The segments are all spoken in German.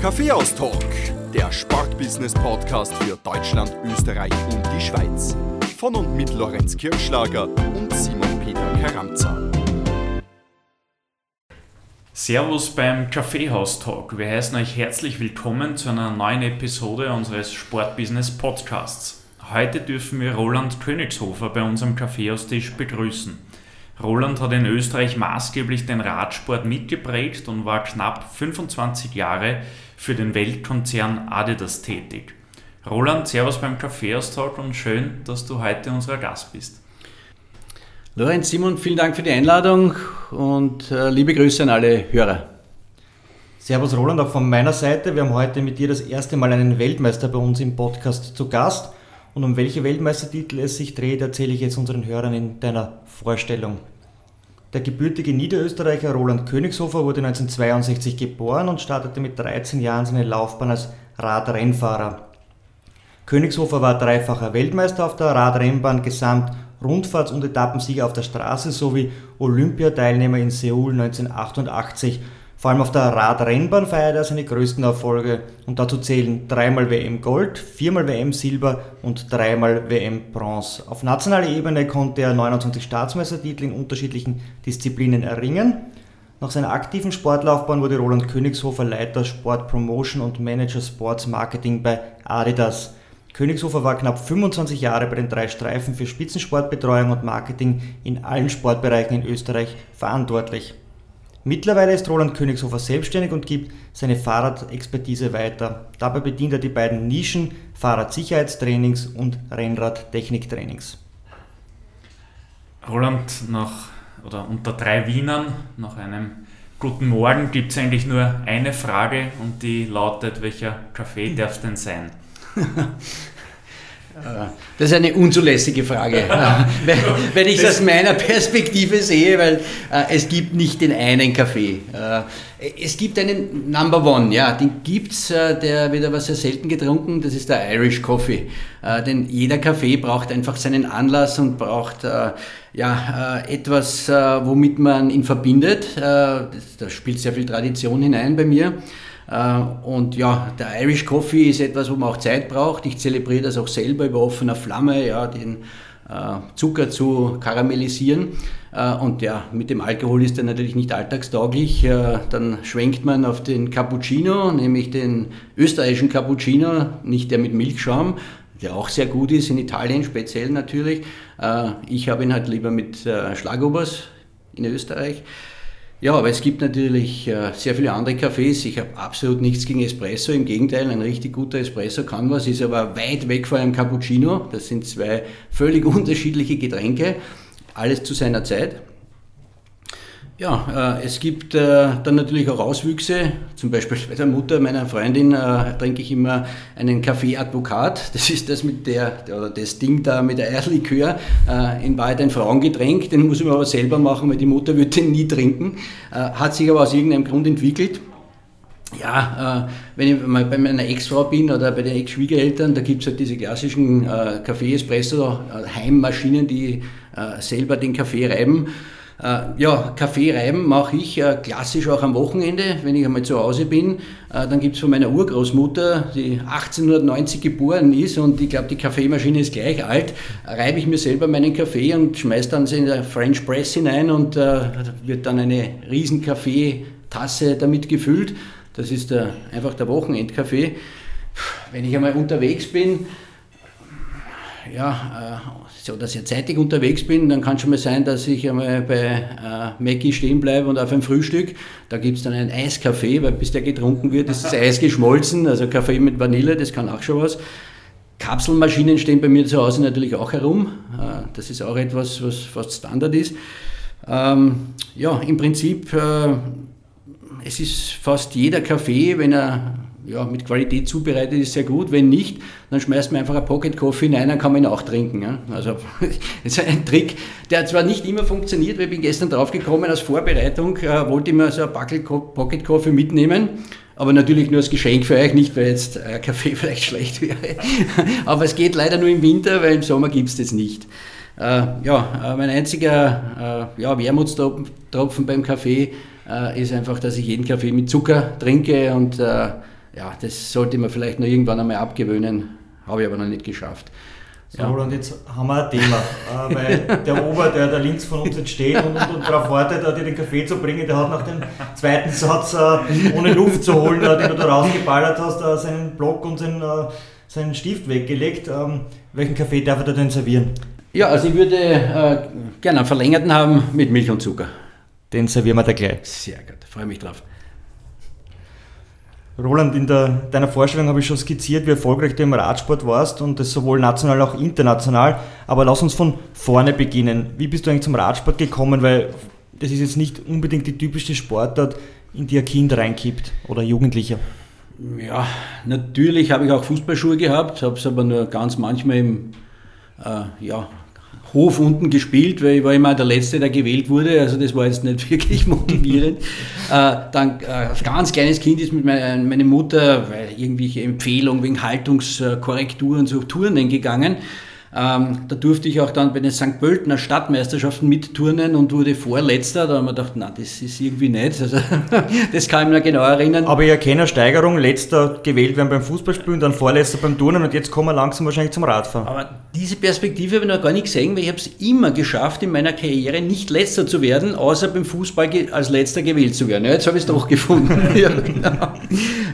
Kaffeehaus-Talk, der Sportbusiness-Podcast für Deutschland, Österreich und die Schweiz. Von und mit Lorenz Kirschlager und Simon Peter Karamza. Servus beim Kaffeehaus-Talk. Wir heißen euch herzlich willkommen zu einer neuen Episode unseres Sportbusiness-Podcasts. Heute dürfen wir Roland Königshofer bei unserem Kaffeehaustisch begrüßen. Roland hat in Österreich maßgeblich den Radsport mitgeprägt und war knapp 25 Jahre für den Weltkonzern Adidas tätig. Roland, Servus beim Kaffeehaustalk und schön, dass du heute unser Gast bist. Lorenz, Simon, vielen Dank für die Einladung und äh, liebe Grüße an alle Hörer. Servus Roland, auch von meiner Seite. Wir haben heute mit dir das erste Mal einen Weltmeister bei uns im Podcast zu Gast. Und um welche Weltmeistertitel es sich dreht, erzähle ich jetzt unseren Hörern in deiner Vorstellung. Der gebürtige Niederösterreicher Roland Königshofer wurde 1962 geboren und startete mit 13 Jahren seine Laufbahn als Radrennfahrer. Königshofer war dreifacher Weltmeister auf der Radrennbahn, Gesamt-, Rundfahrts- und Etappensieger auf der Straße sowie Olympiateilnehmer in Seoul 1988 vor allem auf der Radrennbahn feiert er seine größten Erfolge und dazu zählen dreimal WM Gold, viermal WM Silber und dreimal WM Bronze. Auf nationaler Ebene konnte er 29 Staatsmeistertitel in unterschiedlichen Disziplinen erringen. Nach seiner aktiven Sportlaufbahn wurde Roland Königshofer Leiter Sport Promotion und Manager Sports Marketing bei Adidas. Königshofer war knapp 25 Jahre bei den drei Streifen für Spitzensportbetreuung und Marketing in allen Sportbereichen in Österreich verantwortlich. Mittlerweile ist Roland Königshofer selbstständig und gibt seine Fahrradexpertise weiter. Dabei bedient er die beiden Nischen Fahrradsicherheitstrainings und Rennradtechniktrainings. Roland, nach, oder unter drei Wienern, nach einem guten Morgen gibt es eigentlich nur eine Frage und die lautet, welcher Kaffee darf es denn sein? Äh, das ist eine unzulässige Frage, äh, wenn ich es aus meiner Perspektive sehe, weil äh, es gibt nicht den einen Kaffee. Es gibt einen Number One, ja, den gibt es, der wird aber sehr selten getrunken, das ist der Irish Coffee. Denn jeder Kaffee braucht einfach seinen Anlass und braucht ja, etwas, womit man ihn verbindet. Da spielt sehr viel Tradition hinein bei mir. Äh, und ja, der Irish Coffee ist etwas, wo man auch Zeit braucht. Ich zelebriere das auch selber über offener Flamme, ja, den äh, Zucker zu karamellisieren. Äh, und ja, mit dem Alkohol ist er natürlich nicht alltagstauglich. Dann schwenkt man auf den Cappuccino, nämlich den österreichischen Cappuccino, nicht der mit Milchschaum, der auch sehr gut ist, in Italien speziell natürlich. Ich habe ihn halt lieber mit Schlagobers in Österreich. Ja, aber es gibt natürlich äh, sehr viele andere Cafés. Ich habe absolut nichts gegen Espresso. Im Gegenteil, ein richtig guter Espresso kann was, ist aber weit weg von einem Cappuccino. Das sind zwei völlig unterschiedliche Getränke. Alles zu seiner Zeit. Ja, äh, es gibt äh, dann natürlich auch Auswüchse. Zum Beispiel bei der Mutter meiner Freundin äh, trinke ich immer einen Kaffee Advokat. Das ist das mit der, oder das Ding da mit der Eierlikör. Äh, in Wahrheit ein Frauengetränk. Den muss ich aber selber machen, weil die Mutter würde den nie trinken. Äh, hat sich aber aus irgendeinem Grund entwickelt. Ja, äh, wenn ich mal bei meiner Ex-Frau bin oder bei den Ex-Schwiegereltern, da gibt es halt diese klassischen Kaffee-Espresso-Heimmaschinen, die selber den Kaffee reiben. Äh, ja, Kaffee reiben mache ich äh, klassisch auch am Wochenende, wenn ich einmal zu Hause bin. Äh, dann gibt es von meiner Urgroßmutter, die 1890 geboren ist und ich glaube, die Kaffeemaschine ist gleich alt, reibe ich mir selber meinen Kaffee und schmeiße dann sie in der French Press hinein und wird dann eine riesen Kaffeetasse damit gefüllt. Das ist der, einfach der Wochenendkaffee. Wenn ich einmal unterwegs bin, ja, äh, so dass ich zeitig unterwegs bin, dann kann schon mal sein, dass ich einmal bei äh, Mackie stehen bleibe und auf ein Frühstück, da gibt es dann einen Eiskaffee, weil bis der getrunken wird, ist das Eis geschmolzen, also Kaffee mit Vanille, das kann auch schon was. Kapselmaschinen stehen bei mir zu Hause natürlich auch herum. Äh, das ist auch etwas, was fast Standard ist. Ähm, ja, im Prinzip äh, es ist fast jeder Kaffee, wenn er ja, mit Qualität zubereitet ist, sehr gut. Wenn nicht, dann schmeißt man einfach ein Pocket Coffee hinein, dann kann man ihn auch trinken. Ja? Also das ist ein Trick, der zwar nicht immer funktioniert, weil ich bin gestern draufgekommen, als Vorbereitung äh, wollte ich mir so ein Backel Pocket Coffee mitnehmen. Aber natürlich nur als Geschenk für euch, nicht weil jetzt äh, Kaffee vielleicht schlecht wäre. Aber es geht leider nur im Winter, weil im Sommer gibt es das nicht. Äh, ja, äh, mein einziger äh, ja, Wermutstropfen beim Kaffee äh, ist einfach, dass ich jeden Kaffee mit Zucker trinke und ja, das sollte man vielleicht noch irgendwann einmal abgewöhnen, habe ich aber noch nicht geschafft. So, ja. Roland, jetzt haben wir ein Thema, äh, weil der Ober, der da links von uns jetzt steht und, und, und darauf wartet, dir den Kaffee zu bringen, der hat nach dem zweiten Satz, äh, ohne Luft zu holen, äh, den du da rausgeballert hast, äh, seinen Block und seinen, äh, seinen Stift weggelegt. Ähm, welchen Kaffee darf er denn servieren? Ja, also ich würde äh, gerne einen verlängerten haben mit Milch und Zucker. Den servieren wir da gleich. Sehr gut, freue mich drauf. Roland, in der, deiner Vorstellung habe ich schon skizziert, wie erfolgreich du im Radsport warst und das sowohl national als auch international. Aber lass uns von vorne beginnen. Wie bist du eigentlich zum Radsport gekommen? Weil das ist jetzt nicht unbedingt die typische Sportart, in die ein Kind reinkippt oder Jugendlicher. Ja, natürlich habe ich auch Fußballschuhe gehabt, habe es aber nur ganz manchmal im äh, ja, Hof unten gespielt, weil ich war immer der Letzte, der gewählt wurde. Also das war jetzt nicht wirklich motivierend. äh, dann äh, als ganz kleines Kind ist mit meiner meine Mutter, weil irgendwelche Empfehlungen wegen Haltungskorrekturen so Touren gegangen. Ähm, da durfte ich auch dann bei den St. Pöltener Stadtmeisterschaften mitturnen und wurde Vorletzter. Da haben wir gedacht, na, das ist irgendwie nicht. Also, das kann ich mir genau erinnern. Aber ich erkenne eine Steigerung, letzter gewählt werden beim Fußballspielen, dann Vorletzter beim Turnen und jetzt kommen wir langsam wahrscheinlich zum Radfahren. Aber diese Perspektive habe ich noch gar nicht gesehen, weil ich habe es immer geschafft, in meiner Karriere nicht Letzter zu werden, außer beim Fußball als Letzter gewählt zu werden. Ja, jetzt habe ich es doch gefunden. ja, genau.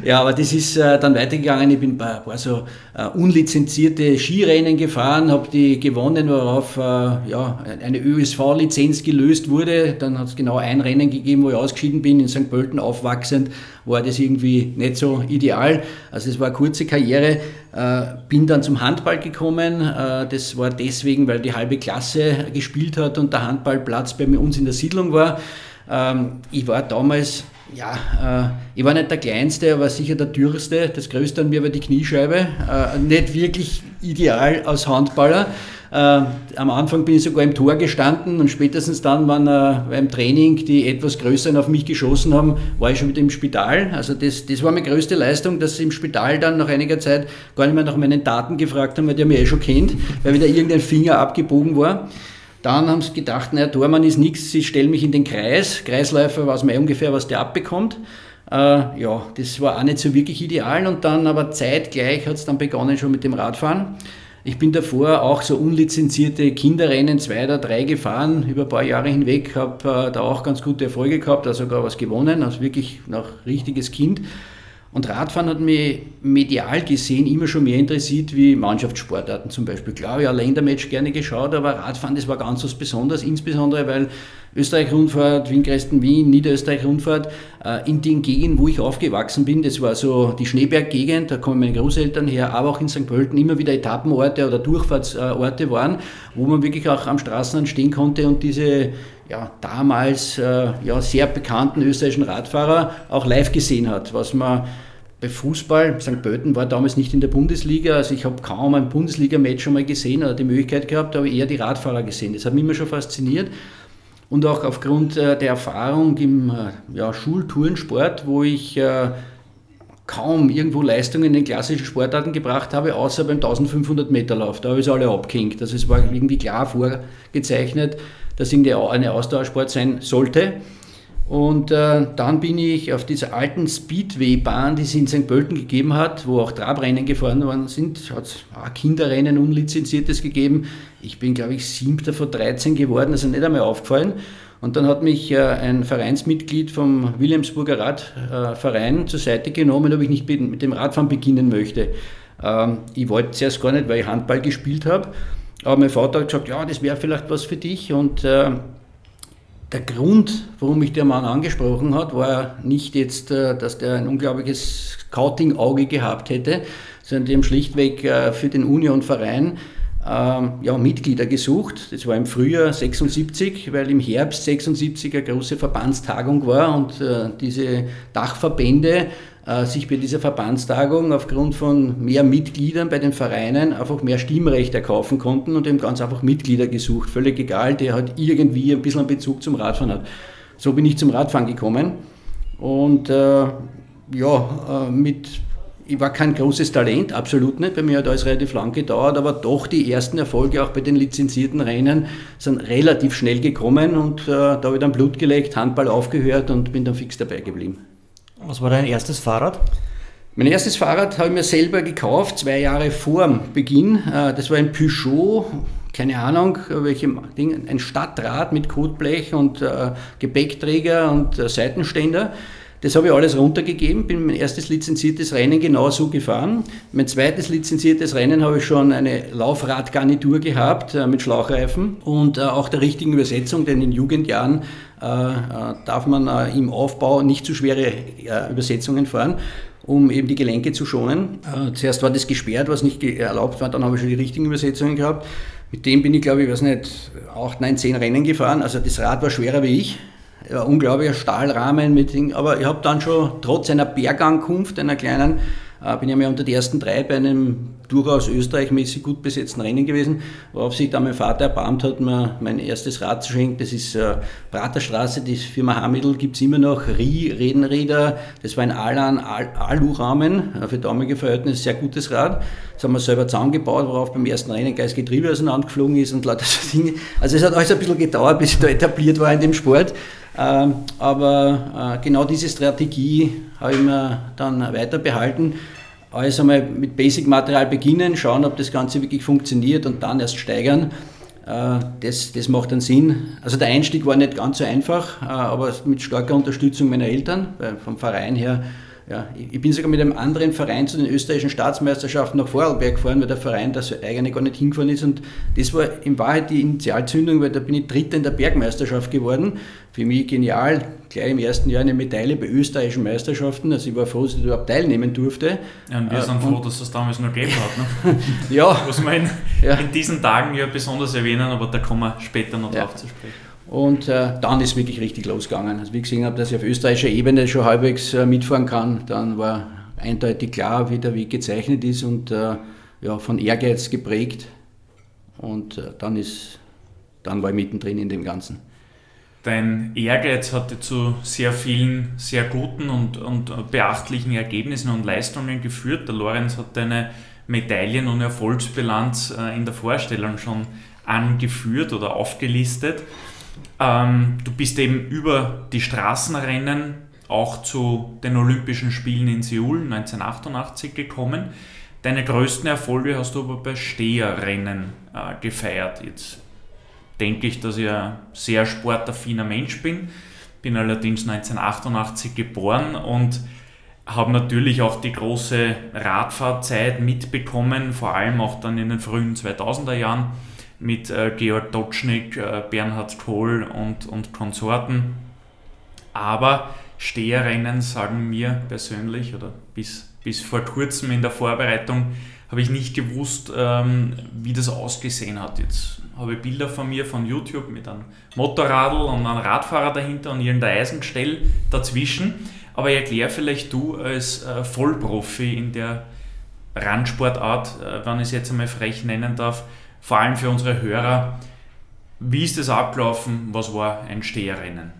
ja, aber das ist äh, dann weitergegangen. Ich bin bei ein so äh, unlizenzierte Skirennen gefahren, habe die gewonnen, worauf äh, ja, eine ÖSV-Lizenz gelöst wurde. Dann hat es genau ein Rennen gegeben, wo ich ausgeschieden bin, in St. Pölten aufwachsend, war das irgendwie nicht so ideal. Also es war eine kurze Karriere. Äh, bin dann zum Handball gekommen. Äh, das war deswegen, weil die halbe Klasse gespielt hat und der Handballplatz bei uns in der Siedlung war. Ähm, ich war damals ja, äh, ich war nicht der Kleinste, aber sicher der Dürrste. Das Größte an mir war die Kniescheibe. Äh, nicht wirklich ideal als Handballer. Äh, am Anfang bin ich sogar im Tor gestanden und spätestens dann, wenn äh, beim Training die etwas Größeren auf mich geschossen haben, war ich schon wieder im Spital. Also das, das war meine größte Leistung, dass sie im Spital dann nach einiger Zeit gar nicht mehr nach meinen Daten gefragt haben, weil die mich eh schon kennt, weil wieder irgendein Finger abgebogen war. Dann haben sie gedacht, naja, Tormann ist nichts, sie stellen mich in den Kreis. Kreisläufer weiß man ungefähr, was der abbekommt. Äh, ja, das war auch nicht so wirklich ideal und dann aber zeitgleich hat es dann begonnen schon mit dem Radfahren. Ich bin davor auch so unlizenzierte Kinderrennen, zwei oder drei gefahren, über ein paar Jahre hinweg, habe äh, da auch ganz gute Erfolge gehabt, also sogar was gewonnen, also wirklich noch richtiges Kind. Und Radfahren hat mich medial gesehen immer schon mehr interessiert wie Mannschaftssportarten zum Beispiel. Klar, ja, Ländermatch gerne geschaut, aber Radfahren, das war ganz was Besonderes, insbesondere weil Österreich-Rundfahrt, Wien-Gresten-Wien, Niederösterreich-Rundfahrt, äh, in den Gegenden, wo ich aufgewachsen bin, das war so die Schneeberg-Gegend, da kommen meine Großeltern her, aber auch in St. Pölten immer wieder Etappenorte oder Durchfahrtsorte waren, wo man wirklich auch am Straßenrand stehen konnte und diese ja, damals äh, ja, sehr bekannten österreichischen Radfahrer auch live gesehen hat, was man bei Fußball, St. Pölten war damals nicht in der Bundesliga, also ich habe kaum ein Bundesliga-Match schon mal gesehen oder die Möglichkeit gehabt, aber eher die Radfahrer gesehen. Das hat mich immer schon fasziniert und auch aufgrund äh, der Erfahrung im äh, ja, Schultourensport, wo ich äh, kaum irgendwo Leistungen in den klassischen Sportarten gebracht habe, außer beim 1500 Meter Lauf. Da habe ich es alle abgehängt. Also es war irgendwie klar vorgezeichnet, dass eine Ausdauersport sein sollte. Und äh, dann bin ich auf dieser alten Speedway-Bahn, die es in St. Pölten gegeben hat, wo auch Trabrennen gefahren worden sind, hat es Kinderrennen, unlizenziertes gegeben. Ich bin, glaube ich, siebter von 13 geworden, also nicht einmal aufgefallen. Und dann hat mich äh, ein Vereinsmitglied vom Williamsburger Radverein äh, zur Seite genommen, ob ich nicht mit dem Radfahren beginnen möchte. Ähm, ich wollte zuerst gar nicht, weil ich Handball gespielt habe. Aber mein Vater hat gesagt, ja, das wäre vielleicht was für dich. Und äh, der Grund, warum mich der Mann angesprochen hat, war nicht jetzt, äh, dass der ein unglaubliches Scouting-Auge gehabt hätte, sondern dem schlichtweg äh, für den Union-Verein äh, ähm, ja, Mitglieder gesucht. Das war im Frühjahr 76, weil im Herbst 76 eine große Verbandstagung war und äh, diese Dachverbände sich bei dieser Verbandstagung aufgrund von mehr Mitgliedern bei den Vereinen einfach mehr Stimmrecht erkaufen konnten und eben ganz einfach Mitglieder gesucht, völlig egal, der halt irgendwie ein bisschen einen Bezug zum Radfahren hat. So bin ich zum Radfahren gekommen und äh, ja, äh, mit ich war kein großes Talent, absolut nicht. Bei mir hat alles relativ lang gedauert, aber doch die ersten Erfolge auch bei den lizenzierten Rennen sind relativ schnell gekommen und äh, da habe ich dann Blut gelegt, Handball aufgehört und bin dann fix dabei geblieben. Was war dein erstes Fahrrad? Mein erstes Fahrrad habe ich mir selber gekauft, zwei Jahre vor Beginn. Äh, das war ein Peugeot, keine Ahnung, welchem Ding, ein Stadtrad mit Kotblech und äh, Gepäckträger und äh, Seitenständer. Das habe ich alles runtergegeben, bin mein erstes lizenziertes Rennen genauso gefahren. Mein zweites lizenziertes Rennen habe ich schon eine Laufradgarnitur gehabt äh, mit Schlauchreifen und äh, auch der richtigen Übersetzung, denn in Jugendjahren äh, äh darf man äh, im Aufbau nicht zu schwere äh, Übersetzungen fahren um eben die Gelenke zu schonen. zuerst war das gesperrt, was nicht erlaubt war, dann habe ich schon die richtigen Übersetzungen gehabt. Mit dem bin ich, glaube ich, weiß nicht, 8, 9, 10 Rennen gefahren. Also das Rad war schwerer wie ich ja, unglaublicher Stahlrahmen mit. Aber ich habe dann schon trotz einer Bergankunft, einer kleinen, äh, bin ja mal unter die ersten drei bei einem durchaus österreichmäßig gut besetzten Rennen gewesen, worauf sich dann mein Vater erbarmt hat, mir mein erstes Rad zu schenken. Das ist äh, Praterstraße, die Firma Hamitl gibt es immer noch, Rie, Redenräder, das war ein Alan Alurahmen, äh, für damalige Verhältnisse sehr gutes Rad. Das haben wir selber zusammengebaut, worauf beim ersten Rennen gleich Getriebe auseinandergeflogen ist und lauter so Dinge. Also es hat alles ein bisschen gedauert, bis ich da etabliert war in dem Sport. Ähm, aber äh, genau diese Strategie habe ich mir dann weiter behalten. Also einmal mit Basic-Material beginnen, schauen, ob das Ganze wirklich funktioniert und dann erst steigern. Äh, das, das macht dann Sinn. Also der Einstieg war nicht ganz so einfach, äh, aber mit starker Unterstützung meiner Eltern, vom Verein her ja, ich bin sogar mit einem anderen Verein zu den österreichischen Staatsmeisterschaften nach Vorarlberg gefahren, weil der Verein da so eigentlich gar nicht hingefahren ist. Und das war in Wahrheit die Initialzündung, weil da bin ich Dritter in der Bergmeisterschaft geworden. Für mich genial, gleich im ersten Jahr eine Medaille bei österreichischen Meisterschaften. Also ich war froh, dass ich überhaupt teilnehmen durfte. Ja, und wir sind äh, froh, dass es das damals noch gegeben hat. Ne? ja. Muss man in, ja. in, diesen Tagen ja besonders erwähnen, aber da kommen wir später noch ja. drauf zu sprechen. Und äh, dann ist wirklich richtig losgegangen. Also wie ich gesehen habe, dass ich auf österreichischer Ebene schon halbwegs äh, mitfahren kann, dann war eindeutig klar, wie der Weg gezeichnet ist und äh, ja, von Ehrgeiz geprägt. Und äh, dann, ist, dann war ich mittendrin in dem Ganzen. Dein Ehrgeiz hatte zu sehr vielen sehr guten und, und beachtlichen Ergebnissen und Leistungen geführt. Der Lorenz hat deine Medaillen- und Erfolgsbilanz äh, in der Vorstellung schon angeführt oder aufgelistet. Ähm, du bist eben über die Straßenrennen auch zu den Olympischen Spielen in Seoul 1988 gekommen. Deine größten Erfolge hast du aber bei Steherrennen äh, gefeiert. Jetzt denke ich, dass ich ein sehr sportaffiner Mensch bin. Bin allerdings 1988 geboren und habe natürlich auch die große Radfahrzeit mitbekommen, vor allem auch dann in den frühen 2000er Jahren mit äh, Georg Dotschnik, äh, Bernhard Kohl und, und Konsorten. Aber Steherrennen sagen mir persönlich oder bis, bis vor kurzem in der Vorbereitung habe ich nicht gewusst, ähm, wie das ausgesehen hat. Jetzt habe ich Bilder von mir von YouTube mit einem Motorradl und einem Radfahrer dahinter und irgendein Eisengestell dazwischen. Aber erklär vielleicht du als äh, Vollprofi in der Randsportart, äh, wenn ich es jetzt einmal frech nennen darf, vor allem für unsere Hörer, wie ist das abgelaufen? Was war ein Steherrennen?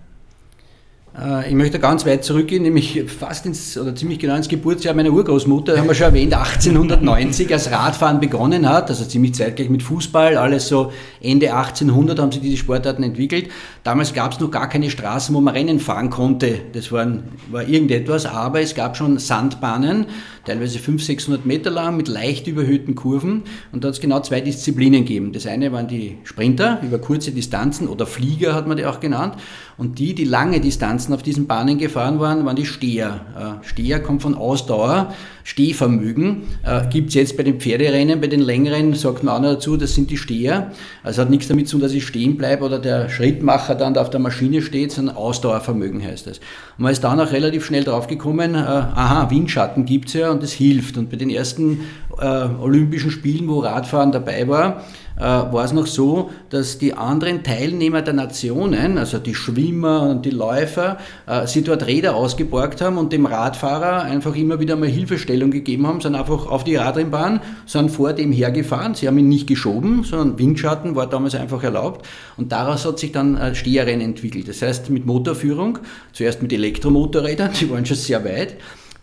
Äh, ich möchte ganz weit zurückgehen, nämlich fast ins, oder ziemlich genau ins Geburtsjahr meiner Urgroßmutter, haben wir schon erwähnt, 1890 als Radfahren begonnen hat, also ziemlich zeitgleich mit Fußball, alles so Ende 1800 haben sich diese Sportarten entwickelt. Damals gab es noch gar keine Straßen, wo man Rennen fahren konnte, das waren, war irgendetwas, aber es gab schon Sandbahnen, teilweise 500, 600 Meter lang mit leicht überhöhten Kurven und da hat es genau zwei Disziplinen gegeben. Das eine waren die Sprinter über kurze Distanzen oder Flieger hat man die auch genannt Und die, die lange Distanzen auf diesen Bahnen gefahren waren, waren die Steher. Äh, Steher kommt von Ausdauer, Stehvermögen. Äh, Gibt es jetzt bei den Pferderennen, bei den längeren, sagt man auch noch dazu, das sind die Steher. Also hat nichts damit zu tun, dass ich stehen bleibe oder der Schrittmacher dann da auf der Maschine steht, sondern Ausdauervermögen heißt das. Und man ist dann auch relativ schnell draufgekommen, äh, aha, Windschatten gibt es ja und das hilft. Und bei den ersten äh, Olympischen Spielen, wo Radfahren dabei war, äh, war es noch so, dass die anderen Teilnehmer der Nationen, also die Schwimmer und die Läufer, äh, sie dort Räder ausgeborgt haben und dem Radfahrer einfach immer wieder mal Hilfestellung gegeben haben, sind einfach auf die Radrennbahn, sind vor dem hergefahren, sie haben ihn nicht geschoben, sondern Windschatten war damals einfach erlaubt und daraus hat sich dann ein Steherrennen entwickelt. Das heißt mit Motorführung, zuerst mit Elektromotorrädern, die waren schon sehr weit,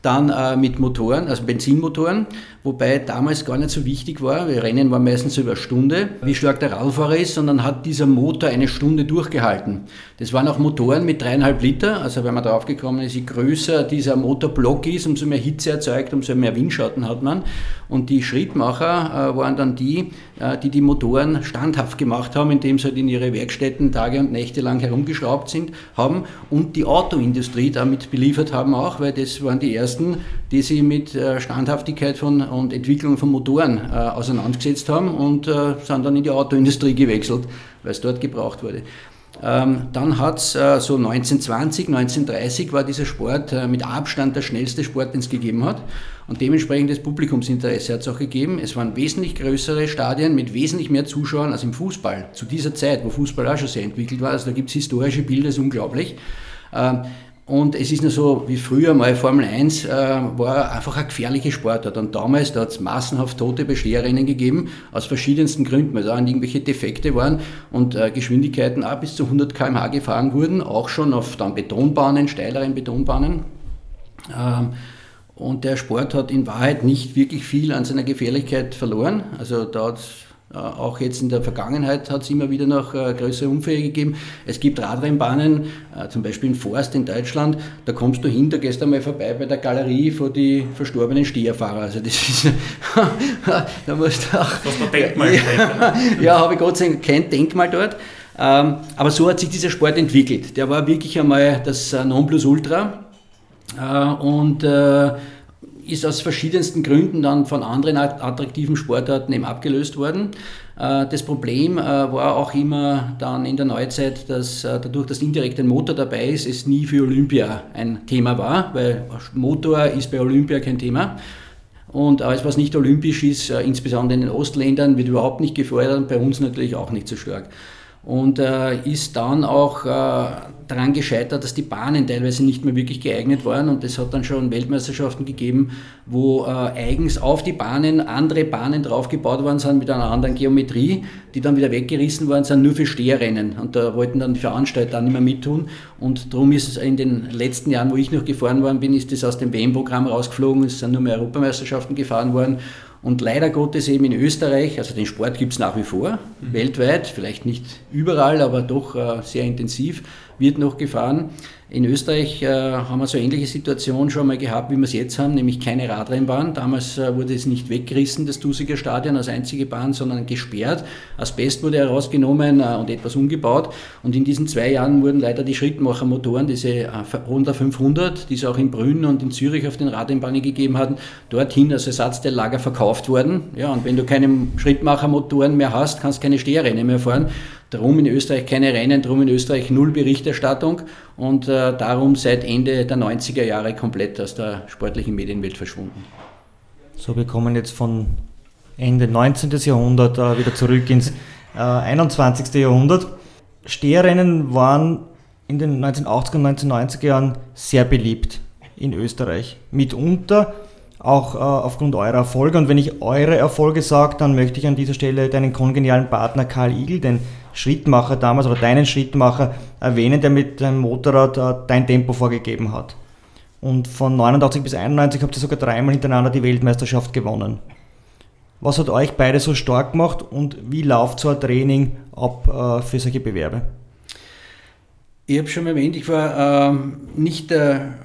dann äh, mit Motoren, also Benzinmotoren, wobei damals gar nicht so wichtig war, wir Rennen waren meistens über eine Stunde, wie stark der Radfahrer ist, sondern hat dieser Motor eine Stunde durchgehalten. Das waren auch Motoren mit dreieinhalb Liter, also wenn man drauf gekommen ist, je größer dieser Motorblock ist, umso mehr Hitze erzeugt, umso mehr Windschatten hat man. Und die Schrittmacher äh, waren dann die, äh, die die Motoren standhaft gemacht haben, indem sie halt in ihre Werkstätten Tage und Nächte lang herumgeschraubt sind, haben und die Autoindustrie damit beliefert haben auch, weil das waren die ersten, die sich mit äh, Standhaftigkeit von, und Entwicklung von Motoren äh, auseinandergesetzt haben und äh, sind dann in die Autoindustrie gewechselt, weil es dort gebraucht wurde. Ähm, dann hat es äh, so 1920, 1930 war dieser Sport äh, mit Abstand der schnellste Sport, den es gegeben hat. Und dementsprechend das Publikumsinteresse hat es auch gegeben. Es waren wesentlich größere Stadien mit wesentlich mehr Zuschauern als im Fußball. Zu dieser Zeit, wo Fußball auch schon sehr entwickelt war. Also da gibt es historische Bilder, das ist unglaublich. Ähm, und es ist nur so, wie früher mal Formel 1 äh, war einfach ein gefährlicher Sportart. Und damals, da hat es massenhaft tote Besteherrennen gegeben, aus verschiedensten Gründen, weil da irgendwelche Defekte waren und äh, Geschwindigkeiten auch bis zu 100 km/h gefahren wurden, auch schon auf dann Betonbahnen, steileren Betonbahnen. Ähm, und der Sport hat in Wahrheit nicht wirklich viel an seiner Gefährlichkeit verloren. Also da hat auch jetzt in der Vergangenheit hat es immer wieder noch äh, größere Unfälle gegeben. Es gibt Radrennbahnen, äh, zum Beispiel in Forst in Deutschland, da kommst du hin, da gehst du einmal vorbei bei der Galerie vor die verstorbenen Steherfahrer. Also das ist, da musst du auch... Was ein Denkmal ja, ja, habe ich Gott sei Dank kein Denkmal dort. Ähm, aber so hat sich dieser Sport entwickelt. Der war wirklich einmal das Nonplusultra. Und ist aus verschiedensten Gründen dann von anderen attraktiven Sportarten eben abgelöst worden. Äh, das Problem äh, war auch immer dann in der Neuzeit, dass äh, dadurch, dass indirekt ein Motor dabei ist, es nie für Olympia ein Thema war, weil Motor ist bei Olympia kein Thema. Und alles, was nicht olympisch ist, insbesondere in den Ostländern, wird überhaupt nicht gefördert und bei uns natürlich auch nicht so stark und äh, ist dann auch äh, daran gescheitert, dass die Bahnen teilweise nicht mehr wirklich geeignet waren. Und es hat dann schon Weltmeisterschaften gegeben, wo äh, eigens auf die Bahnen andere Bahnen draufgebaut worden sind mit einer anderen Geometrie, die dann wieder weggerissen worden sind, nur für Steherrennen. Und da wollten dann die Veranstalter nicht mehr mittun. Und darum ist es in den letzten Jahren, wo ich noch gefahren worden bin, ist das aus dem WM-Programm rausgeflogen, es sind nur mehr Europameisterschaften gefahren worden und leider Gottes eben in Österreich, also den Sport gibt es nach wie vor, mhm. weltweit, vielleicht nicht überall, aber doch äh, sehr intensiv, wird noch gefahren. In Österreich äh, haben wir so ähnliche Situation schon mal gehabt, wie wir es jetzt haben, nämlich keine Radrennbahn. Damals äh, wurde es nicht weggerissen, das Dusiger Stadion als einzige Bahn, sondern gesperrt. Asbest wurde herausgenommen äh, und etwas umgebaut. Und in diesen zwei Jahren wurden leider die Schrittmachermotoren, diese äh, Honda 500, die es auch in Brünn und in Zürich auf den Radrennbahnen gegeben hatten, dorthin als Ersatzteillager verkauft worden. Ja, und wenn du keine Schrittmachermotoren mehr hast, kannst du keine Steherrennen mehr fahren. Darum in Österreich keine Rennen, darum in Österreich null Berichterstattung und äh, darum seit Ende der 90er Jahre komplett aus der sportlichen Medienwelt verschwunden. So, wir kommen jetzt von Ende 19. Jahrhundert äh, wieder zurück ins äh, 21. Jahrhundert. Steherrennen waren in den 1980er und 1990er Jahren sehr beliebt in Österreich. Mitunter auch äh, aufgrund eurer Erfolge. Und wenn ich eure Erfolge sage, dann möchte ich an dieser Stelle deinen kongenialen Partner Karl Igel, den Schrittmacher damals oder deinen Schrittmacher erwähnen, der mit deinem Motorrad äh, dein Tempo vorgegeben hat. Und von 89 bis 91 habt ihr sogar dreimal hintereinander die Weltmeisterschaft gewonnen. Was hat euch beide so stark gemacht und wie läuft so ein Training ab äh, für solche Bewerbe? Ich habe schon erwähnt, ich war ähm, nicht der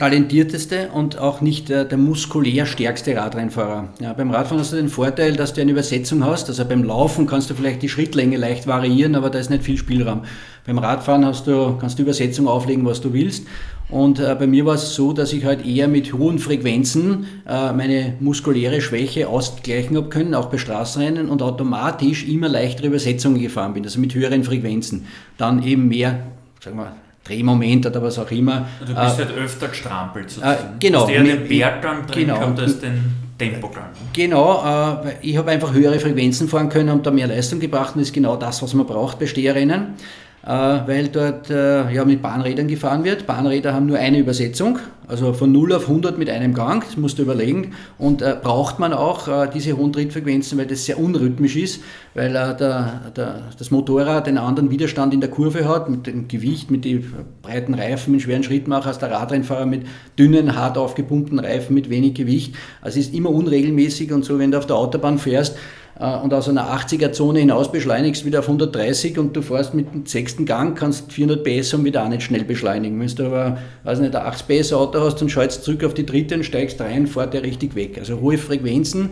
talentierteste und auch nicht der, der muskulär stärkste Radrennfahrer. Ja, beim Radfahren hast du den Vorteil, dass du eine Übersetzung hast. Also beim Laufen kannst du vielleicht die Schrittlänge leicht variieren, aber da ist nicht viel Spielraum. Beim Radfahren hast du, kannst du Übersetzung auflegen, was du willst. Und äh, bei mir war es so, dass ich halt eher mit hohen Frequenzen äh, meine muskuläre Schwäche ausgleichen habe können, auch bei Straßenrennen und automatisch immer leichtere Übersetzungen gefahren bin, also mit höheren Frequenzen. Dann eben mehr, sagen wir, Drehmoment oder was auch immer. Du bist äh, halt öfter gestrampelt sozusagen. Äh, genau. Du hast eher den Berggang drin genau, gehabt als den Tempogang. Genau, äh, ich habe einfach höhere Frequenzen fahren können und da mehr Leistung gebracht und das ist genau das, was man braucht bei Steherrennen. Äh, weil dort äh, ja, mit Bahnrädern gefahren wird. Bahnräder haben nur eine Übersetzung, also von 0 auf 100 mit einem Gang, das musst du überlegen. Und äh, braucht man auch äh, diese hohen Trittfrequenzen, weil das sehr unrhythmisch ist, weil äh, der, der, das Motorrad einen anderen Widerstand in der Kurve hat, mit dem Gewicht, mit den breiten Reifen, mit schweren Schrittmacher, als der Radrennfahrer mit dünnen, hart aufgepumpten Reifen mit wenig Gewicht. Also es ist immer unregelmäßig und so, wenn du auf der Autobahn fährst, äh, und aus einer 80er-Zone hinaus beschleunigst wieder auf 130 und du fährst mit dem sechsten Gang, kannst 400 PS und wieder auch nicht schnell beschleunigen. Wenn du aber, weiß nicht, ein 80 PS Auto hast und schaltest zurück auf die dritte und steigst rein, fährt der richtig weg. Also hohe Frequenzen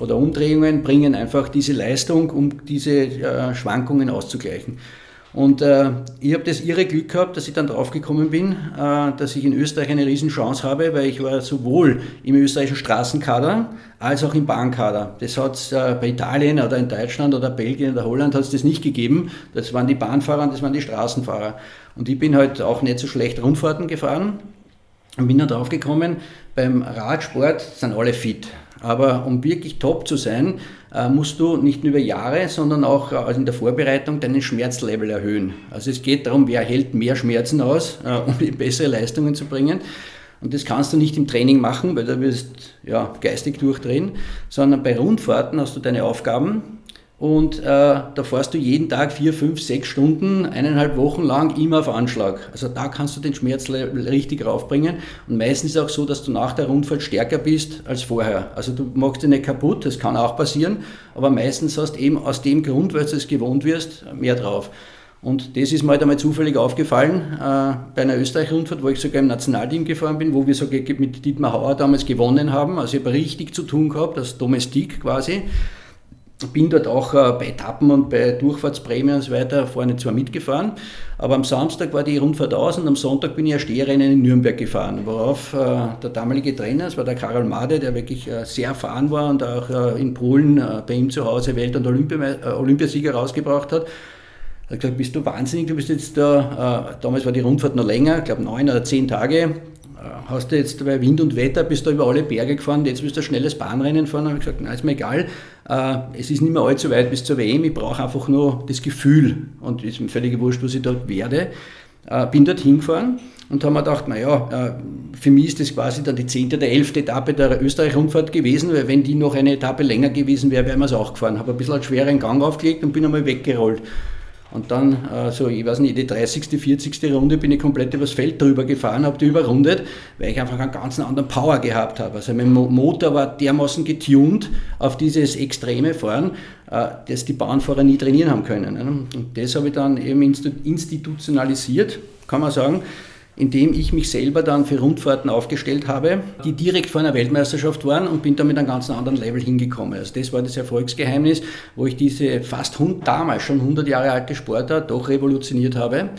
oder Umdrehungen bringen einfach diese Leistung, um diese äh, Schwankungen auszugleichen. Und äh, ich habe das irre Glück gehabt, dass ich dann draufgekommen bin, äh, dass ich in Österreich eine Riesenchance habe, weil ich war sowohl im österreichischen Straßenkader als auch im Bahnkader. Das hat es äh, bei Italien oder in Deutschland oder Belgien oder Holland hat es das nicht gegeben. Das waren die Bahnfahrer und das waren die Straßenfahrer. Und ich bin halt auch nicht so schlecht Rundfahrten gefahren und bin dann draufgekommen, beim Radsport sind alle fit. Aber um wirklich top zu sein, musst du nicht nur über Jahre, sondern auch äh, also in der Vorbereitung deinen Schmerzlevel erhöhen. Also es geht darum, wer hält mehr Schmerzen aus, äh, um bessere Leistungen zu bringen. Und das kannst du nicht im Training machen, weil du wirst ja, geistig durchdrehen, sondern bei Rundfahrten hast du deine Aufgaben und äh, da fährst du jeden Tag vier, fünf, sechs Stunden, eineinhalb Wochen lang immer auf Anschlag. Also da kannst du den Schmerz richtig raufbringen. Und meistens ist es auch so, dass du nach der Rundfahrt stärker bist als vorher. Also du machst dich nicht kaputt, das kann auch passieren, aber meistens hast du eben aus dem Grund, weil du es gewohnt wirst, mehr drauf. Und das ist mir halt einmal zufällig aufgefallen äh, bei einer Österreich-Rundfahrt, wo ich sogar im Nationalteam gefahren bin, wo wir sogar mit Dietmar Hauer damals gewonnen haben. Also ich habe richtig zu tun gehabt, als Domestik quasi bin dort auch äh, bei Etappen und bei Durchfahrtsprämien und so weiter vorne zwar mitgefahren, aber am Samstag war die Rundfahrt aus und am Sonntag bin ich ein Stehrennen in Nürnberg gefahren, worauf äh, der damalige Trainer, das war der Karol Made, der wirklich äh, sehr erfahren war und auch in Polen bei ihm zu Hause Welt- und Olympia Olympiasieger rausgebracht hat, hat gesagt, bist du wahnsinnig, du bist jetzt da, damals war die Rundfahrt noch länger, ich glaube neun oder zehn Tage, hast du jetzt bei Wind und Wetter, bist du über alle Berge gefahren, jetzt willst du ein schnelles Bahnrennen fahren? habe ich gesagt, nein, ist mir egal, äh, es ist nicht mehr allzu weit bis zur WM, ich brauche einfach nur das Gefühl und ist mir völlig wurscht, was ich dort werde. Äh, bin dort hingefahren und haben mir gedacht, naja, äh, für mich ist das quasi dann die zehnte oder elfte Etappe der Österreich-Rundfahrt gewesen, weil wenn die noch eine Etappe länger gewesen wäre, wären wir es auch gefahren. Habe ein bisschen einen schweren Gang aufgelegt und bin einmal weggerollt. Und dann, äh, so, ich weiß nicht, die 30., 40. Runde bin ich komplett übers Feld drüber gefahren, habe die überrundet, weil ich einfach einen ganz anderen Power gehabt habe. Also mein Motor war dermaßen getuned auf dieses extreme Fahren, äh, dass die Bahnfahrer nie trainieren haben können. Und das habe ich dann eben institutionalisiert, kann man sagen indem ich mich selber dann für Rundfahrten aufgestellt habe, die direkt vor einer Weltmeisterschaft waren und bin dann mit einem ganz anderen Level hingekommen. Also das war das Erfolgsgeheimnis, wo ich diese fast damals schon 100 Jahre alte Sportart doch revolutioniert habe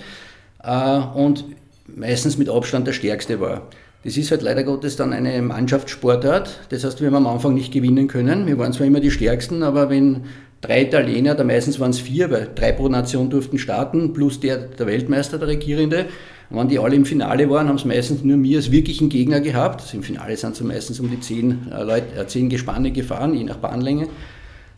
äh, und meistens mit Abstand der stärkste war. Das ist halt leider Gottes dann eine Mannschaftssportart. Das heißt, wir haben am Anfang nicht gewinnen können. Wir waren zwar immer die Stärksten, aber wenn drei Italiener, da meistens waren es vier, weil drei pro Nation durften starten, plus der, der Weltmeister, der Regierende, wenn die alle im Finale waren, haben sie meistens nur mir als wirklichen Gegner gehabt. Also Im Finale sind sie meistens um die zehn, äh, Leute, äh, zehn Gespanne gefahren, je nach Bahnlänge.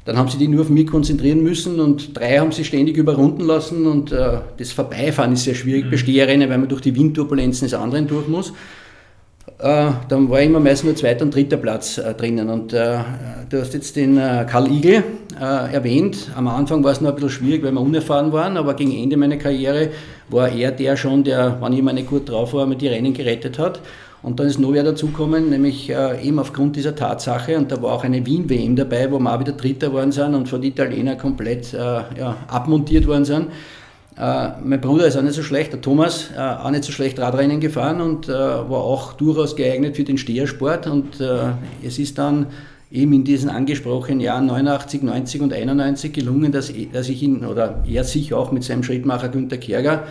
Dann haben sie die nur auf mich konzentrieren müssen und drei haben sie ständig überrunden lassen und äh, das Vorbeifahren ist sehr schwierig mhm. bei Steherrennen, weil man durch die Windturbulenzen des anderen durch muss. Äh, dann war immer meist nur zweiter und dritter Platz äh, drinnen. Und äh, du hast jetzt den äh, Karl Igel äh, erwähnt. Am Anfang war es noch ein bisschen schwierig, weil wir unerfahren waren, aber gegen Ende meiner Karriere war er der schon, der, wenn ich nicht gut drauf war, mir die Rennen gerettet hat. Und dann ist noch wer dazugekommen, nämlich äh, eben aufgrund dieser Tatsache. Und da war auch eine Wien-WM dabei, wo wir auch wieder Dritter worden sind und von den Italienern komplett ja, abmontiert worden sind Äh, mein Bruder ist auch nicht so schlecht, der Thomas, äh, auch nicht so schlecht Radrennen gefahren und äh, war auch durchaus geeignet für den Stehersport. Und äh, es ist dann eben in diesen angesprochenen Jahren 89, 90 und 91 gelungen, dass, dass ich ihn, oder er sich auch mit seinem Schrittmacher Günter Kerger,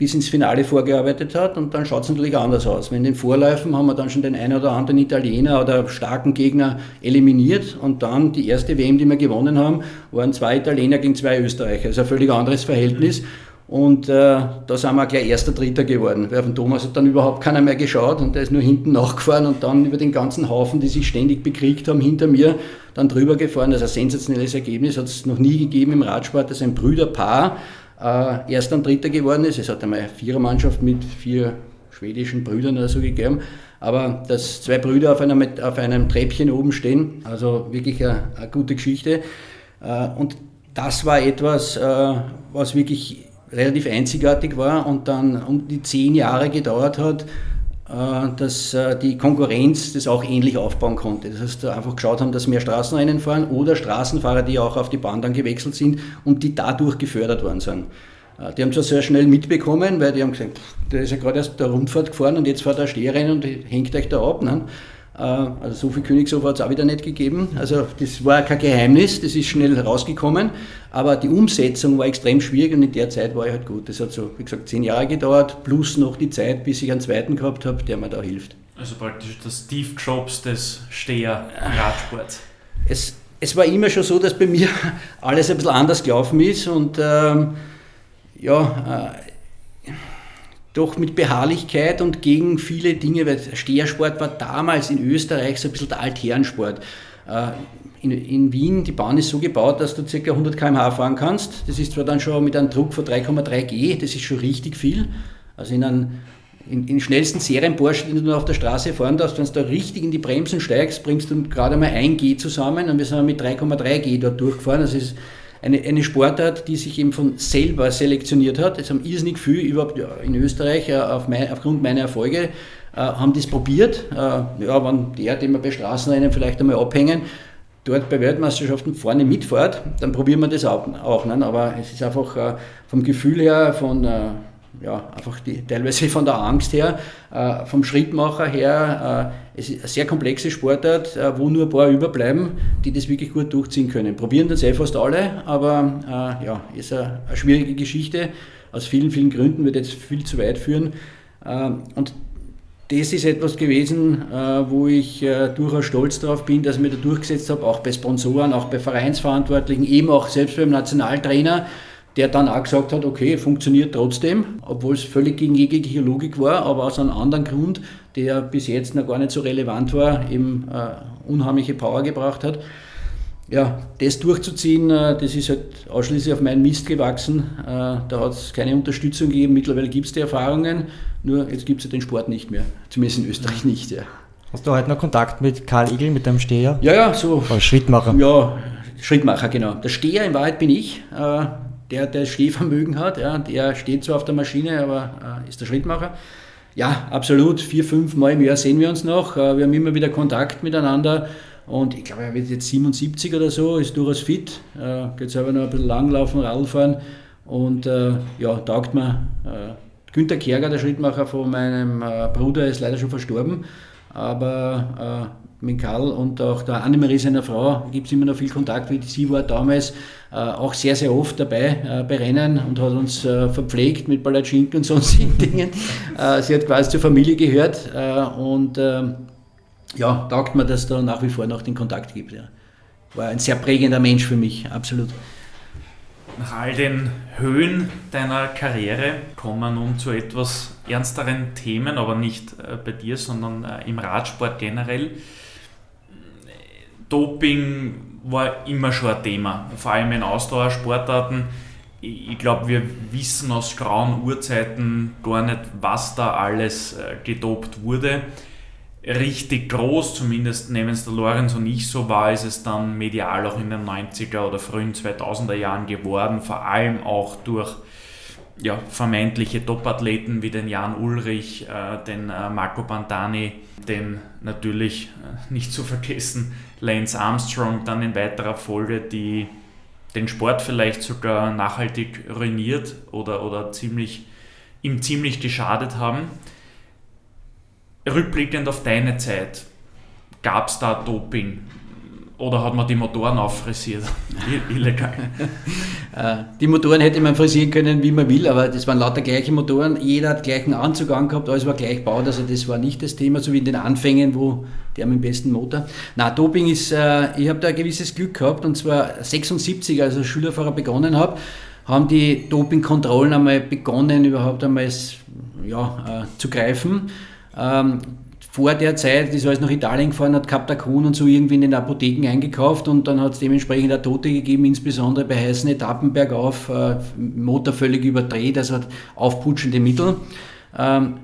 bis ins Finale vorgearbeitet hat und dann schaut es natürlich anders aus. Wenn den Vorläufen haben wir dann schon den einen oder anderen Italiener oder starken Gegner eliminiert und dann die erste WM, die wir gewonnen haben, waren zwei Italiener gegen zwei Österreicher. Also ein völlig anderes Verhältnis. Und äh, da sind wir gleich erster, dritter geworden. Weil von Thomas hat dann überhaupt keiner mehr geschaut und der ist nur hinten nachgefahren und dann über den ganzen Haufen, die sich ständig bekriegt haben, hinter mir dann drüber gefahren. Das ist ein sensationelles Ergebnis, hat es noch nie gegeben im Radsport. Das ist ein Brüderpaar, äh, erster und dritter geworden ist. Es hat einmal eine Vierermannschaft mit vier schwedischen Brüdern oder so gegeben. Aber dass zwei Brüder auf einem, auf einem Treppchen oben stehen, also wirklich eine, eine gute Geschichte. Äh, und das war etwas, äh, was wirklich relativ einzigartig war und dann um die zehn Jahre gedauert hat, dass äh, die Konkurrenz das auch ähnlich aufbauen konnte. Das heißt, einfach geschaut haben, dass mehr Straßenrennen fahren oder Straßenfahrer, die auch auf die Bahn dann gewechselt sind und die dadurch gefördert worden sind. Äh, die haben zwar sehr schnell mitbekommen, weil die haben gesagt, der ist ja gerade erst der Rundfahrt gefahren und jetzt fährt er Stehrennen und hängt euch da ab. Ne? Also so viel Königshof hat es auch wieder nicht gegeben. Also das war kein Geheimnis, das ist schnell rausgekommen. Aber die Umsetzung war extrem schwierig und in der Zeit war ich halt gut. Das hat so, wie gesagt, zehn Jahre gedauert, plus noch die Zeit, bis ich einen zweiten gehabt habe, der mir da hilft. Also praktisch das Steve Jobs des Steher-Radsports. Es, es war immer schon so, dass bei mir alles ein bisschen anders gelaufen ist und ähm, ja, äh, doch mit Beharrlichkeit und gegen viele Dinge, weil Stehersport war damals in Österreich so ein bisschen der Altherrensport. Äh, in, in, Wien, die Bahn ist so gebaut, dass du ca. 100 km/h fahren kannst. Das ist zwar dann schon mit einem Druck von 3,3 G, das ist schon richtig viel. Also in einem in, in schnellsten Serien-Porsche, den du auf der Straße fahren darfst, wenn du da richtig in die Bremsen steigst, bringst du gerade mal 1 G zusammen und wir sind mit 3,3 G dort durchgefahren. Das ist eine, eine Sportart, die sich eben von selber selektioniert hat. Es haben irrsinnig viel überhaupt in Österreich äh, auf mein, aufgrund meiner Erfolge äh, haben das probiert. Äh, ja, wenn der, den wir bei Straßenrennen vielleicht einmal abhängen, dort bei Weltmeisterschaften vorne mitfährt, dann probieren wir das auch. auch ne? Aber es ist einfach vom Gefühl her, von, ja, einfach die, teilweise von der Angst her, vom Schrittmacher her, es ist eine sehr komplexe Sportart, äh, wo nur ein paar überbleiben, die das wirklich gut durchziehen können. Probieren das eh fast alle, aber äh, ja, ist eine, eine, schwierige Geschichte. Aus vielen, vielen Gründen wird jetzt viel zu weit führen. und das ist etwas gewesen, äh, wo ich äh, durchaus stolz darauf bin, dass ich mir da durchgesetzt habe, auch bei Sponsoren, auch bei Vereinsverantwortlichen, eben auch selbst beim Nationaltrainer, der dann auch gesagt hat, okay, funktioniert trotzdem, obwohl es völlig gegen jegliche Logik war, aber aus einem anderen Grund, der bis jetzt noch gar nicht so relevant war, eben äh, unheimliche Power gebracht hat ja, das durchzuziehen, äh, das ist halt ausschließlich auf meinen Mist gewachsen. Äh, da hat es keine Unterstützung gegeben. Mittlerweile gibt es die Erfahrungen, nur jetzt gibt es ja den Sport nicht mehr. Zumindest in Österreich nicht. Ja. Hast du heute noch Kontakt mit Karl Igel, mit deinem Steher? Ja, ja, so. Oder Schrittmacher. Ja, Schrittmacher, genau. Der Steher in Wahrheit bin ich, äh, der der Stehvermögen hat. Ja, der steht zwar auf der Maschine, aber ist der Schrittmacher. Ja, absolut. Vier, fünf Mal im Jahr sehen wir uns noch. Wir haben immer wieder Kontakt miteinander. Und ich glaube, er wird jetzt 77 oder so, ist durchaus fit, äh, geht selber noch ein bisschen langlaufen, Radfahren und äh, ja, taugt mir. Äh, Günter Kerger, der Schrittmacher von meinem äh, Bruder, ist leider schon verstorben, aber äh, mit Karl und auch der Annemarie, seiner Frau, gibt es immer noch viel Kontakt, wie sie war damals äh, auch sehr, sehr oft dabei äh, bei Rennen und hat uns äh, verpflegt mit Palatschinken und sonstigen Dingen. sie hat quasi zur Familie gehört und ähm, ja, taugt mir, dass da nach wie vor noch den Kontakt gibt. Ja. War ein sehr prägender Mensch für mich, absolut. Nach all den Höhen deiner Karriere kommen wir nun zu etwas ernsteren Themen, aber nicht äh, bei dir, sondern äh, im Radsport generell. Doping war immer schon ein Thema, vor allem in Ausdauersportarten. Ich glaube, wir wissen aus grauen Urzeiten gar nicht, was da alles äh, gedopt wurde richtig groß, zumindest nehmen es der Lorenz und ich so war, ist es dann medial auch in den 90er oder frühen 2000er Jahren geworden, vor allem auch durch ja, vermeintliche Topathleten wie den Jan Ulrich, äh, den äh, Marco Pantani, den natürlich äh, nicht zu vergessen Lance Armstrong, dann in weiterer Folge die den Sport vielleicht sogar nachhaltig ruiniert oder, oder ziemlich, ihm ziemlich geschadet haben. Rückblickend auf deine Zeit, gab es da Doping? Oder hat man die Motoren auffrisiert? Illegal. Äh, die Motoren hätte man frisieren können, wie man will, aber das waren lauter gleiche Motoren. Jeder hat gleichen Anzug angehabt, alles war gleich gebaut, also das war nicht das Thema, so wie in den Anfängen, wo die haben den besten Motor. Na, Doping ist, äh, ich habe da ein gewisses Glück gehabt und zwar 76, als ich als Schülerfahrer begonnen habe, haben die Dopingkontrollen einmal begonnen, überhaupt einmal ja, äh, zu greifen. Ähm, vor der Zeit ist alles nach Italien gefahren, hat Captacon und so irgendwie in den Apotheken eingekauft und dann hat es dementsprechend auch Tote gegeben, insbesondere bei heißen Etappen bergauf, äh, Motor völlig überdreht, also hat aufputschende Mittel. Ähm,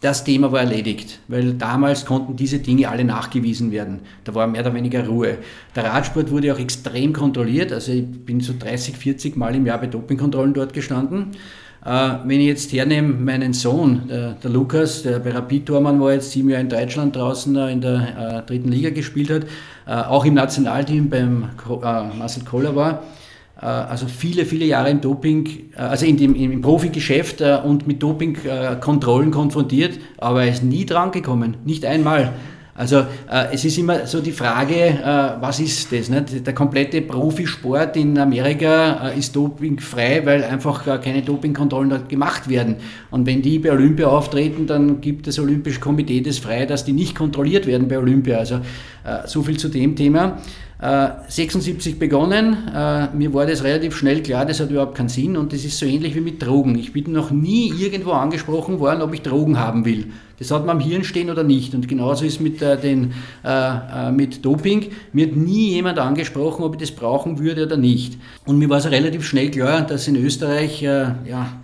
das Thema war erledigt, weil damals konnten diese Dinge alle nachgewiesen werden. Da war mehr oder weniger Ruhe. Der Radsport wurde auch extrem kontrolliert, also ich bin so 30, 40 Mal im Jahr bei Dopingkontrollen dort gestanden. Äh, wenn ich jetzt hernehme, meinen Sohn, der, der Lukas, der bei Rapid Tormann war, jetzt sieben Jahre in Deutschland draußen äh, in der äh, dritten Liga gespielt hat, auch im Nationalteam beim Marcel Koller war, also viele, viele Jahre im Doping, also in dem, im Profigeschäft und mit Dopingkontrollen konfrontiert, aber er ist nie dran gekommen, nicht einmal. Also äh, es ist immer so die Frage, äh, was ist das? Nicht? Der komplette Profisport in Amerika äh, ist dopingfrei, weil einfach keine Dopingkontrollen dort gemacht werden. Und wenn die bei Olympia auftreten, dann gibt das Olympische Komitee das frei, dass die nicht kontrolliert werden bei Olympia. Also so viel zu dem Thema. 76 äh, begonnen, mir war das relativ schnell klar, das hat überhaupt keinen Sinn und das ist so ähnlich wie mit Drogen. Ich bin noch nie irgendwo angesprochen worden, ob ich Drogen haben will. Das hat man am Hirn stehen oder nicht. Und genauso ist mit, äh, den, äh, mit Doping. Mir hat nie jemand angesprochen, ob ich das brauchen würde oder nicht. Und mir war es relativ schnell klar, dass in Österreich äh, ja,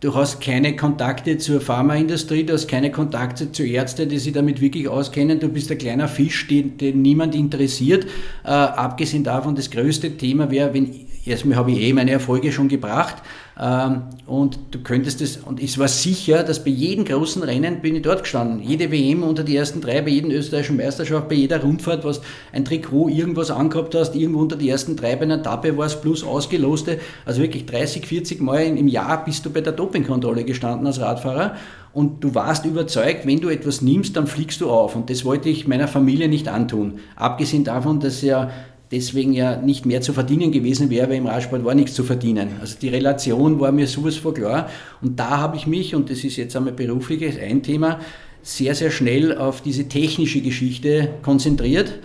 Du hast keine Kontakte zur Pharmaindustrie, du hast keine Kontakte zu Ärzten, die sich damit wirklich auskennen. Du bist ein kleiner Fisch, den, den niemand interessiert. Äh, abgesehen davon, das größte Thema wäre, wenn erstmal habe ich eh meine Erfolge schon gebracht und du könntest es, und es war sicher, dass bei jedem großen Rennen bin ich dort gestanden. Jede WM unter die ersten drei, bei jedem österreichischen Meisterschaft, bei jeder Rundfahrt, was ein Trikot irgendwas angehabt hast, irgendwo unter die ersten drei bei einer Etappe war es plus ausgeloste. Also wirklich 30, 40 Mal im Jahr bist du bei der Dopingkontrolle gestanden als Radfahrer und du warst überzeugt, wenn du etwas nimmst, dann fliegst du auf. Und das wollte ich meiner Familie nicht antun. Abgesehen davon, dass ja deswegen ja nicht mehr zu verdienen gewesen wäre, weil im Radsport war nichts zu verdienen. Also die Relation war mir sowas vor klar. Und da habe ich mich, und das ist jetzt einmal berufliches ein Thema, sehr, sehr schnell auf diese technische Geschichte konzentriert,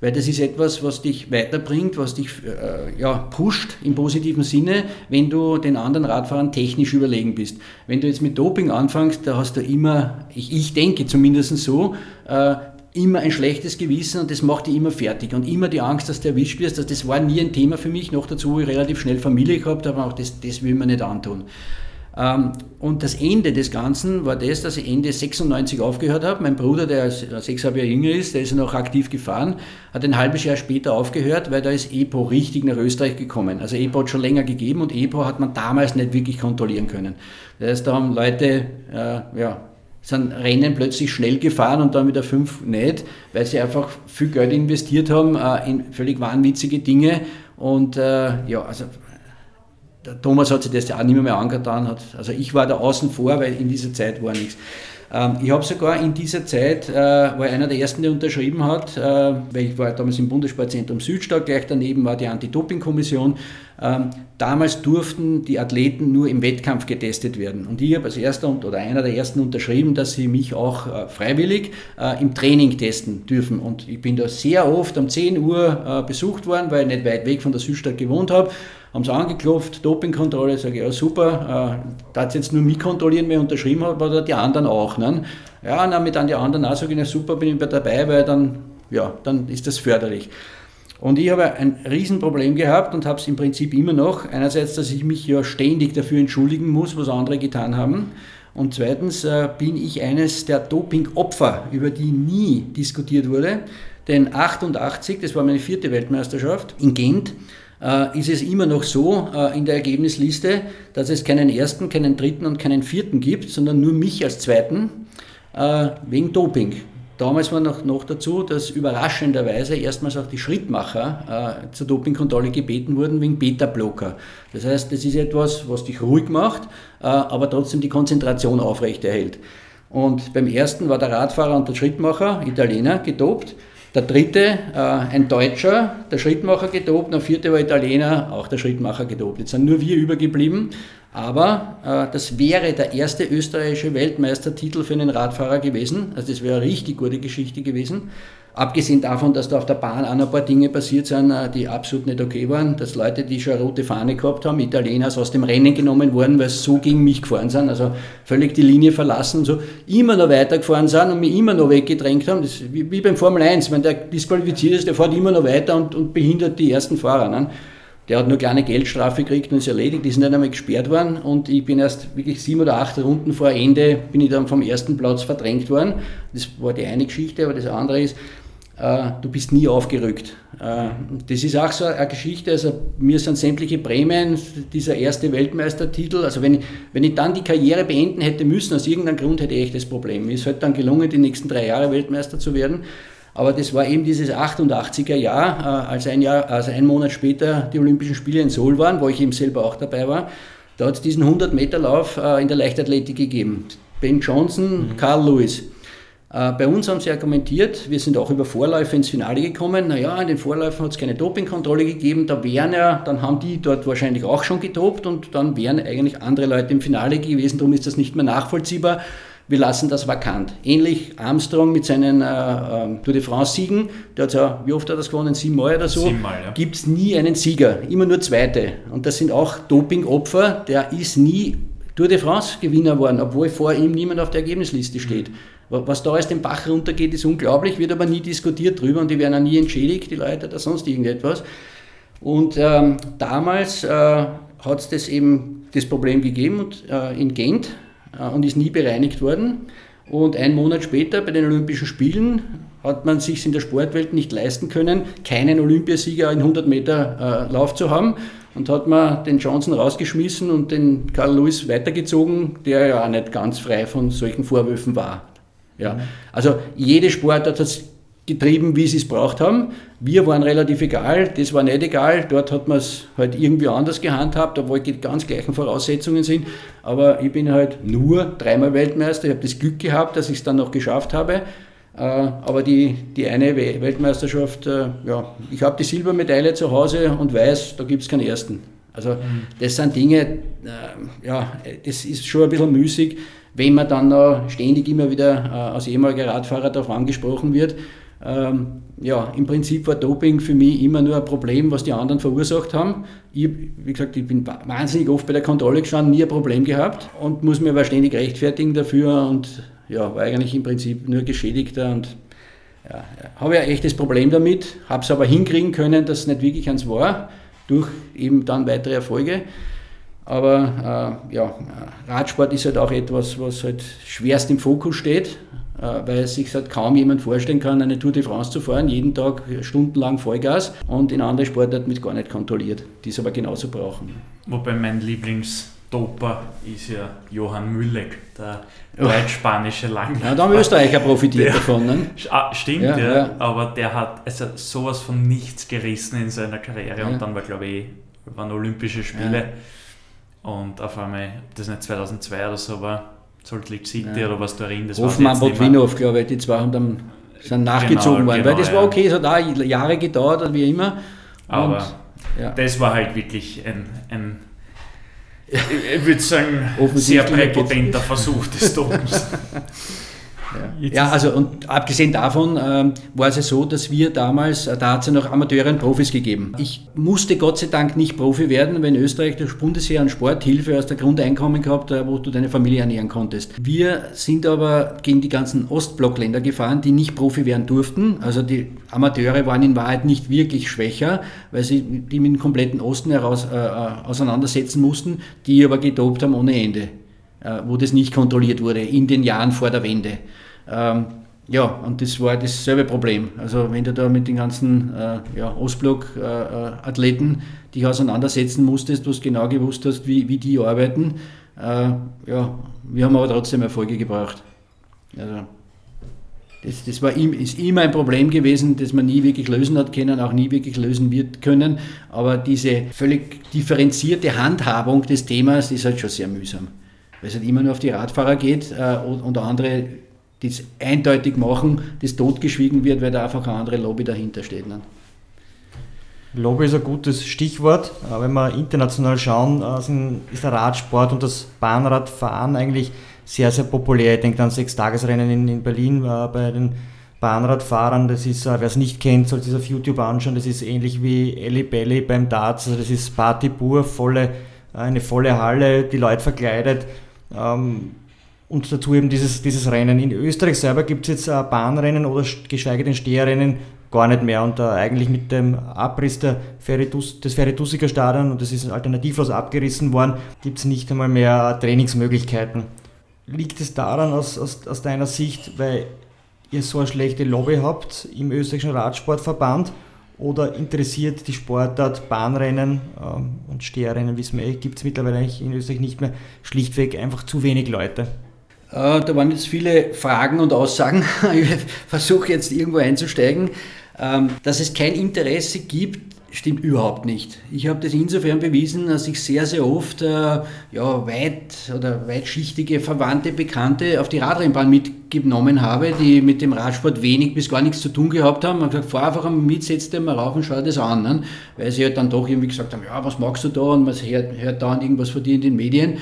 weil das ist etwas, was dich weiterbringt, was dich äh, ja, pusht im positiven Sinne, wenn du den anderen Radfahrern technisch überlegen bist. Wenn du jetzt mit Doping anfängst, da hast du immer, ich, ich denke zumindest so, äh, immer ein schlechtes Gewissen und das macht dich immer fertig und immer die Angst, dass du erwischt wirst. Also das war nie ein Thema für mich. Noch dazu, wo ich relativ schnell Familie gehabt habe, auch das, das will man nicht antun. Ähm, und das Ende des Ganzen war das, dass ich Ende 96 aufgehört habe. Mein Bruder, der sechseinhalb Jahre jünger ist, der ist noch aktiv gefahren, hat ein halbes Jahr später aufgehört, weil da ist EPO richtig nach Österreich gekommen. Also EPO hat schon länger gegeben und EPO hat man damals nicht wirklich kontrollieren können. Das heißt, da haben Leute äh, ja, sind Rennen plötzlich schnell gefahren und dann wieder fünf nicht, weil sie einfach viel Geld investiert haben äh, in völlig wahnwitzige Dinge. Und äh, ja, also der Thomas hat sich das ja auch nicht mehr, angetan. Hat. Also ich war da außen vor, weil in dieser Zeit war nichts. Ähm, ich habe sogar in dieser Zeit, äh, war einer der ersten, der unterschrieben hat, äh, weil ich war damals im Bundessportzentrum Südstadt, gleich daneben war die Anti-Doping-Kommission. Ähm, damals durften die Athleten nur im Wettkampf getestet werden. Und ich habe als erster oder einer der ersten unterschrieben, dass sie mich auch äh, freiwillig im Training testen dürfen. Und ich bin da sehr oft um 10 Uhr besucht worden, weil ich nicht weit weg von der Südstadt gewohnt habe haben sie angeklopft, Dopingkontrolle, sage ich, ja super, äh, da jetzt nur mich kontrollieren, wer unterschrieben hat, aber die anderen auch. Ne? Ja, dann mit an die anderen auch sage ich, na super, bin ich dabei, weil dann, ja, dann ist das förderlich. Und ich habe ein Riesenproblem gehabt und habe es im Prinzip immer noch. Einerseits, dass ich mich ja ständig dafür entschuldigen muss, was andere getan haben. Und zweitens äh, bin ich eines der Dopingopfer, über die nie diskutiert wurde. Denn 88, das war meine vierte Weltmeisterschaft in Gent, äh, ist es immer noch so äh, in der Ergebnisliste, dass es keinen ersten, keinen dritten und keinen vierten gibt, sondern nur mich als zweiten äh, wegen Doping. Damals war noch, noch dazu, dass überraschenderweise erstmals auch die Schrittmacher äh, zur Dopingkontrolle gebeten wurden wegen Beta-Blocker. Das heißt, das ist etwas, was dich ruhig macht, äh, aber trotzdem die Konzentration aufrechterhält. Und beim ersten war der Radfahrer und der Schrittmacher, Italiener, gedopt. Der dritte, äh, ein Deutscher, der Schrittmacher gedopt. Der vierte war Italiener, auch der Schrittmacher gedopt. Jetzt sind nur wir übergeblieben. Aber äh, das wäre der erste österreichische Weltmeistertitel für einen Radfahrer gewesen. Also das wäre eine richtig gute Geschichte gewesen. Abgesehen davon, dass da auf der Bahn auch ein paar Dinge passiert sind, äh, die absolut nicht okay waren, dass Leute, die schon eine rote Fahne gehabt haben, Italiener aus dem Rennen genommen wurden, weil sie so gegen mich gefahren sind, also völlig die Linie verlassen und so, immer noch weitergefahren sind und mich immer noch weggedrängt haben. Das ist wie, beim Formel 1, wenn der disqualifiziert ist, der fährt immer noch weiter und, und behindert die ersten Fahrer. Ne? Der hat nur kleine Geldstrafe gekriegt und ist erledigt, die sind nicht einmal gesperrt worden und ich bin erst wirklich sieben oder acht Runden vor Ende, bin ich dann vom ersten Platz verdrängt worden. Das war die eine Geschichte, aber das andere ist, du bist nie aufgerückt. Äh, das ist auch so eine Geschichte, also mir sind sämtliche Prämien, dieser erste Weltmeistertitel, also wenn, wenn ich dann die Karriere beenden hätte müssen, aus irgendeinem Grund hätte ich das Problem. Mir ist halt dann gelungen, die nächsten drei Jahre Weltmeister zu werden. Aber das war eben dieses 88er Jahr, äh, als ein, Jahr, also ein Monat später die Olympischen Spiele in Seoul waren, wo ich eben selber auch dabei war. Da hat es diesen 100-Meter-Lauf in der Leichtathletik gegeben. Ben Johnson, mhm. Carl Lewis. Äh, bei uns haben sie argumentiert, wir sind auch über Vorläufe ins Finale gekommen. Naja, in den Vorläufen hat es keine Dopingkontrolle gegeben, da wären ja, dann haben die dort wahrscheinlich auch schon gedopt und dann wären eigentlich andere Leute im Finale gewesen, darum ist das nicht mehr nachvollziehbar. Wir lassen das vakant. Ähnlich Armstrong mit seinen äh, äh, Tour de France-Siegen, der hat ja, wie oft hat er das gewonnen? Siebenmal oder so? Siebenmal, ja. Gibt es nie einen Sieger, immer nur Zweite. Und das sind auch Dopingopfer, der ist nie Tour de France-Gewinner geworden, obwohl vor ihm niemand auf der Ergebnisliste steht. Was da als den Bach runtergeht, ist unglaublich, wird aber nie diskutiert drüber und die werden auch nie entschädigt, die Leute oder sonst irgendetwas. Und ähm, damals äh, hat es das eben das Problem gegeben und, äh, in Gent äh, und ist nie bereinigt worden. Und einen Monat später bei den Olympischen Spielen hat man sich in der Sportwelt nicht leisten können, keinen Olympiasieger in 100 Meter äh, Lauf zu haben. Und hat man den Johnson rausgeschmissen und den Carl Lewis weitergezogen, der ja auch nicht ganz frei von solchen Vorwürfen war. Ja. Also jede Sportart hat es getrieben, wie sie es braucht haben. Wir waren relativ egal, das war nicht egal. Dort hat man es halt irgendwie anders gehandhabt, obwohl die ganz gleichen Voraussetzungen sind. Aber ich bin halt nur dreimal Weltmeister. Ich habe das Glück gehabt, dass ich es dann noch geschafft habe. Äh, aber die, die eine Weltmeisterschaft, äh, ja, ich habe die Silbermedaille zu Hause und weiß, da gibt es keinen ersten. Also mhm. das sind Dinge, äh, ja, das ist schon ein bisschen müßig wenn man dann noch ständig immer wieder äh, als ehemaliger Radfahrer darauf angesprochen wird. Ähm, ja, im Prinzip war Doping für mich immer nur ein Problem, was die anderen verursacht haben. Ich, wie gesagt, ich bin wahnsinnig oft bei der Kontrolle gestanden, nie ein Problem gehabt und muss mir aber ständig rechtfertigen dafür und ja, war eigentlich im Prinzip nur Geschädigter und ja, habe ja echtes Problem damit, habe es aber hinkriegen können, dass es nicht wirklich eins war, durch eben dann weitere Erfolge. Aber äh, ja, Radsport ist halt auch etwas, was halt schwerst im Fokus steht, äh, weil sich halt kaum jemand vorstellen kann, eine Tour de France zu fahren, jeden Tag stundenlang Vollgas und in anderen Sportarten mit gar nicht kontrolliert, die es aber genauso brauchen. Wobei mein Lieblingsdoper ist ja Johann Mülleck, der deutsch-spanische Langläufer. Ja, da haben Österreicher profitiert der, davon. Ne? Ah, stimmt, ja, ja, ja, aber der hat also sowas von nichts gerissen in seiner Karriere und dann war, glaube ich, waren Olympische Spiele. Und auf einmal, das nicht 2002 oder so war, Salt Lake City ja. oder was da drin, das Hoffmann, Botwinow, glaube ich, die zwei haben dann, sind nachgezogen genau, worden, genau, weil das war okay, es hat auch Jahre gedauert und wie immer. Aber ja. das war halt wirklich ein, ein ich würde sagen, sehr präpotenter Versuch des Tobens. Ja, ja also und abgesehen davon ähm, war es ja so, dass wir damals, äh, da hat es ja noch Amateure und Profis gegeben. Ich musste Gott sei Dank nicht Profi werden, weil in Österreich das Bundesheer an Sporthilfe aus der Grundeinkommen gehabt, äh, wo du deine Familie ernähren konntest. Wir sind aber gegen die ganzen Ostblockländer gefahren, die nicht Profi werden durften. Also die Amateure waren in Wahrheit nicht wirklich schwächer, weil sie die mit dem kompletten Osten heraus äh, äh auseinandersetzen mussten, die aber gedopt haben ohne Ende. Äh, wo das nicht kontrolliert wurde, in den Jahren vor der Wende. Ähm, ja, und das war dasselbe Problem. Also wenn du da mit den ganzen äh, ja, Ostblock-Athleten äh, dich auseinandersetzen musstest, du genau gewusst hast, wie, wie die arbeiten, äh, ja, wir haben aber trotzdem Erfolge gebracht. Also. Das, das war, ist immer ein Problem gewesen, das man nie wirklich lösen hat können, auch nie wirklich lösen wird können. Aber diese völlig differenzierte Handhabung des Themas ist halt schon sehr mühsam. Weil es halt immer nur auf die Radfahrer geht äh, und andere die es eindeutig machen, das totgeschwiegen wird, weil da einfach eine andere Lobby dahinter steht. Ne? Lobby ist ein gutes Stichwort. Äh, wenn wir international schauen, äh, ist der Radsport und das Bahnradfahren eigentlich sehr, sehr populär. Ich denke an Sechstagesrennen in, in Berlin äh, bei den Bahnradfahrern. Das ist, wer es nicht kennt, soll sich auf YouTube anschauen. Das ist ähnlich wie Ellie Belly beim Darts. Also das ist Party pur, volle, eine volle Halle, die Leute verkleidet. Ähm, und dazu eben dieses, dieses Rennen. In Österreich selber gibt es jetzt ein Bahnrennen oder geschweige denn Steherrennen gar nicht mehr. Und uh, eigentlich mit dem Abriss der Feritus, des Feritusiker Stadion, und das ist alternativlos abgerissen worden, gibt es nicht einmal mehr Trainingsmöglichkeiten. Liegt es daran aus, aus, aus deiner Sicht, weil ihr so eine schlechte Lobby habt im österreichischen Radsportverband? Oder interessiert die Sportart Bahnrennen ähm, und Steherrennen, wissen wir eh, gibt es mittlerweile in Österreich nicht mehr, schlichtweg einfach zu wenig Leute? Äh, da waren jetzt viele Fragen und Aussagen. Ich versuche jetzt irgendwo einzusteigen. Ähm, dass es kein Interesse gibt, stimmt überhaupt nicht. Ich habe das insofern bewiesen, dass ich sehr, sehr oft äh, ja, weit oder weitschichtige Verwandte, Bekannte auf die Radrennbahn mitgenommen habe, die mit dem Radsport wenig bis gar nichts zu tun gehabt haben. Man gesagt, fahr einfach einmal mit, setz dir mal rauf und schau das an. Ne? Weil sie halt dann doch irgendwie gesagt haben, ja, was magst du da? Und man hört, hört dauernd irgendwas von dir in den Medien.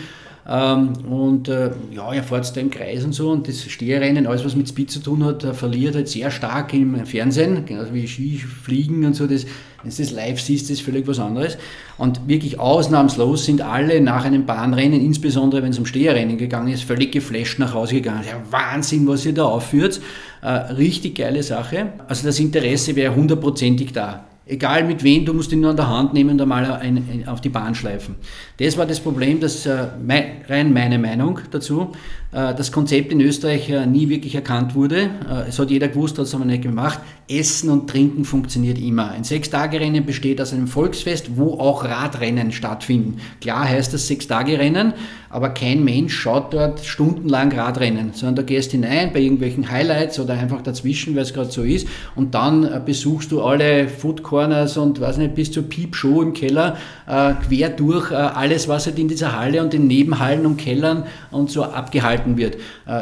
Ähm, und äh, ja, er fährt da im Kreis und so und das Steherrennen, alles was mit Speed zu tun hat, verliert halt sehr stark im Fernsehen, genauso wie Skifliegen und so. Das, wenn du das live siehst, ist völlig was anderes. Und wirklich ausnahmslos sind alle nach einem Bahnrennen, insbesondere wenn es um Steherrennen gegangen ist, völlig geflasht nach Hause gegangen. Ja, Wahnsinn, was ihr da aufführt. Äh, richtig geile Sache. Also das Interesse wäre hundertprozentig da. Egal mit wem, du musst ihn nur an der Hand nehmen und einmal ein, ein, auf die Bahn schleifen. Das war das Problem, das äh, rein meine Meinung dazu, das Konzept in Österreich äh, nie wirklich erkannt wurde. Äh, es hat jeder gewusst, hat es aber nicht gemacht. Essen und Trinken funktioniert immer. Ein Sechstagerennen besteht aus einem Volksfest, wo auch Radrennen stattfinden. Klar heißt das Sechstagerennen, aber kein Mensch schaut dort stundenlang Radrennen, sondern da gehst hinein bei irgendwelchen Highlights oder einfach dazwischen, weil es gerade so ist, und dann besuchst du alle Food Corners und weiß nicht, bis zur Piepshow im Keller, quer durch alles, was halt in dieser Halle und den Nebenhallen und Kellern und so abgehalten wird.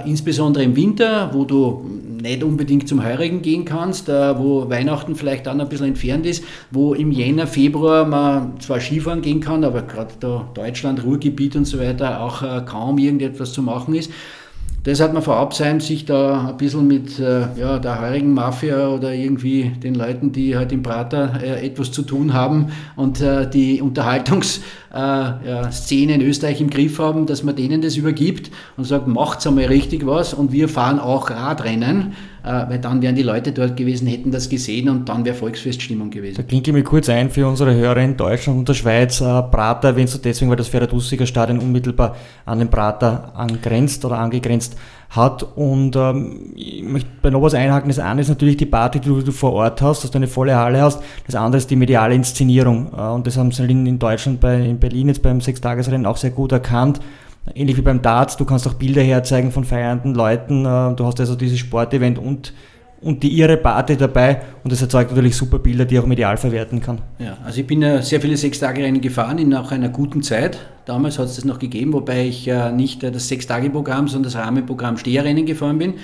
Insbesondere im Winter, wo du nicht unbedingt zum Heurigen gehen kannst, wo Weihnachten vielleicht dann ein bisschen entfernt ist, wo im Jänner, Februar man zwar Skifahren gehen kann, aber gerade da Deutschland, Ruhrgebiet und so weiter auch äh, kaum irgendetwas zu machen ist. Das hat man vorab sein, sich da ein bisschen mit äh, ja, der heurigen Mafia oder irgendwie den Leuten, die halt im Prater äh, etwas zu tun haben und äh, die Unterhaltungsszene in Österreich im Griff haben, dass man denen das übergibt und sagt, macht's einmal richtig was und wir fahren auch Radrennen weil dann wären die Leute dort gewesen, hätten das gesehen und dann wäre Volksfeststimmung gewesen. Da klinke ich mir kurz ein für unsere Hörer in Deutschland und der Schweiz. Äh, Prater erwähnst du deswegen, weil das Ferradussiger Stadion unmittelbar an den Prater angrenzt oder angegrenzt hat. Und ähm, ich möchte bei noch was einhaken. Das eine ist natürlich die Party, die du vor Ort hast, dass du eine volle Halle hast. Das andere ist die mediale Inszenierung. Äh, und das haben sie in, in Deutschland, bei, in Berlin jetzt beim Sechstagesrennen auch sehr gut erkannt. Ähnlich wie beim Darts, du kannst auch Bilder herzeigen von feiernden Leuten. Äh, du hast also dieses Sportevent und, und die ihre Party dabei und das erzeugt natürlich super Bilder, die auch medial verwerten kann. Ja, also ich bin ja sehr viele Sechstagerennen gefahren in auch einer guten Zeit. Damals hat es das noch gegeben, wobei ich nicht das Sechstageprogramm, sondern das Rahmenprogramm Steherrennen gefahren bin.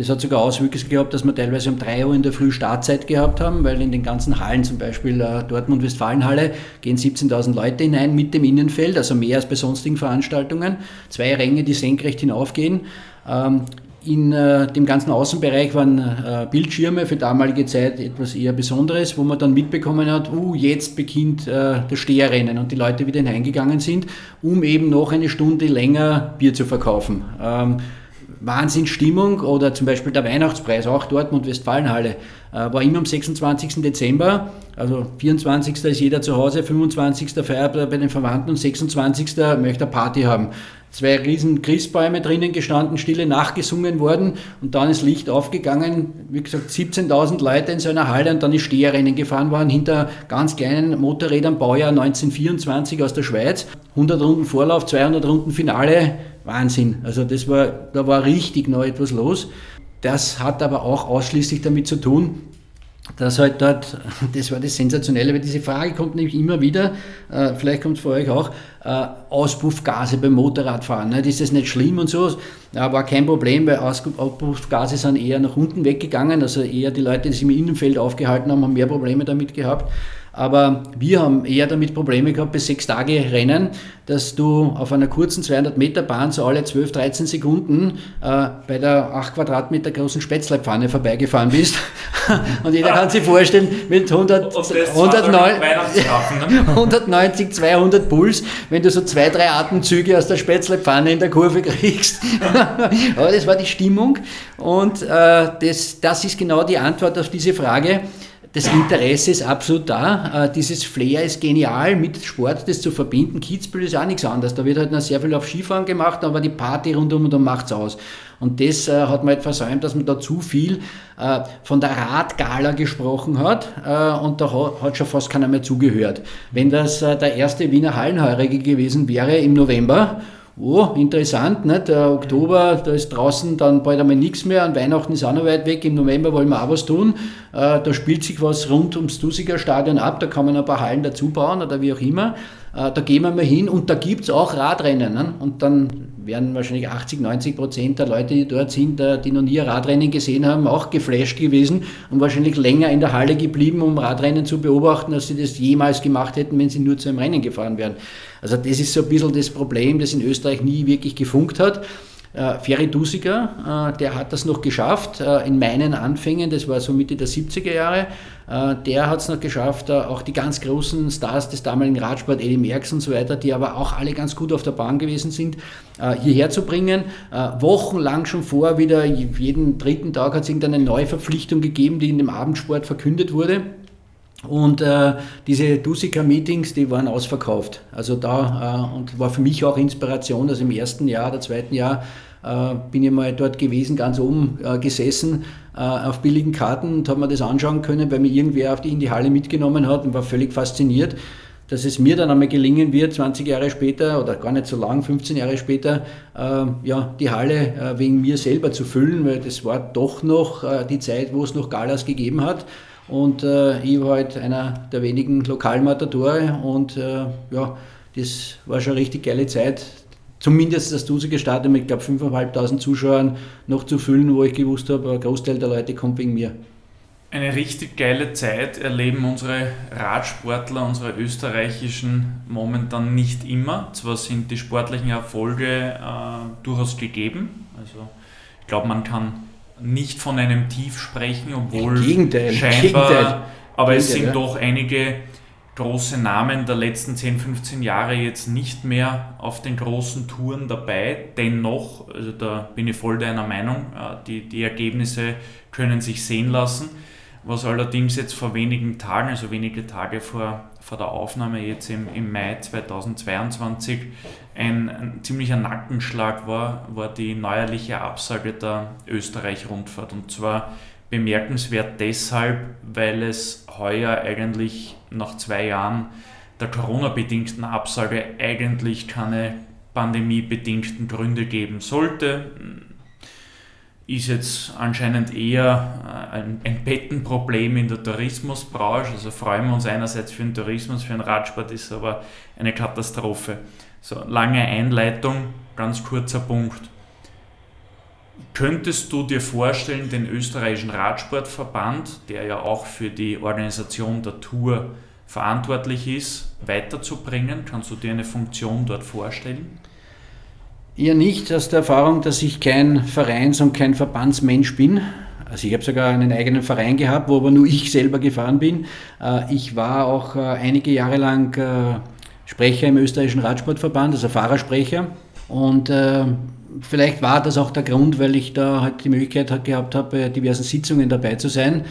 Das hat sogar Auswirkungen gehabt, dass wir teilweise um 3 Uhr in der Früh Startzeit gehabt haben, weil in den ganzen Hallen, zum Beispiel äh, Dortmund-Westfalenhalle, gehen 17.000 Leute hinein mit dem Innenfeld, also mehr als bei sonstigen Veranstaltungen. Zwei Ränge, die senkrecht hinaufgehen. Ähm, in äh, dem ganzen Außenbereich waren äh, Bildschirme für damalige Zeit etwas eher Besonderes, wo man dann mitbekommen hat, uh, jetzt beginnt äh, das Steherrennen und die Leute wieder hineingegangen sind, um eben noch eine Stunde länger Bier zu verkaufen. Ähm, Wahnsinnsstimmung oder zum Beispiel der Weihnachtspreis, auch Dortmund-Westfalenhalle, äh, war immer am 26. Dezember. Also 24. ist jeder zu Hause, 25. feiert bei den Verwandten und 26. möchte eine Party haben. Zwei riesen Christbäume drinnen gestanden, stille nachgesungen worden und dann ist Licht aufgegangen. Wie gesagt, 17.000 Leute in so einer Halle und dann ist Steherrennen gefahren worden hinter ganz kleinen Motorrädern, Baujahr 1924 aus der Schweiz. 100 Runden Vorlauf, 200 Runden Finale Wahnsinn. Also das war, da war richtig noch etwas los. das hat aber auch ausschließlich damit zu tun, dass halt dort, das war das Sensationelle, weil diese Frage kommt nämlich immer wieder, äh, vielleicht kommt es für euch auch, äh, Auspuffgase beim Motorradfahren. Nicht? Ist das nicht schlimm und so? Ja, war kein Problem, weil Auspuffgase sind eher nach unten weggegangen, also eher die Leute, die sich im Innenfeld aufgehalten haben, haben mehr Probleme damit gehabt. Aber wir haben eher damit Probleme gehabt bei sechs Tage Rennen, dass du auf einer kurzen 200 Meter Bahn so alle 12, 13 Sekunden äh, bei der 8 Quadratmeter großen Spätzlepfanne vorbeigefahren bist. und jeder kann sich vorstellen, mit 100, 109, 190, 200 Puls, wenn du so zwei, drei Atemzüge aus der Spätzlepfanne in der Kurve kriegst. Aber das war die Stimmung und äh, das, das ist genau die Antwort auf diese Frage das Interesse ist absolut da. Äh, dieses Flair ist genial, mit Sport das zu verbinden. Kitzbühel ist auch nichts anderes. Da wird halt noch sehr viel auf Skifahren gemacht, aber die Party rundum und um macht es aus. Und das äh, hat man halt versäumt, dass man da zu viel äh, von der Radgala gesprochen hat und da hat schon fast keiner mehr zugehört. Wenn das der erste Wiener Hallenheurige gewesen wäre im November, oh, interessant, nicht? Der Oktober, da ist draußen dann bald einmal nichts mehr, an Weihnachten ist auch noch weit weg, im November wollen wir auch was tun. Äh, da spielt sich was rund ums Dusiger Stadion ab, da kann man ein paar Hallen dazu bauen oder wie auch immer. Äh, da gehen wir mal hin und da gibt es auch Radrennen. Ne? Und dann werden wahrscheinlich 80, 90 Prozent der Leute, die dort sind, äh, die noch nie Radrennen gesehen haben, auch geflasht gewesen und wahrscheinlich länger in der Halle geblieben, um Radrennen zu beobachten, als sie das jemals gemacht hätten, wenn sie nur zu einem Rennen gefahren wären. Also das ist so ein bisschen das Problem, das in Österreich nie wirklich gefunkt hat. Äh, Ferry Dusiger, äh, der hat das noch geschafft äh, in meinen Anfängen, das war so Mitte der 70er Jahre, äh, der hat es noch geschafft, äh, auch die ganz großen Stars des damaligen Radsport, Eddie Merckx und so weiter, die aber auch alle ganz gut auf der Bahn gewesen sind, äh, hierher zu bringen. wochenlang schon vor, wieder jeden dritten Tag hat es irgendeine Neuverpflichtung gegeben, die in dem Abendsport verkündet wurde. Und äh, diese Dusika-Meetings, die waren ausverkauft. Also da, äh, und war für mich auch Inspiration, dass im ersten Jahr oder zweiten Jahr äh, bin ich mal dort gewesen, ganz oben äh, gesessen, äh, auf billigen Karten und habe mir das anschauen können, weil mir irgendwer auf die, in die Halle mitgenommen hat und war völlig fasziniert, dass es mir dann einmal gelingen wird, 20 Jahre später oder gar nicht so lang, 15 Jahre später, äh, ja, die Halle wegen mir selber zu füllen, weil das war doch noch die Zeit, wo es noch Galas gegeben hat. Und äh, ich war halt einer der wenigen Lokalmatadore und äh, ja, das war schon eine richtig geile Zeit. Zumindest das Duse gestartet mit, ich glaube, 5.500 Zuschauern noch zu füllen, wo ich gewusst habe, ein Großteil der Leute kommt wegen mir. Eine richtig geile Zeit erleben unsere Radsportler, unsere österreichischen momentan nicht immer. Zwar sind die sportlichen Erfolge äh, durchaus gegeben. Also ich glaube, man kann nicht von einem Tief sprechen, obwohl Im Gegenteil, scheinbar, Gegenteil. aber es Gegenteil, sind ja. doch einige große Namen der letzten 10, 15 Jahre jetzt nicht mehr auf den großen Touren dabei. Dennoch, also da bin ich voll deiner Meinung, äh, die, die Ergebnisse können sich sehen lassen. Was allerdings jetzt vor wenigen Tagen, also wenige Tage vor, vor der Aufnahme jetzt im, im Mai 2022, ein, ein ziemlicher Nackenschlag war, war die neuerliche Absage der Österreich-Rundfahrt. Und zwar bemerkenswert deshalb, weil es heuer eigentlich nach zwei Jahren der Corona-bedingten Absage eigentlich keine pandemiebedingten Gründe geben sollte ist jetzt anscheinend eher äh, ein, ein Bettenproblem in der Tourismusbranche. Also freuen wir uns einerseits für den Tourismus, für den Radsport ist aber eine Katastrophe. So, lange Einleitung, ganz kurzer Punkt. Könntest du dir vorstellen, den österreichischen Radsportverband, der ja auch für die Organisation der Tour verantwortlich ist, weiterzubringen? Kannst du dir eine Funktion dort vorstellen? Eher nicht aus der Erfahrung, dass ich kein Vereins- und kein Verbandsmensch bin. Also ich habe sogar einen eigenen Verein gehabt, wo aber nur ich selber gefahren bin. Äh, ich war auch äh, einige Jahre lang äh, Sprecher im österreichischen Radsportverband, also Fahrersprecher. Und vielleicht war das auch der Grund, weil ich da halt die Möglichkeit gehabt habe, bei diversen Sitzungen dabei zu sein.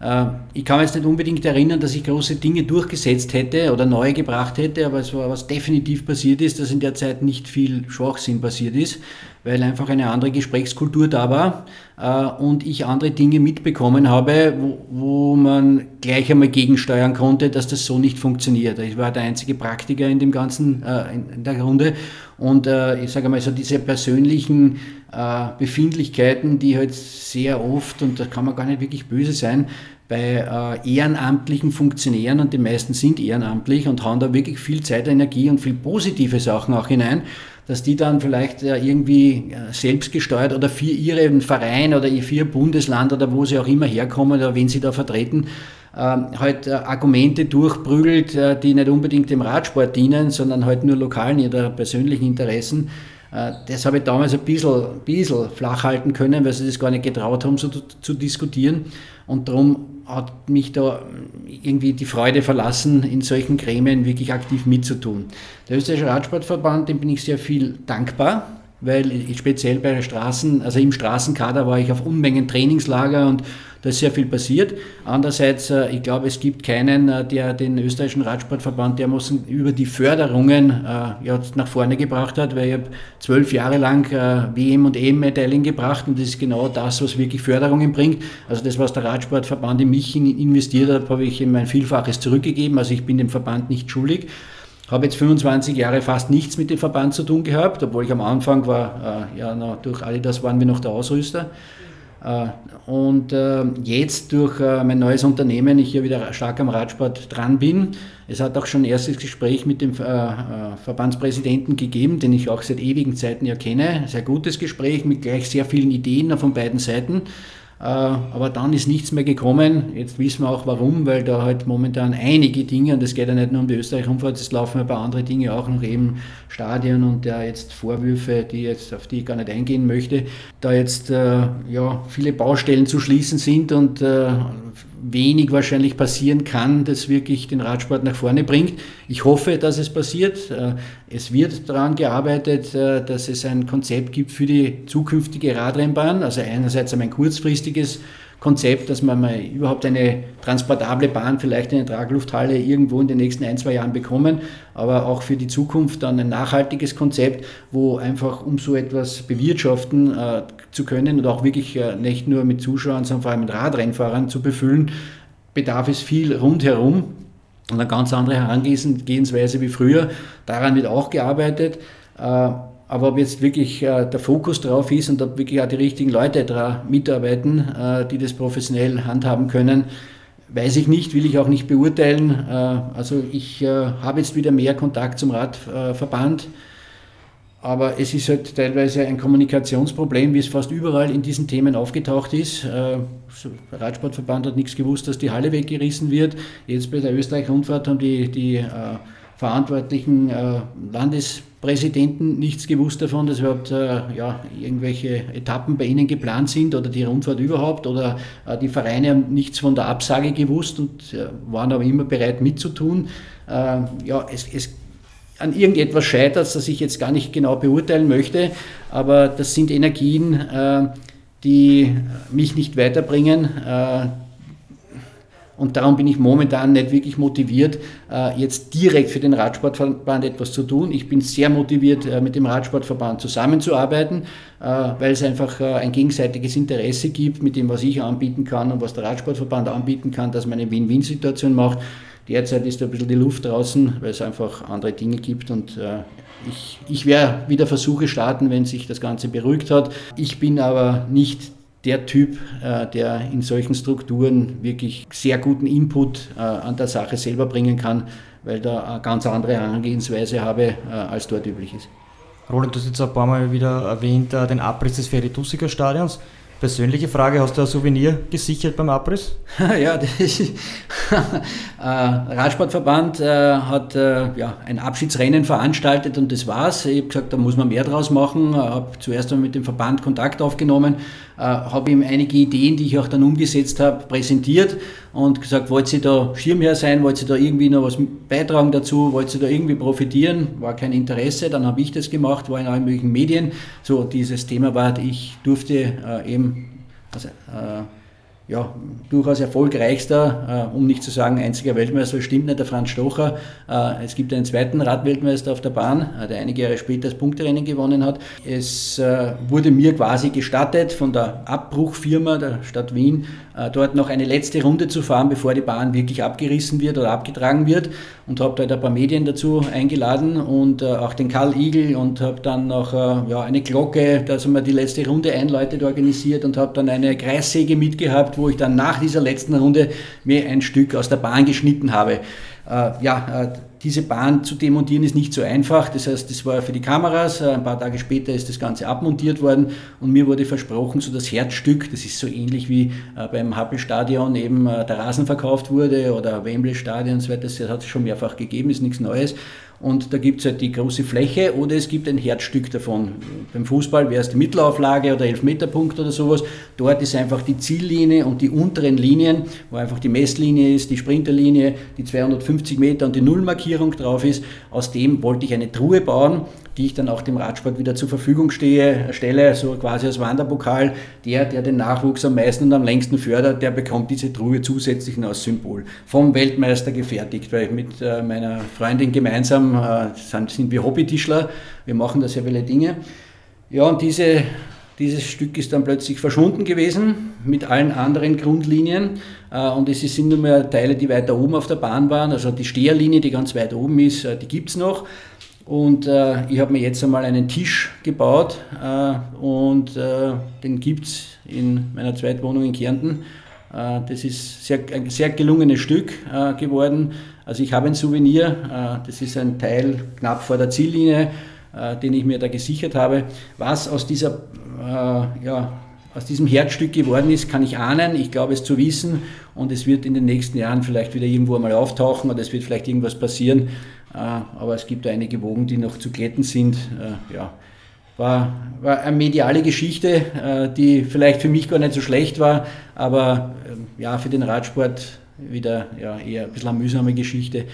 Äh, ich kann mich jetzt nicht unbedingt erinnern, dass ich große Dinge durchgesetzt hätte oder neu gebracht hätte, aber es war was definitiv passiert ist, dass in der Zeit nicht viel Schwachsinn passiert ist, weil einfach eine andere Gesprächskultur da war äh, und ich andere Dinge mitbekommen habe, wo, wo man gleich einmal gegensteuern konnte, dass das so nicht funktioniert. Ich war der einzige Praktiker in dem ganzen, äh, in der Runde und ich sage mal so diese persönlichen äh, Befindlichkeiten, die halt sehr oft, und da kann man gar nicht wirklich böse sein, bei äh, ehrenamtlichen Funktionären, und die meisten sind ehrenamtlich und haben da wirklich viel Zeit, Energie und viel positive Sachen auch hinein, dass die dann vielleicht äh, irgendwie äh, selbstgesteuert oder für ihren Verein oder für ihr Bundesland oder wo sie auch immer herkommen oder wen sie da vertreten, ähm, halt äh, Argumente durchprügelt, äh, die nicht unbedingt dem Radsport dienen, sondern halt nur lokalen oder persönlichen Interessen. Äh, das habe ich damals ein bisschen, bisschen flach halten können, weil sie das gar nicht getraut haben, so zu, diskutieren. Und darum hat mich da irgendwie die Freude verlassen, in solchen Gremien wirklich aktiv mitzutun. Der österreichische Radsportverband, dem bin ich sehr viel dankbar, weil speziell bei Straßen, also im Straßenkader war ich auf Unmengen Trainingslager und da ist sehr viel passiert. Andererseits, äh, ich glaube, es gibt keinen, äh, der den österreichischen Radsportverband dermaßen über die Förderungen äh, ja, nach vorne gebracht hat, weil ich habe zwölf Jahre lang WM und EM-Medaillen gebracht und das ist genau das, was wirklich Förderungen bringt. Also das, was der Radsportverband in mich investiert hat, habe ich ihm ein Vielfaches zurückgegeben. Also ich bin dem Verband nicht schuldig habe jetzt 25 Jahre fast nichts mit dem Verband zu tun gehabt, obwohl ich am Anfang war, äh, ja, na, durch Adidas waren wir noch der Ausrüster. Äh, und äh, jetzt durch äh, mein neues Unternehmen, ich hier wieder stark am Radsport dran bin. Es hat auch schon ein erstes Gespräch mit dem Verbandspräsidenten gegeben, den ich auch seit ewigen Zeiten ja kenne. Sehr gutes Gespräch mit gleich sehr vielen Ideen von beiden Seiten. Aber dann ist nichts mehr gekommen. Jetzt wissen wir auch warum, weil da halt momentan einige Dinge, und es geht ja nicht nur um die Österreich-Umfahrt, es laufen ein paar andere Dinge auch noch eben Stadien und ja jetzt Vorwürfe, die jetzt, auf die ich gar nicht eingehen möchte, da jetzt äh, ja, viele Baustellen zu schließen sind und äh, wenig wahrscheinlich passieren kann, das wirklich den Radsport nach vorne bringt. Ich hoffe, dass es passiert. Äh, es wird daran gearbeitet, äh, dass es ein Konzept gibt für die zukünftige Radrennbahn. Also einerseits ein kurzfristiges Konzept, dass man mal überhaupt eine transportable Bahn, vielleicht eine Traglufthalle irgendwo in den nächsten ein, zwei Jahren bekommen, aber auch für die Zukunft dann ein nachhaltiges Konzept, wo einfach um so etwas bewirtschaften äh, zu können und auch wirklich äh, nicht nur mit Zuschauern, sondern vor allem mit Radrennfahrern zu befüllen, bedarf es viel rundherum und eine ganz andere Herangehensweise wie früher. Daran wird auch gearbeitet. Äh, aber ob jetzt wirklich äh, der Fokus drauf ist und ob wirklich auch die richtigen Leute da mitarbeiten, äh, die das professionell handhaben können, weiß ich nicht, will ich auch nicht beurteilen. Äh, also ich äh, habe jetzt wieder mehr Kontakt zum Radverband, aber es ist halt teilweise ein Kommunikationsproblem, wie es fast überall in diesen Themen aufgetaucht ist. Äh, der Radsportverband hat nichts gewusst, dass die Halle weggerissen wird. Jetzt bei der Österreich-Rundfahrt haben die, die äh, verantwortlichen Landes Präsidenten nichts gewusst davon, dass überhaupt äh, ja, irgendwelche Etappen bei ihnen geplant sind oder die Rundfahrt überhaupt oder äh, die Vereine haben nichts von der Absage gewusst und äh, waren aber immer bereit mitzutun. Äh, ja, es, es an irgendetwas scheitert, das ich jetzt gar nicht genau beurteilen möchte, aber das sind Energien, äh, die mich nicht weiterbringen äh, und darum bin ich momentan nicht wirklich motiviert, äh, jetzt direkt für den Radsportverband etwas zu tun. Ich bin sehr motiviert, äh, mit dem Radsportverband zusammenzuarbeiten, äh, weil es einfach ein gegenseitiges Interesse gibt mit dem, was ich anbieten kann und was der Radsportverband anbieten kann, dass man eine Win-Win-Situation macht. Derzeit ist da ein bisschen die Luft draußen, weil es einfach andere Dinge gibt und ich, ich werde wieder Versuche starten, wenn sich das Ganze beruhigt hat. Ich bin aber nicht der Typ, äh, der in solchen Strukturen wirklich sehr guten Input äh, an der Sache selber bringen kann, weil da eine ganz andere Herangehensweise habe, äh, als dort üblich ist. Roland, du hast jetzt ein paar Mal wieder erwähnt, den Abriss des Feritusiker Stadions. Persönliche Frage, hast du ein Souvenir gesichert beim Abriss? ja, das ist, äh, Radsportverband äh, hat äh, ja, ein Abschiedsrennen veranstaltet und das war's. Ich habe gesagt, da muss man mehr draus machen. Ich habe zuerst einmal mit dem Verband Kontakt aufgenommen, habe ihm einige Ideen, die ich auch dann umgesetzt habe, präsentiert und gesagt, wollt ihr da Schirmherr sein, wollt ihr da irgendwie noch was beitragen dazu, wollt ihr da irgendwie profitieren, war kein Interesse, dann habe ich das gemacht, war in allen möglichen Medien. So, dieses Thema war, ich durfte äh, eben also, äh, ja, durchaus erfolgreichster, äh, um nicht zu sagen einziger Weltmeister, stimmt nicht, der Franz Stocher. Äh, es gibt einen zweiten Radweltmeister auf der Bahn, äh, der einige Jahre später das Punkterennen gewonnen hat. Es äh, wurde mir quasi gestattet von der Abbruchfirma der Stadt Wien, dort noch eine letzte Runde zu fahren, bevor die Bahn wirklich abgerissen wird oder abgetragen wird und habe dort ein paar Medien dazu eingeladen und äh, auch den Karl Igel und habe dann noch äh, ja, eine Glocke, da sind wir die letzte Runde einläutet, organisiert und habe dann eine Kreissäge mitgehabt, wo ich dann nach dieser letzten Runde mir ein Stück aus der Bahn geschnitten habe. Äh, ja, äh, diese Bahn zu demontieren ist nicht so einfach. Das heißt, das war für die Kameras. Ein paar Tage später ist das Ganze abmontiert worden und mir wurde versprochen, so das Herzstück, das ist so ähnlich wie äh, beim Happel-Stadion eben der Rasen verkauft wurde oder Wembley-Stadion und so weiter. Das hat es schon mehrfach gegeben, ist nichts Neues. Und da gibt es halt die große Fläche oder es gibt ein Herzstück davon. Beim Fußball wäre es die Mittelauflage oder Elfmeterpunkt oder sowas. Dort ist einfach die Ziellinie und die unteren Linien, wo einfach die Messlinie ist, die Sprinterlinie, die 250 Meter und die Nullmarkierung drauf ist. Aus dem wollte ich eine Truhe bauen, die ich dann auch dem Radsport wieder zur Verfügung stehe, stelle, so quasi als Wanderpokal. Der, der den Nachwuchs am meisten und am längsten fördert, der bekommt diese Truhe zusätzlich noch als Symbol. Vom Weltmeister gefertigt, weil ich mit äh, meiner Freundin gemeinsam äh, sind, sind wir Hobbytischler, wir machen da sehr viele Dinge. Ja, und diese, dieses Stück ist dann plötzlich verschwunden gewesen mit allen anderen Grundlinien. Äh, und es sind nur mehr Teile, die weiter oben auf der Bahn waren. Also die Steherlinie, die ganz weit oben ist, äh, die gibt es noch. Und äh, ich habe mir jetzt einmal einen Tisch gebaut äh, und äh, den gibt es in meiner Zweitwohnung in Kärnten. Äh, das ist sehr, ein sehr gelungenes Stück äh, geworden. Also ich habe ein Souvenir, äh, das ist ein Teil knapp vor der Ziellinie, den ich mir da gesichert habe. Was aus, dieser, ja, aus diesem Herzstück geworden ist, kann ich ahnen. Ich glaube es zu wissen und es wird in den nächsten Jahren vielleicht wieder irgendwo einmal auftauchen oder es wird vielleicht irgendwas passieren. Aber es gibt einige Wogen, die noch zu glätten sind. Ja, war, war eine mediale Geschichte, äh, die vielleicht für mich gar nicht so schlecht war, aber ähm, ja, für den Radsport wieder ja, eher ein bisschen eine mühsame Geschichte,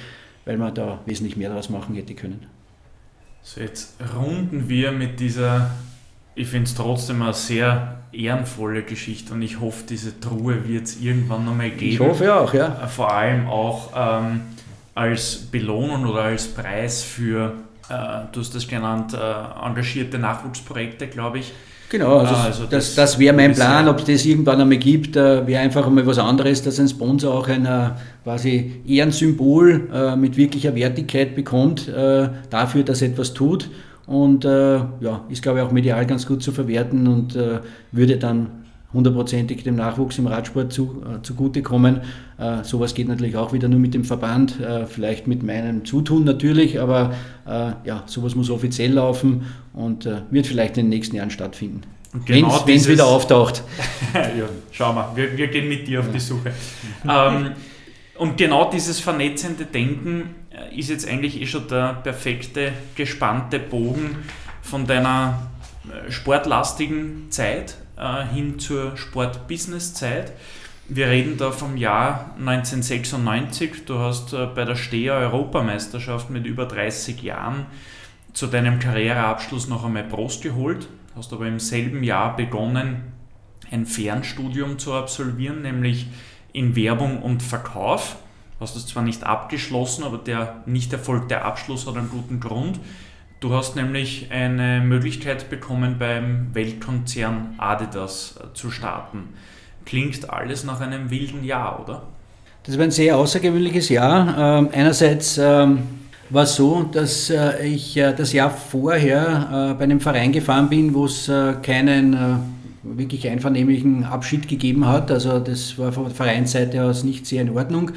weil man da wesentlich mehr daraus machen hätte können. So, jetzt runden wir mit dieser, ich finde es trotzdem eine sehr ehrenvolle Geschichte und ich hoffe, diese Truhe wird es irgendwann nochmal geben. Ich hoffe auch, ja. Vor allem auch ähm, als Belohnung oder als Preis für, du hast das genannt, äh, engagierte Nachwuchsprojekte, glaube ich. Genau, also, ah, also das, das, das wäre mein Plan, ob es das irgendwann einmal gibt, äh, wäre einfach einmal was anderes, dass ein Sponsor auch ein äh, quasi Ehrensymbol äh, mit wirklicher Wertigkeit bekommt, äh, dafür, dass er etwas tut. Und äh, ja, ist glaube ich auch medial ganz gut zu verwerten und äh, würde dann hundertprozentig dem Nachwuchs im Radsport zu, äh, zugutekommen. Äh, sowas geht natürlich auch wieder nur mit dem Verband, äh, vielleicht mit meinem Zutun natürlich, aber äh, ja, sowas muss offiziell laufen und äh, wird vielleicht in den nächsten Jahren stattfinden. Genau Wenn es wieder auftaucht. ja, schauen wir, wir, wir gehen mit dir auf die Suche. ähm, und genau dieses vernetzende Denken äh, ist jetzt eigentlich eh schon der perfekte, gespannte Bogen von deiner sportlastigen Zeit äh, hin zur Sport-Business-Zeit. Wir reden da vom Jahr 1996. Du hast äh, bei der Steher Europameisterschaft mit über 30 Jahren zu deinem Karriereabschluss noch einmal Prost geholt, hast aber im selben Jahr begonnen, ein Fernstudium zu absolvieren, nämlich in Werbung und Verkauf. Hast es zwar nicht abgeschlossen, aber der nicht erfolgte Abschluss hat einen guten Grund. Du hast nämlich eine Möglichkeit bekommen, beim Weltkonzern Adidas äh, zu starten. Klingt alles nach einem wilden Jahr, oder? Das war ein sehr außergewöhnliches Jahr. Ähm, einerseits ähm, war es so, dass äh, ich äh, das Jahr vorher bei einem Verein gefahren bin, wo es keinen wirklich einvernehmlichen Abschied gegeben hat. Also das war von Vereinsseite aus nicht sehr in Ordnung.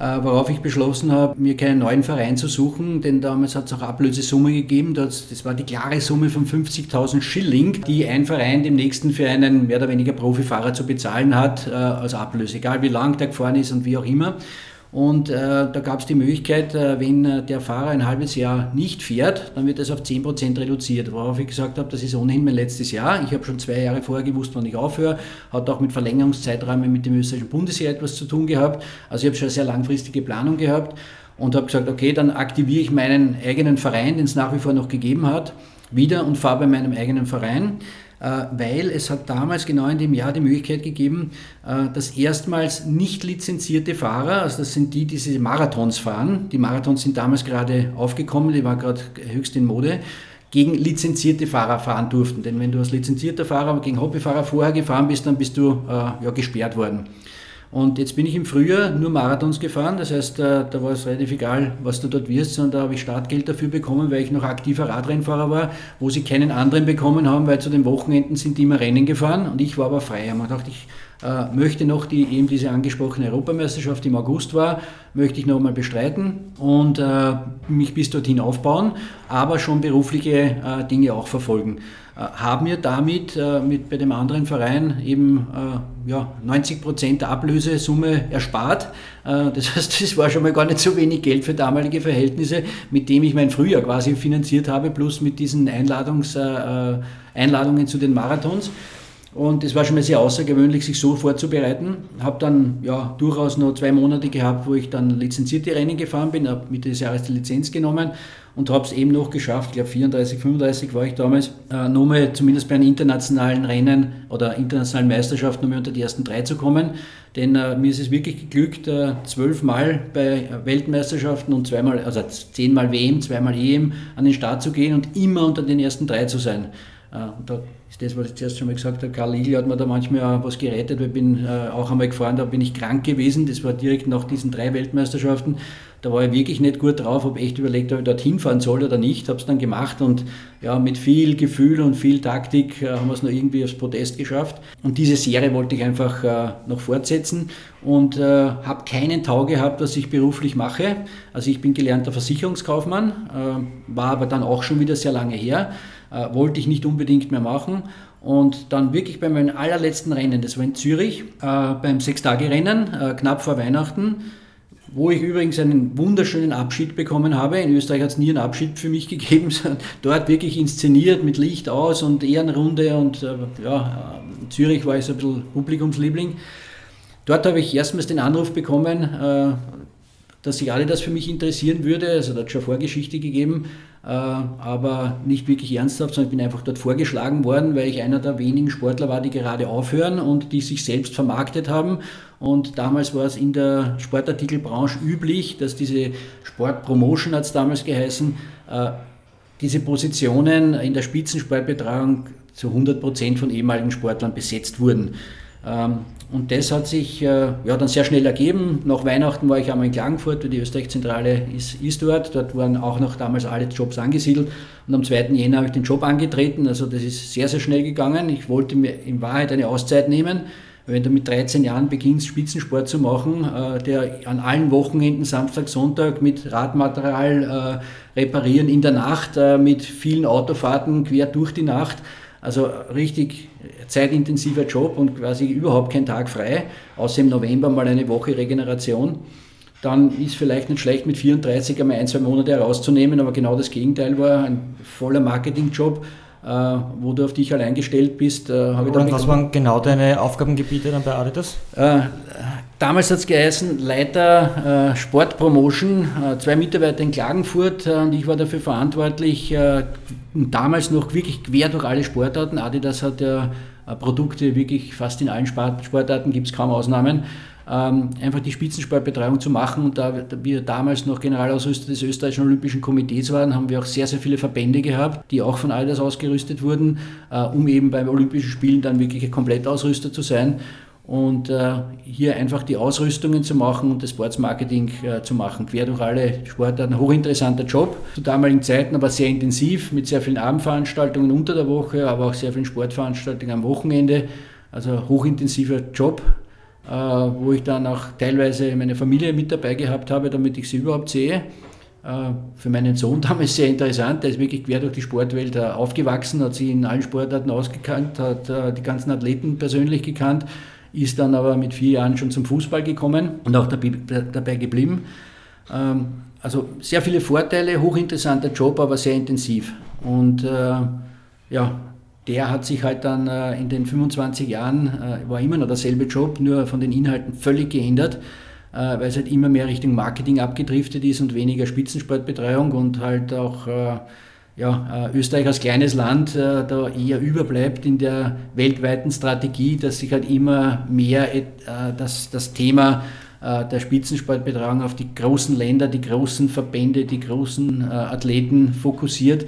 Äh, worauf ich beschlossen habe, mir keinen neuen Verein zu suchen, denn damals hat es auch Ablösesumme gegeben. Das, war die klare Summe von 50.000 Schilling, die ein Verein dem nächsten für einen mehr oder weniger Profifahrer zu bezahlen hat äh, als Ablöse, egal wie lang der gefahren ist und wie auch immer. Und äh, da gab es die Möglichkeit, äh, wenn äh, der Fahrer ein halbes Jahr nicht fährt, dann wird das auf 10% reduziert. Worauf ich gesagt habe, das ist ohnehin mein letztes Jahr. Ich habe schon zwei Jahre vorher gewusst, wann ich aufhöre. Hat auch mit Verlängerungszeiträumen mit dem österreichischen Bundesheer etwas zu tun gehabt. Also ich habe schon eine sehr langfristige Planung gehabt und habe gesagt, okay, dann aktiviere ich meinen eigenen Verein, den es nach wie vor noch gegeben hat, wieder und fahre bei meinem eigenen Verein. Äh, weil es hat damals genau in dem Jahr die Möglichkeit gegeben, äh, dass erstmals nicht lizenzierte Fahrer, also das sind die, die diese Marathons fahren, die Marathons sind damals gerade aufgekommen, die waren gerade höchst in Mode, gegen lizenzierte Fahrer fahren durften. Denn wenn du als lizenzierter Fahrer gegen Hobbyfahrer vorher gefahren bist, dann bist du äh, ja, gesperrt worden. Und jetzt bin ich im Frühjahr nur Marathons gefahren, das heißt, äh, da war es relativ egal, was du dort wirst, sondern da habe ich Startgeld dafür bekommen, weil ich noch aktiver Radrennfahrer war, wo sie keinen anderen bekommen haben, weil zu den Wochenenden sind die immer Rennen gefahren und ich war aber frei. Und dachte ich, äh, möchte noch die, eben diese angesprochene Europameisterschaft im August war, möchte ich noch mal bestreiten und äh, mich bis dorthin aufbauen, aber schon berufliche äh, Dinge auch verfolgen. Äh, haben mir damit äh, mit bei dem anderen Verein eben äh, ja, 90 Prozent der Ablösesumme erspart. das heißt, das war schon mal gar nicht so wenig Geld für damalige Verhältnisse, mit dem ich mein Frühjahr quasi finanziert habe, plus mit diesen Einladungs, Einladungen zu den Marathons. Und es war schon mal sehr außergewöhnlich, sich so vorzubereiten. Habe dann ja durchaus noch zwei Monate gehabt, wo ich dann lizenzierte Rennen gefahren bin, habe Mitte des Jahres die Lizenz genommen und habe es eben noch geschafft, ich glaube 34, 35 war ich damals, äh, nur mal zumindest bei einem internationalen Rennen oder internationalen Meisterschaft nur mal unter die ersten drei zu kommen. Denn äh, mir ist es wirklich geglückt, äh, zwölfmal bei Weltmeisterschaften und zweimal, also zehnmal WM, zweimal EM an den Start zu gehen und immer unter den ersten drei zu sein. Äh, und da ist das, was ich zuerst schon mal gesagt habe, Karl Igel hat mir da manchmal auch was gerettet, ich bin äh, auch einmal gefahren, da bin ich krank gewesen, das war direkt nach diesen drei Weltmeisterschaften. Da war ich wirklich nicht gut drauf, habe echt überlegt, ob ich dorthin fahren soll oder nicht, habe es dann gemacht und ja, mit viel Gefühl und viel Taktik äh, haben wir es noch irgendwie aufs Podest geschafft. Und diese Serie wollte ich einfach noch fortsetzen und äh, habe keinen Tau gehabt, was ich beruflich mache. Also ich bin gelernter Versicherungskaufmann, war aber dann auch schon wieder sehr lange her äh, wollte ich nicht unbedingt mehr machen. Und dann wirklich bei meinem allerletzten Rennen, das war in Zürich, äh, beim Sechstage-Rennen, äh, knapp vor Weihnachten, wo ich übrigens einen wunderschönen Abschied bekommen habe. In Österreich hat es nie einen Abschied für mich gegeben, sondern dort wirklich inszeniert mit Licht aus und Ehrenrunde und äh, ja, in Zürich war ich so ein bisschen Publikumsliebling. Dort habe ich erstmals den Anruf bekommen, äh, dass sich alle das für mich interessieren würde. Also da hat schon Vorgeschichte gegeben, äh, aber nicht wirklich ernsthaft, sondern ich bin einfach dort vorgeschlagen worden, weil ich einer der wenigen Sportler war, die gerade aufhören und die sich selbst vermarktet haben. Und damals war es in der Sportartikelbranche üblich, dass diese Sportpromotion hat es damals geheißen, äh, diese Positionen in der Spitzensportbetreuung zu 100 Prozent von ehemaligen Sportlern besetzt wurden. Und das hat sich äh, ja, dann sehr schnell ergeben. Nach Weihnachten war ich einmal in Klagenfurt, die Österreich-Zentrale ist, ist dort. Dort waren auch noch damals alle Jobs angesiedelt. Und am 2. Jänner habe ich den Job angetreten. Also das ist sehr, sehr schnell gegangen. Ich wollte mir in Wahrheit eine Auszeit nehmen. Wenn du mit 13 Jahren beginnst, Spitzensport zu machen, äh, der an allen Wochenenden, Samstag, Sonntag mit Radmaterial äh, reparieren in der Nacht, mit vielen Autofahrten quer durch die Nacht, also richtig zeitintensiver Job und quasi überhaupt kein Tag frei, außer im November mal eine Woche Regeneration. Dann ist vielleicht nicht schlecht, mit 34 einmal ein, zwei Monate herauszunehmen, aber genau das Gegenteil war ein voller Marketingjob, äh, wo du auf dich allein gestellt bist. Äh, und was waren genau deine Aufgabengebiete dann bei Adidas? Äh, damals hat es geheißen, Leiter Sportpromotion, zwei Mitarbeiter in Klagenfurt und ich war dafür verantwortlich, damals noch wirklich quer durch alle Sportarten. Adidas hat ja Produkte wirklich fast in allen Sportarten, gibt es kaum Ausnahmen. Ähm, einfach die Spitzensportbetreuung zu machen. Und da wir damals noch Generalausrüster des österreichischen Olympischen Komitees waren, haben wir auch sehr, sehr viele Verbände gehabt, die auch von Adidas ausgerüstet wurden, äh, um eben beim Olympischen Spielen dann wirklich Komplettausrüster zu sein und äh, hier einfach die Ausrüstungen zu machen und das Sportsmarketing äh, zu machen. Quer durch alle Sportarten. Hochinteressanter Job. Zu damaligen Zeiten aber sehr intensiv mit sehr vielen Abendveranstaltungen unter der Woche, aber auch sehr vielen Sportveranstaltungen am Wochenende. Also hochintensiver Job, äh, wo ich dann auch teilweise meine Familie mit dabei gehabt habe, damit ich sie überhaupt sehe. Für meinen Sohn damals sehr interessant. Der ist wirklich quer durch die Sportwelt aufgewachsen, hat sich in allen Sportarten ausgekannt, hat die ganzen Athleten persönlich gekannt ist dann aber mit vier Jahren schon zum Fußball gekommen und auch dabei geblieben. Ähm, also sehr viele Vorteile, hochinteressanter Job, aber sehr intensiv. Und äh, ja, der hat sich halt dann äh, in den 25 Jahren, äh, war immer noch derselbe Job, nur von den Inhalten völlig geändert, weil es halt immer mehr Richtung Marketing abgedriftet ist und weniger Spitzensportbetreuung und halt auch ja, äh, Österreich als kleines Land äh, da eher überbleibt in der weltweiten Strategie, dass sich halt immer mehr äh, das, das Thema der Spitzensportbetreuung auf die großen Länder, die großen Verbände, die großen Athleten fokussiert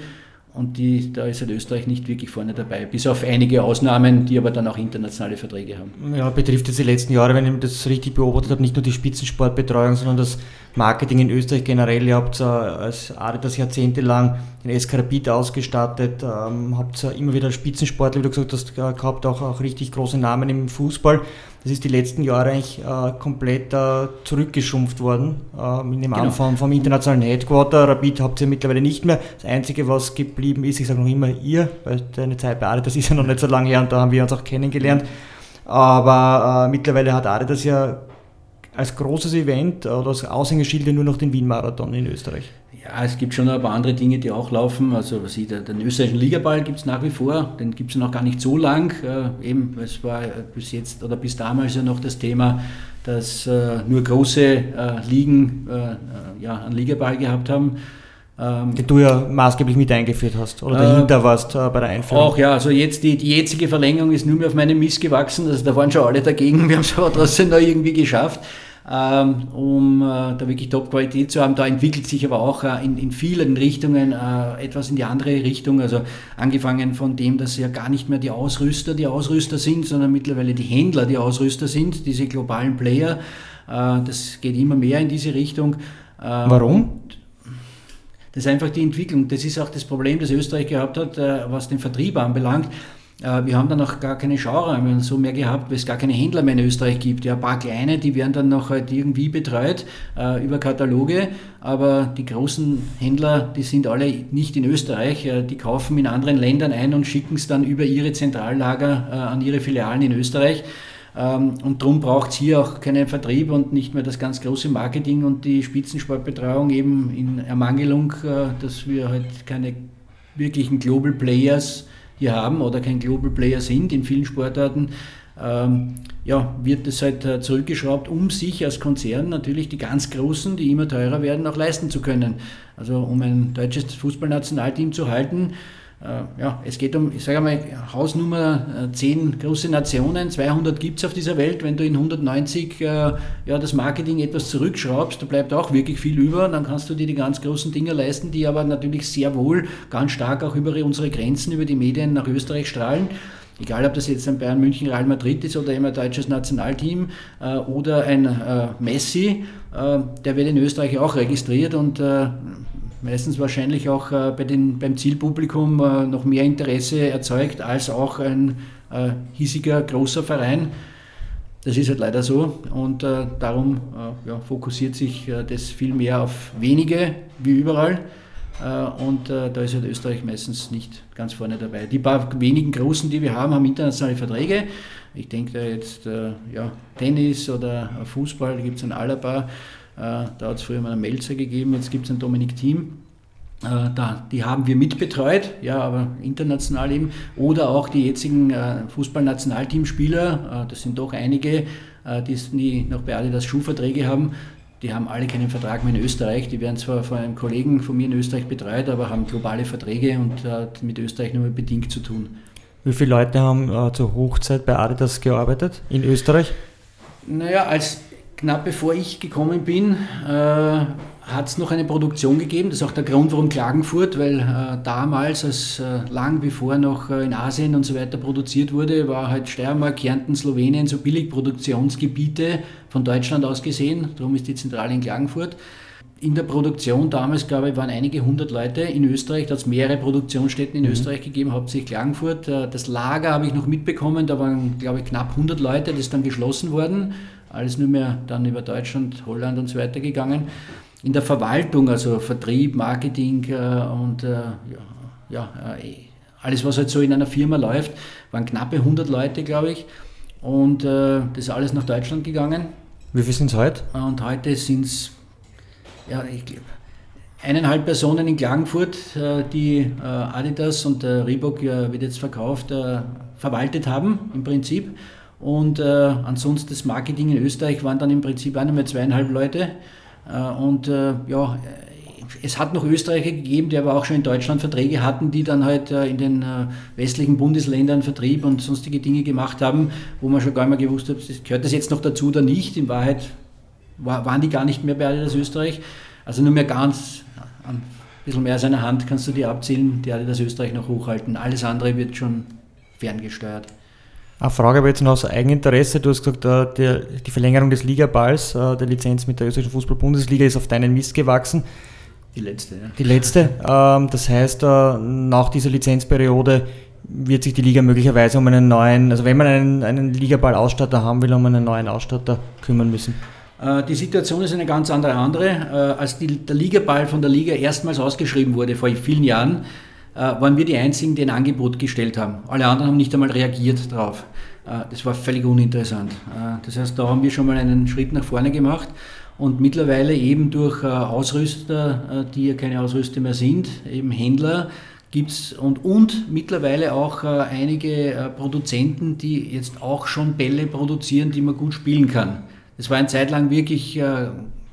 und die, da ist halt Österreich nicht wirklich vorne dabei, bis auf einige Ausnahmen, die aber dann auch internationale Verträge haben. Ja, betrifft jetzt die letzten Jahre, wenn ich das richtig beobachtet habe, nicht nur die Spitzensportbetreuung, sondern das Marketing in Österreich generell. Ihr habt äh, als Adidas jahrzehntelang den Eskarabit ausgestattet, ähm, habt äh, immer wieder Spitzensportler, wie du gesagt hast, gehabt, auch, auch richtig große Namen im Fußball. Das ist die letzten Jahre eigentlich äh, komplett äh, zurückgeschrumpft worden. Äh, mit dem genau. Anfang vom internationalen Headquarter. Rapid habt ihr mittlerweile nicht mehr. Das Einzige, was geblieben ist, ich sage noch immer ihr, weil deine Zeit bei Adidas ist ja noch nicht so lange her und da haben wir uns auch kennengelernt. Aber äh, mittlerweile hat Adidas ja als großes Event oder als Aushängeschild nur noch den Wien-Marathon in Österreich. Ja, es gibt schon ein paar andere Dinge, die auch laufen. Also was ich, den österreichischen Ligaball gibt es nach wie vor, den gibt es noch gar nicht so lang. Äh, eben, es war bis jetzt oder bis damals ja noch das Thema, dass äh, nur große äh, Ligen äh, äh, ja, einen Ligaball gehabt haben. Ähm, Den du ja maßgeblich mit eingeführt hast oder dahinter äh, warst bei der Einführung. Auch ja, also jetzt die, die jetzige Verlängerung ist nur mehr auf meinem Mist gewachsen. Also da waren schon alle dagegen, wir haben es aber trotzdem noch irgendwie geschafft. Ähm, um äh, da wirklich Top-Qualität zu haben. Da entwickelt sich aber auch äh, in, in vielen Richtungen äh, etwas in die andere Richtung. Also angefangen von dem, dass ja gar nicht mehr die Ausrüster die Ausrüster sind, sondern mittlerweile die Händler die Ausrüster sind, diese globalen Player. das geht immer mehr in diese Richtung. Warum? Das ist einfach die Entwicklung. Das ist auch das Problem, das Österreich gehabt hat, was den Vertrieb anbelangt. Äh, wir haben dann auch gar keine Schauräume so mehr gehabt, weil es gar keine Händler mehr in Österreich gibt. Ja, ein paar kleine, die werden dann noch halt irgendwie betreut äh, über Kataloge, aber die großen Händler, die sind alle nicht in Österreich. Äh, die kaufen in anderen Ländern ein und schicken es dann über ihre Zentrallager äh, an ihre Filialen in Österreich. Ähm, und darum braucht es hier auch keinen Vertrieb und nicht mehr das ganz große Marketing und die Spitzensportbetreuung eben in Ermangelung, äh, dass wir halt keine wirklichen Global Players hier haben oder kein Global Player sind in vielen Sportarten, ähm, ja, wird es halt äh, zurückgeschraubt, um sich als Konzern natürlich die ganz Großen, die immer teurer werden, auch leisten zu können. Also um ein deutsches Fußballnationalteam zu halten, ja, es geht um, ich sage mal, Hausnummer 10 äh, große Nationen, 200 gibt es auf dieser Welt. Wenn du in 190 äh, ja, das Marketing etwas zurückschraubst, da bleibt auch wirklich viel über. Dann kannst du dir die ganz großen Dinge leisten, die aber natürlich sehr wohl ganz stark auch über unsere Grenzen, über die Medien nach Österreich strahlen. Egal, ob das jetzt ein Bayern München Real Madrid ist oder immer ein deutsches Nationalteam äh, oder ein äh, Messi, äh, der wird in Österreich auch registriert und meistens wahrscheinlich auch äh, bei den, beim Zielpublikum äh, noch mehr Interesse erzeugt als auch ein äh, hiesiger großer Verein. Das ist halt leider so und äh, darum äh, ja, fokussiert sich äh, das viel mehr auf wenige wie überall. Und da ist halt Österreich meistens nicht ganz vorne dabei. Die paar wenigen Großen, die wir haben, haben internationale Verträge. Ich denke da jetzt ja, Tennis oder Fußball, da gibt es ein Alaba, da hat es früher mal einen Melzer gegeben, jetzt gibt es einen Dominik Thiem. Äh, da, die haben wir mitbetreut, ja, aber international eben. Oder auch die jetzigen äh, Fußballnationalteamspieler, das sind doch einige, die, die noch bei Adidas Schuhverträge haben. Die haben alle keinen Vertrag mehr in Österreich. Die werden zwar von einem Kollegen von mir in Österreich betreut, aber haben globale Verträge und mit Österreich nur bedingt zu tun. Wie viele Leute haben äh, zur Hochzeit bei Adidas gearbeitet in Österreich? Naja, als knapp bevor ich gekommen bin, äh, hat es noch eine Produktion gegeben. Das ist auch der Grund, warum Klagenfurt, weil äh, damals, als äh, lang bevor noch äh, in Asien und so weiter produziert wurde, war halt Steiermark, Kärnten, Slowenien so Billigproduktionsgebiete von Deutschland aus gesehen. Darum ist die Zentrale in Klagenfurt. In der Produktion damals, glaube ich, waren einige hundert Leute in Österreich. Da hat es mehrere Produktionsstätten in mhm. Österreich gegeben, hauptsächlich Klagenfurt. Äh, das Lager habe ich noch mitbekommen, da waren, glaube ich, knapp 100 Leute. Das ist dann geschlossen worden alles nur mehr dann über Deutschland, Holland und so weiter gegangen. In der Verwaltung, also Vertrieb, Marketing äh, und äh, ja, ja äh, alles, was halt so in einer Firma läuft, waren knappe 100 Leute, glaube ich. Und äh, das ist alles nach Deutschland gegangen. Wie viel sind es heute? Und heute sind es, ja, ich glaube, eineinhalb Personen in Klagenfurt, äh, die äh, Adidas und Reebok wird jetzt verkauft, verwaltet haben im Prinzip. Und äh, ansonsten das Marketing in Österreich waren dann im Prinzip auch nur zweieinhalb Leute. Äh, und äh, ja, es hat noch Österreicher gegeben, die aber auch schon in Deutschland Verträge hatten, die dann halt äh, in den äh, westlichen Bundesländern Vertrieb und sonstige Dinge gemacht haben, wo man schon gar nicht mehr gewusst hat, gehört das jetzt noch dazu oder nicht. In Wahrheit war, waren die gar nicht mehr bei Adidas Österreich. Also nur mehr ganz an bisschen mehr als eine Hand kannst du dir abzählen, die das Österreich noch hochhalten. Alles andere wird schon ferngesteuert. Eine Frage aber jetzt noch aus Eigeninteresse. Du hast gesagt, äh, der, die Verlängerung des Ligaballs, äh, der Lizenz mit der österreichischen Fußball-Bundesliga ist auf deinen Mist gewachsen. Die letzte, ja. Die letzte. Ähm, das heißt, äh, nach dieser Lizenzperiode wird sich die Liga möglicherweise um einen neuen, also wenn man einen, einen Ligaball-Ausstatter haben will, um einen neuen Ausstatter kümmern müssen. Die Situation ist eine ganz andere. andere. Als die, der Ligaball von der Liga erstmals ausgeschrieben wurde, vor vielen Jahren, waren wir die Einzigen, die ein Angebot gestellt haben. Alle anderen haben nicht einmal reagiert darauf. Das war völlig uninteressant. Das heißt, da haben wir schon mal einen Schritt nach vorne gemacht und mittlerweile eben durch Ausrüster, die ja keine Ausrüster mehr sind, eben Händler, gibt's und, und mittlerweile auch einige Produzenten, die jetzt auch schon Bälle produzieren, die man gut spielen kann. Das war eine Zeit lang wirklich äh,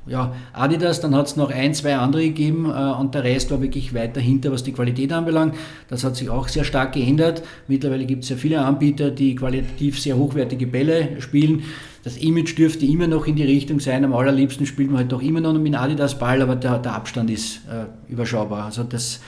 ja, Adidas, dann hat es noch ein, zwei andere gegeben äh, und der Rest war wirklich weit dahinter, was die Qualität anbelangt. Das hat sich auch sehr stark geändert. Mittlerweile gibt es ja viele Anbieter, die qualitativ sehr hochwertige Bälle spielen. Das Image dürfte immer noch in die Richtung sein. Am allerliebsten spielt man halt doch immer noch mit Adidas Ball, aber der, der Abstand ist äh, überschaubar. Also das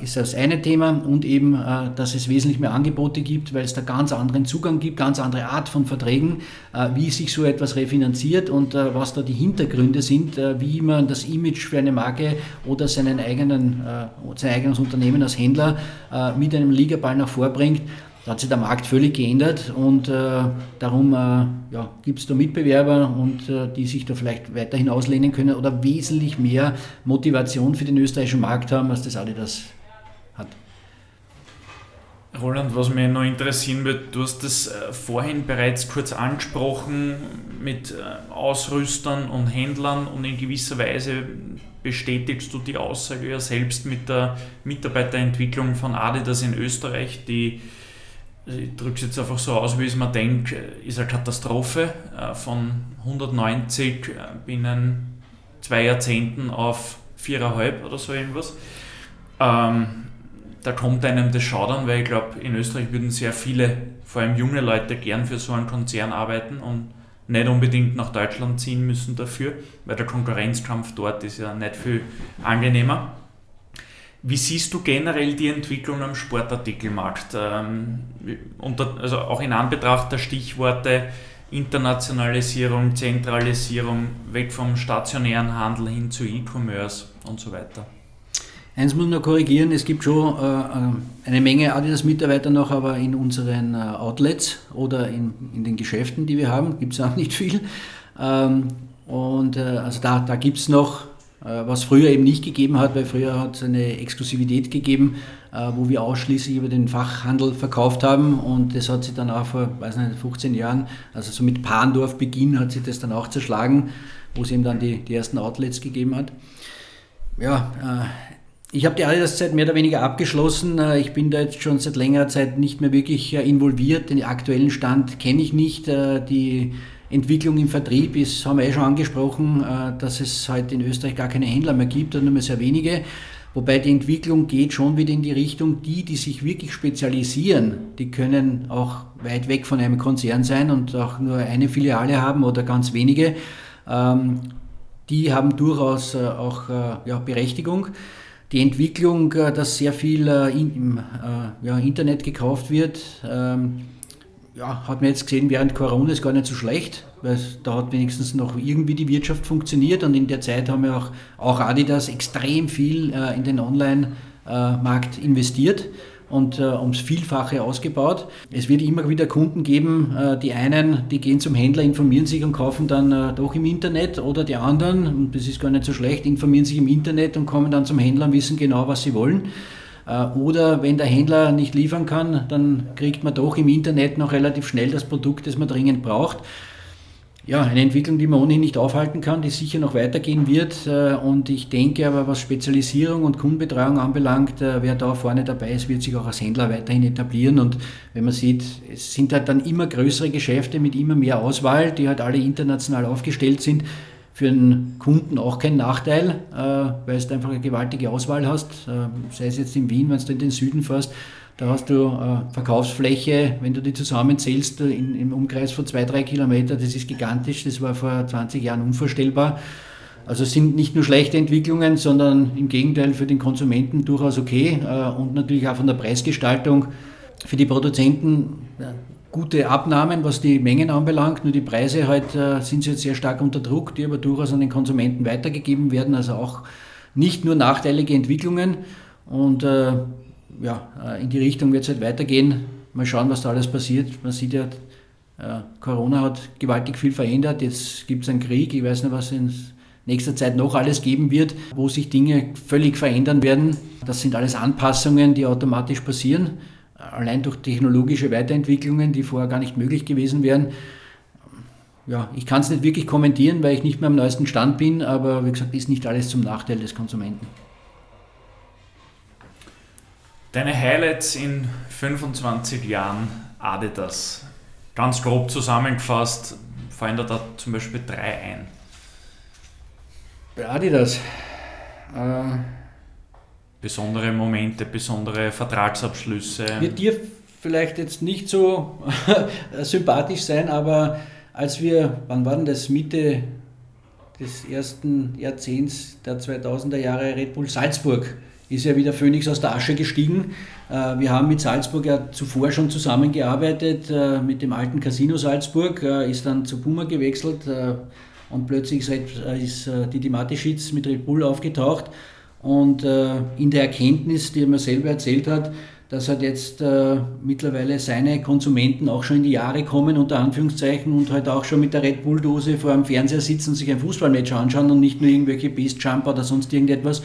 ist das eine Thema und eben, äh, dass es wesentlich mehr Angebote gibt, weil es da ganz anderen Zugang gibt, ganz andere Art von Verträgen, äh, wie sich so etwas refinanziert und was da die Hintergründe sind, wie man das Image für eine Marke oder seinen eigenen, sein eigenes Unternehmen als Händler mit einem Ligaball nach vorbringt. Da hat sich der Markt völlig geändert und äh, darum äh, ja, gibt es da Mitbewerber und äh, die sich da vielleicht weiterhin auslehnen können oder wesentlich mehr Motivation für den österreichischen Markt haben, als das Adidas hat. Roland, was mich noch interessieren wird, du hast das äh, vorhin bereits kurz angesprochen mit äh, Ausrüstern und Händlern und in gewisser Weise bestätigst du die Aussage ja selbst mit der Mitarbeiterentwicklung von Adidas in Österreich, die ich drücke es jetzt einfach so aus, wie ich es mir denke, ist eine Katastrophe. Äh, von 190 äh, binnen zwei Jahrzehnten auf viereinhalb oder so irgendwas. Ähm, da kommt einem das Schaudern, weil ich glaube, in Österreich würden sehr viele, vor allem junge Leute, gern für so einen Konzern arbeiten und nicht unbedingt nach Deutschland ziehen müssen dafür, weil der Konkurrenzkampf dort ist ja nicht viel angenehmer. Wie siehst du generell die Entwicklung am Sportartikelmarkt? Ähm, also auch in Anbetracht der Stichworte Internationalisierung, Zentralisierung, weg vom stationären Handel hin zu E-Commerce und so weiter. Eins muss man korrigieren, es gibt schon äh, äh, eine Menge Adidas-Mitarbeiter noch, aber in unseren äh, Outlets oder in, in den Geschäften, die wir haben, gibt es auch nicht viel. Ähm, und also da, da gibt es noch was früher eben nicht gegeben hat, weil früher hat es eine Exklusivität gegeben, äh, wo wir ausschließlich über den Fachhandel verkauft haben und das hat sich dann auch vor, weiß nicht, 15 Jahren, also so mit Pandorf Beginn hat sich das dann auch zerschlagen, wo es eben dann die, die ersten Outlets gegeben hat. Ja, äh, ich habe die Adidas-Zeit mehr oder weniger abgeschlossen. Ich bin da jetzt schon seit längerer Zeit nicht mehr wirklich involviert. Den aktuellen Stand kenne ich nicht. Die Entwicklung im Vertrieb ist, haben wir eh schon angesprochen, äh, dass es heute in Österreich gar keine Händler mehr gibt oder nur mehr sehr wenige. Wobei die Entwicklung geht schon wieder in die Richtung, die, die sich wirklich spezialisieren, die können auch weit weg von einem Konzern sein und auch nur eine Filiale haben oder ganz wenige. Ähm, die haben durchaus äh, auch äh, Berechtigung. Die Entwicklung, dass sehr viel im Internet gekauft wird, ähm, ja, hat man jetzt gesehen, während Corona ist gar nicht so schlecht, weil da hat wenigstens noch irgendwie die Wirtschaft funktioniert und in der Zeit haben wir auch, auch Adidas extrem viel äh, in den Online-Markt investiert und äh, ums Vielfache ausgebaut. Es wird immer wieder Kunden geben, äh, die einen, die gehen zum Händler, informieren sich und kaufen dann äh, doch im Internet oder die anderen, und das ist gar nicht so schlecht, informieren sich im Internet und kommen dann zum Händler und wissen genau, was sie wollen. Äh, oder wenn der Händler nicht liefern kann, dann kriegt man doch im Internet noch relativ schnell das Produkt, das man dringend braucht. Ja, eine Entwicklung, die man ohnehin nicht aufhalten kann, die sicher noch weitergehen wird. Äh, und ich denke aber, was Spezialisierung und Kundenbetreuung anbelangt, äh, wer da vorne dabei ist, wird sich auch als Händler weiterhin etablieren. Und wenn man sieht, es sind halt dann immer größere Geschäfte mit immer mehr Auswahl, die halt alle international aufgestellt sind für einen Kunden auch kein Nachteil, äh, weil du einfach eine gewaltige Auswahl hast. Äh, sei es jetzt in Wien, wenn du in den Süden fährst, da hast du äh, Verkaufsfläche, wenn du die zusammenzählst, in, im Umkreis von zwei, drei Kilometern, das ist gigantisch, das war vor 20 Jahren unvorstellbar. Also sind nicht nur schlechte Entwicklungen, sondern im Gegenteil für den Konsumenten durchaus okay und natürlich auch von der Preisgestaltung für die Produzenten gute Abnahmen, was die Mengen anbelangt. Nur die Preise halt, sind jetzt sehr stark unter Druck, die aber durchaus an den Konsumenten weitergegeben werden. Also auch nicht nur nachteilige Entwicklungen. Und äh, ja, in die Richtung wird es halt weitergehen. Mal schauen, was da alles passiert. Man sieht ja, äh, Corona hat gewaltig viel verändert. Jetzt gibt es einen Krieg. Ich weiß nicht, was in nächster Zeit noch alles geben wird, wo sich Dinge völlig verändern werden. Das sind alles Anpassungen, die automatisch passieren. Allein durch technologische Weiterentwicklungen, die vorher gar nicht möglich gewesen wären. Ja, ich kann es nicht wirklich kommentieren, weil ich nicht mehr am neuesten Stand bin, aber wie gesagt, ist nicht alles zum Nachteil des Konsumenten. Deine Highlights in 25 Jahren Adidas. Ganz grob zusammengefasst, fallen da, da zum Beispiel drei ein. Bei Adidas. Äh, besondere Momente, besondere Vertragsabschlüsse. Wird dir vielleicht jetzt nicht so sympathisch sein, aber als wir, wann war denn das, Mitte des ersten Jahrzehnts der 2000er Jahre Red Bull Salzburg ist ja wieder Phoenix aus der Asche gestiegen. Äh, wir haben mit Salzburg ja zuvor schon zusammengearbeitet, äh, mit dem alten Casino Salzburg, äh, ist dann zu Puma gewechselt und plötzlich ist die Matischitz mit Red Bull aufgetaucht und in der Erkenntnis, die er mir selber erzählt hat, dass halt jetzt äh, mittlerweile seine Konsumenten auch schon in die Jahre kommen, unter Anführungszeichen, und halt auch schon mit der Red Bull-Dose vor dem Fernseher sitzen und sich ein Fußballmatch anschauen und nicht nur irgendwelche Beast Jumper oder sonst irgendetwas,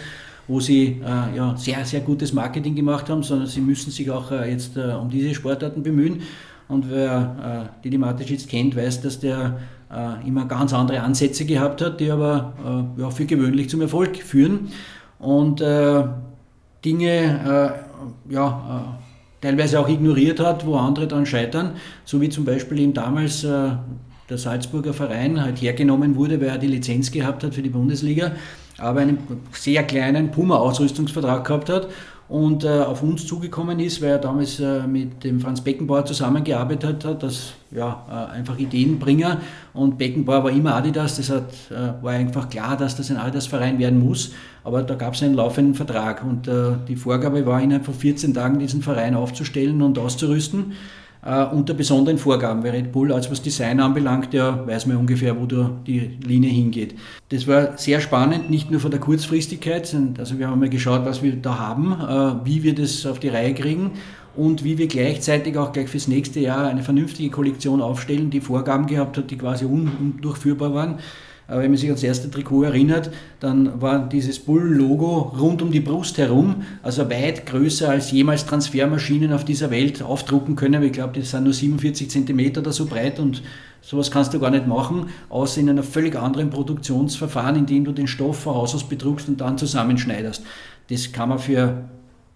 wo sie äh, ja, sehr, sehr gutes Marketing gemacht haben, sondern sie müssen sich auch äh, jetzt äh, um diese Sportarten bemühen. Und wer äh, Didi Mateschitz kennt, weiß, dass der äh, immer ganz andere Ansätze gehabt hat, die aber äh, ja, für gewöhnlich zum Erfolg führen. Und äh, Dinge ja, teilweise auch ignoriert hat, wo andere dann scheitern, so wie zum Beispiel eben damals der Salzburger Verein halt hergenommen wurde, weil er die Lizenz gehabt hat für die Bundesliga aber einen sehr kleinen Puma-Ausrüstungsvertrag gehabt hat und äh, auf uns zugekommen ist, weil er damals äh, mit dem Franz Beckenbauer zusammengearbeitet hat, das ja, äh, einfach Ideenbringer und Beckenbauer war immer Adidas, das hat, äh, war einfach klar, dass das ein Adidas-Verein werden muss, aber da gab es einen laufenden Vertrag. Und äh, die Vorgabe war innerhalb von 14 Tagen diesen Verein aufzustellen und auszurüsten äh, unter besonderen Vorgaben. Weil Red Bull, als was Design anbelangt, ja, weiß man ungefähr, wo da die Linie hingeht. Das war sehr spannend, nicht nur von der Kurzfristigkeit, also wir haben mal geschaut, was wir da haben, äh, wie wir das auf die Reihe kriegen und wie wir gleichzeitig auch gleich fürs nächste Jahr eine vernünftige Kollektion aufstellen, die Vorgaben gehabt hat, die quasi undurchführbar waren. Aber wenn man sich ans erste Trikot erinnert, dann war dieses Bull-Logo rund um die Brust herum, also weit größer als jemals Transfermaschinen auf dieser Welt aufdrucken können. Ich glaube, die sind nur 47 cm oder so breit und sowas kannst du gar nicht machen, außer in einem völlig anderen Produktionsverfahren, in dem du den Stoff von Haus aus bedruckst und dann zusammenschneiderst. Das kann man für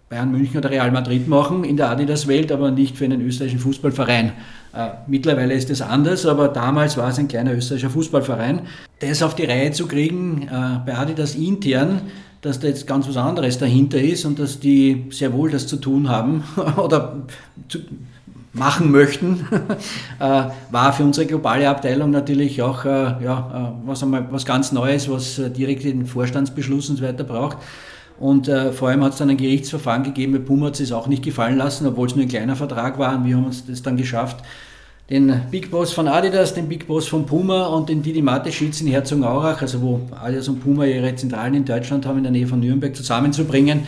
Bayern München oder Real Madrid machen in der Adidas-Welt, aber nicht für einen österreichischen Fußballverein. Äh, mittlerweile ist es anders, aber damals war es ein kleiner österreichischer Fußballverein. Das auf die Reihe zu kriegen, äh, bei Adidas intern, dass da jetzt ganz was anderes dahinter ist und dass die sehr wohl das zu tun haben oder zu, machen möchten, äh, war für unsere globale Abteilung natürlich auch ja, was, einmal, was ganz Neues, was direkt den Vorstandsbeschluss und so weiter braucht. Und äh, vor allem hat es dann ein Gerichtsverfahren gegeben, bei Puma hat es auch nicht gefallen lassen, obwohl es nur ein kleiner Vertrag war. Und wir haben uns das dann geschafft, den Big Boss von Adidas, den Big Boss von Puma und den Didi Mateschitz in Herzogenaurach, also wo Adidas und Puma ihre Zentralen in Deutschland haben, in der Nähe von Nürnberg, zusammenzubringen,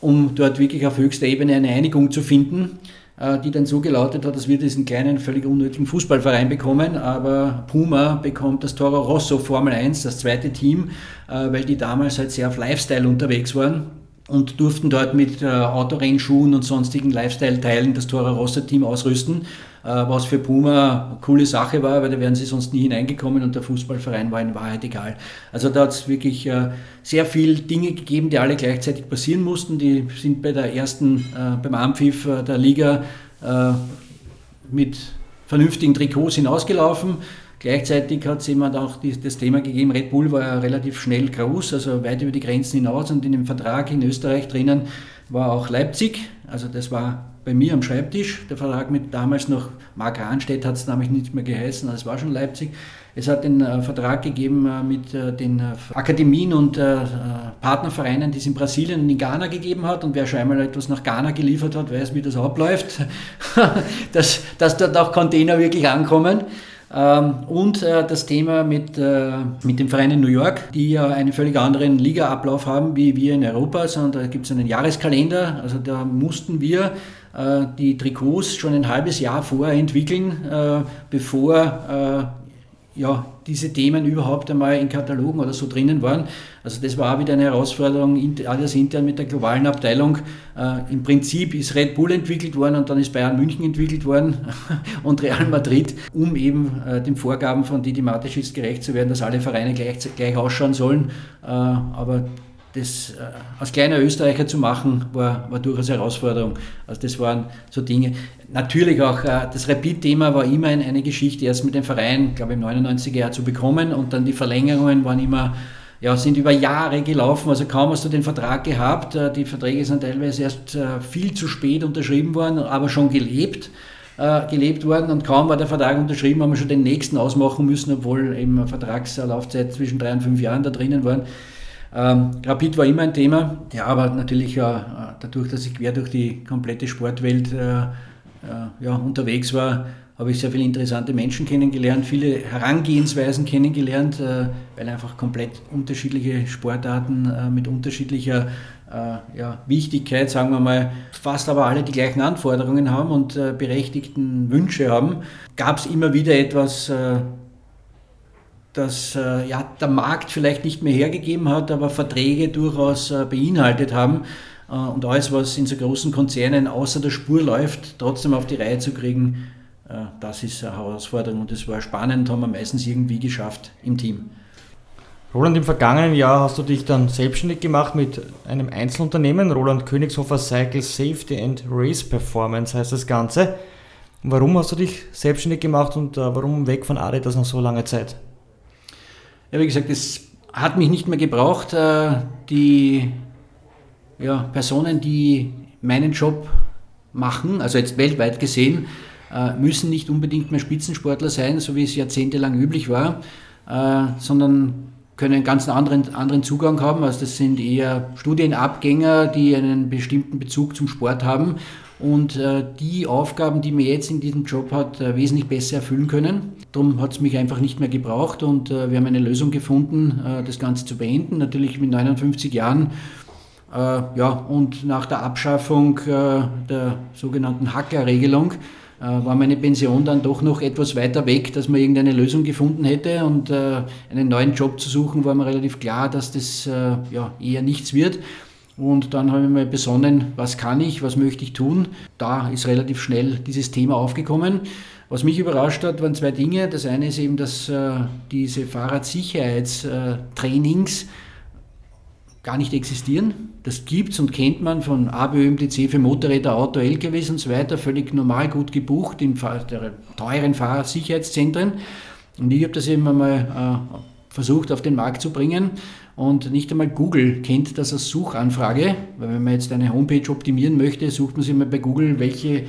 um dort wirklich auf höchster Ebene eine Einigung zu finden. Äh, die dann so gelautet hat, dass wir diesen kleinen, völlig unnötigen Fußballverein bekommen, aber Puma bekommt das Toro Rosso Formel 1, das zweite Team, äh, weil die damals halt sehr auf Lifestyle unterwegs waren und durften dort mit äh, Autorrennschuhen und sonstigen Lifestyle-Teilen das Toro Rosso-Team ausrüsten, äh, was für Puma eine coole Sache war, weil da wären sie sonst nie hineingekommen und der Fußballverein war in Wahrheit egal. Also da hat es wirklich äh, sehr viele Dinge gegeben, die alle gleichzeitig passieren mussten. Die sind bei der ersten, äh, beim Ampfiff äh, der Liga äh, mit vernünftigen Trikots hinausgelaufen. Gleichzeitig hat es jemand auch das Thema gegeben, Red Bull war ja relativ schnell groß, also weit über die Grenzen hinaus und in dem Vertrag in Österreich drinnen war auch Leipzig. Also das war bei mir am Schreibtisch. Der Vertrag mit damals noch Mark Rahnstedt hat es nämlich nicht mehr geheißen, es war schon Leipzig. Es hat den äh, Vertrag gegeben äh, mit äh, den äh, Akademien und äh, äh, Partnervereinen, die es in Brasilien und in Ghana gegeben hat. Und wer schon einmal etwas nach Ghana geliefert hat, weiß, wie das abläuft, dass, dass dort auch Container wirklich ankommen. Ähm, und das Thema mit, mit dem Verein in New York, die ja einen völlig anderen Ligaablauf haben wie wir in Europa, sondern da gibt es einen Jahreskalender. Also da mussten wir die Trikots schon ein halbes Jahr vorher entwickeln, bevor ja, diese Themen überhaupt einmal in Katalogen oder so drinnen waren. Also das war auch wieder eine Herausforderung, alles intern mit der globalen Abteilung. Äh, Im Prinzip ist Red Bull entwickelt worden und dann ist Bayern München entwickelt worden und Real Madrid, um eben äh, den Vorgaben von Didi Mateschitz gerecht zu werden, dass alle Vereine gleich, gleich ausschauen sollen. Äh, aber das äh, als kleiner Österreicher zu machen, war, war durchaus eine Herausforderung. Also das waren so Dinge. Natürlich auch äh, das Rapid-Thema war immer eine Geschichte, erst mit dem Verein, glaube ich, im 99er Jahr zu bekommen und dann die Verlängerungen waren immer, ja, sind über Jahre gelaufen, also kaum hast du den Vertrag gehabt. Äh, die Verträge sind teilweise erst viel zu spät unterschrieben worden, aber schon gelebt gelebt worden und kaum war der Vertrag unterschrieben, haben wir schon den nächsten ausmachen müssen, obwohl eben Vertragslaufzeit zwischen drei und fünf Jahren da drinnen waren. Ähm, Rapid war immer ein Thema, ja, aber natürlich äh, dadurch, dass ich quer durch die komplette Sportwelt äh, äh, ja, unterwegs war, habe ich sehr viele interessante Menschen kennengelernt, viele Herangehensweisen kennengelernt, äh, weil einfach komplett unterschiedliche Sportarten äh, mit unterschiedlicher ja, Wichtigkeit, sagen wir mal, fast aber alle die gleichen Anforderungen haben und berechtigten Wünsche haben, gab es immer wieder etwas das äh, ja, der Markt vielleicht nicht mehr hergegeben hat, aber Verträge durchaus äh, beinhaltet haben. Äh, und alles, was in so großen Konzernen außer der Spur läuft, trotzdem auf die Reihe zu kriegen, das ist eine Herausforderung und das war spannend, haben wir meistens irgendwie geschafft im Team. Roland, im vergangenen Jahr hast du dich dann selbstständig gemacht mit einem Einzelunternehmen, Roland Königshofer Cycle Safety and Race Performance heißt das Ganze. Warum hast du dich selbstständig gemacht und warum weg von Adidas nach so langer Zeit? Ja, wie gesagt, es hat mich nicht mehr gebraucht. Äh, die ja, Personen, die meinen Job machen, also jetzt weltweit gesehen, äh, müssen nicht unbedingt mehr Spitzensportler sein, so wie es jahrzehntelang üblich war, äh, sondern können einen ganz anderen, anderen Zugang haben. Also das sind eher Studienabgänger, die einen bestimmten Bezug zum Sport haben und die Aufgaben, die man jetzt in diesem Job hat, wesentlich besser erfüllen können. Darum hat es mich einfach nicht mehr gebraucht und äh, wir haben eine Lösung gefunden, äh, das Ganze zu beenden. Natürlich mit 59 Jahren. Äh, ja, und nach der Abschaffung äh, der sogenannten Hacker-Regelung war meine Pension dann doch noch etwas weiter weg, dass man irgendeine Lösung gefunden hätte und einen neuen Job zu suchen, war mir relativ klar, dass das ja, eher nichts wird. Und dann habe ich mir besonnen, was kann ich, was möchte ich tun. Da ist relativ schnell dieses Thema aufgekommen. Was mich überrascht hat, waren zwei Dinge. Das eine ist eben, dass äh, diese Fahrradsicherheitstrainings gar nicht existieren. Das gibt es und kennt man von ABÖMTC für Motorräder, Auto, LKWs und so weiter, völlig normal gut gebucht in teuren Fahrradsicherheitszentren. Und ich habe das eben einmal äh, versucht auf den Markt zu bringen und nicht einmal Google kennt das als Suchanfrage, weil wenn man jetzt eine Homepage optimieren möchte, sucht man sich mal bei Google, welche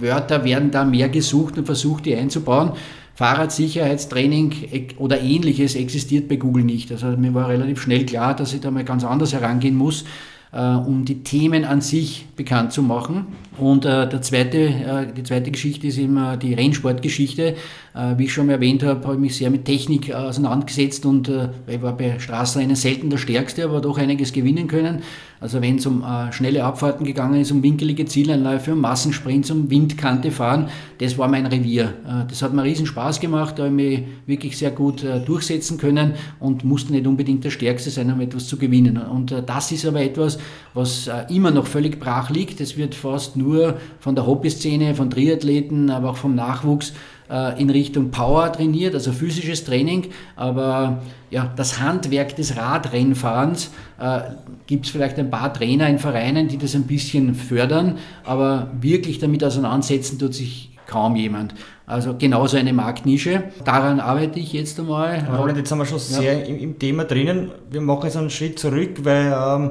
Wörter werden da mehr gesucht und versucht die einzubauen. Fahrradsicherheitstraining oder ähnliches existiert bei Google nicht. Also mir war relativ schnell klar, dass ich da mal ganz anders herangehen muss äh, um die Themen an sich bekannt zu machen. Und äh, der zweite, äh, die zweite Geschichte ist immer die Rennsportgeschichte. Äh, wie ich schon erwähnt habe, habe ich mich sehr mit Technik äh, auseinandergesetzt und äh, ich war bei Straßenrennen selten der Stärkste, aber doch einiges gewinnen können. Also wenn es um schnelle Abfahrten gegangen ist, um winkelige Zieleinläufe, um Massensprints, um Windkante fahren, das war mein Revier. das hat mir riesen Spaß gemacht, da habe ich mich wirklich sehr gut durchsetzen können und musste nicht unbedingt der Stärkste sein, um etwas zu gewinnen. Und das ist aber etwas, was immer noch völlig brach liegt. Es wird fast nur von der Hobbyszene, von Triathleten, aber auch vom Nachwuchs äh, in Richtung Power trainiert, also physisches Training, aber ja, das Handwerk des Radrennfahrens äh, gibt es vielleicht ein paar Trainer in Vereinen, die das ein bisschen fördern, aber wirklich damit auseinandersetzen tut sich kaum jemand. Also genauso eine Marktnische. Daran arbeite ich jetzt einmal. Roland, jetzt sind wir schon sehr ja. im, im, Thema drinnen. Wir machen jetzt einen Schritt zurück, weil ähm,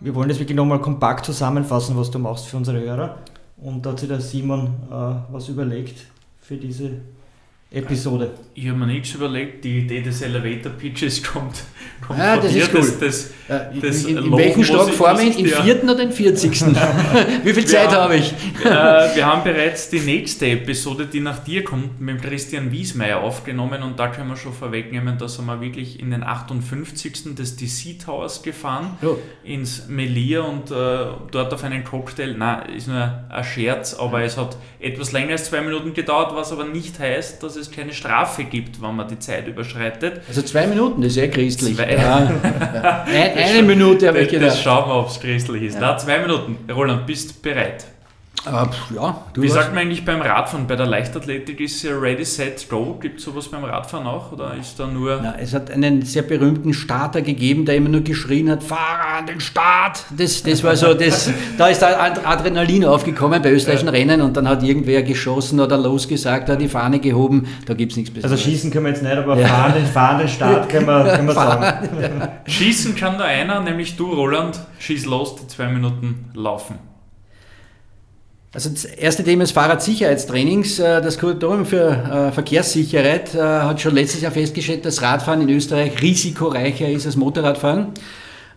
wir wollen das wirklich nochmal kompakt zusammenfassen, was du machst für unsere Hörer. Und da hat sich der Simon äh, was überlegt für diese Episode. Ich habe mir nichts überlegt, die Idee des Elevator Pitches kommt, kommt Ja, von das dir. ist cool. Das, das, das in, in welchem Stock fahren wir? Im vierten oder im 40. Wie viel Wir Zeit habe ich? äh, wir haben bereits die nächste Episode, die nach dir kommt, mit Christian Wiesmeier aufgenommen und da können wir schon vorwegnehmen, da sind wir wirklich in den 58. des DC Towers gefahren, Oh. ins Melia und äh, dort auf einen Cocktail. Nein, ist nur ein Scherz, aber es hat etwas länger als zwei Minuten gedauert, was aber nicht heißt, dass es keine Strafe gibt, wenn man die Zeit überschreitet. Also zwei Minuten, das ist sehr christlich. Zwei. Ja. Ein, eine Minute habe ich Das, das gedacht. schauen wir, ob es christlich ist. Na, zwei Minuten. Roland, bist bereit? Aber, pff, ja, du Wie sagt man eigentlich beim Radfahren? Bei der Leichtathletik ist ja Ready, Set, Go. Gibt es sowas beim Radfahren auch? Oder ist da nur. Na, es hat einen sehr berühmten Starter gegeben, der immer nur geschrien hat, Fahrer an den Start. Das, das war so, das, da ist Adrenalin aufgekommen bei österreichischen Rennen und dann hat irgendwer geschossen oder losgesagt, hat die Fahne gehoben, da gibt es nichts Also Besseres. schießen können wir jetzt nicht, aber Ja. fahren, den, fahren den Start können wir, können wir sagen. Schießen kann nur einer, nämlich du, Roland. Schieß los, die zwei Minuten laufen. Also das erste Thema ist Fahrradsicherheitstrainings. Äh, Das Kuratorium für äh, Verkehrssicherheit äh, hat schon letztes Jahr festgestellt, dass Radfahren in Österreich risikoreicher ist als Motorradfahren.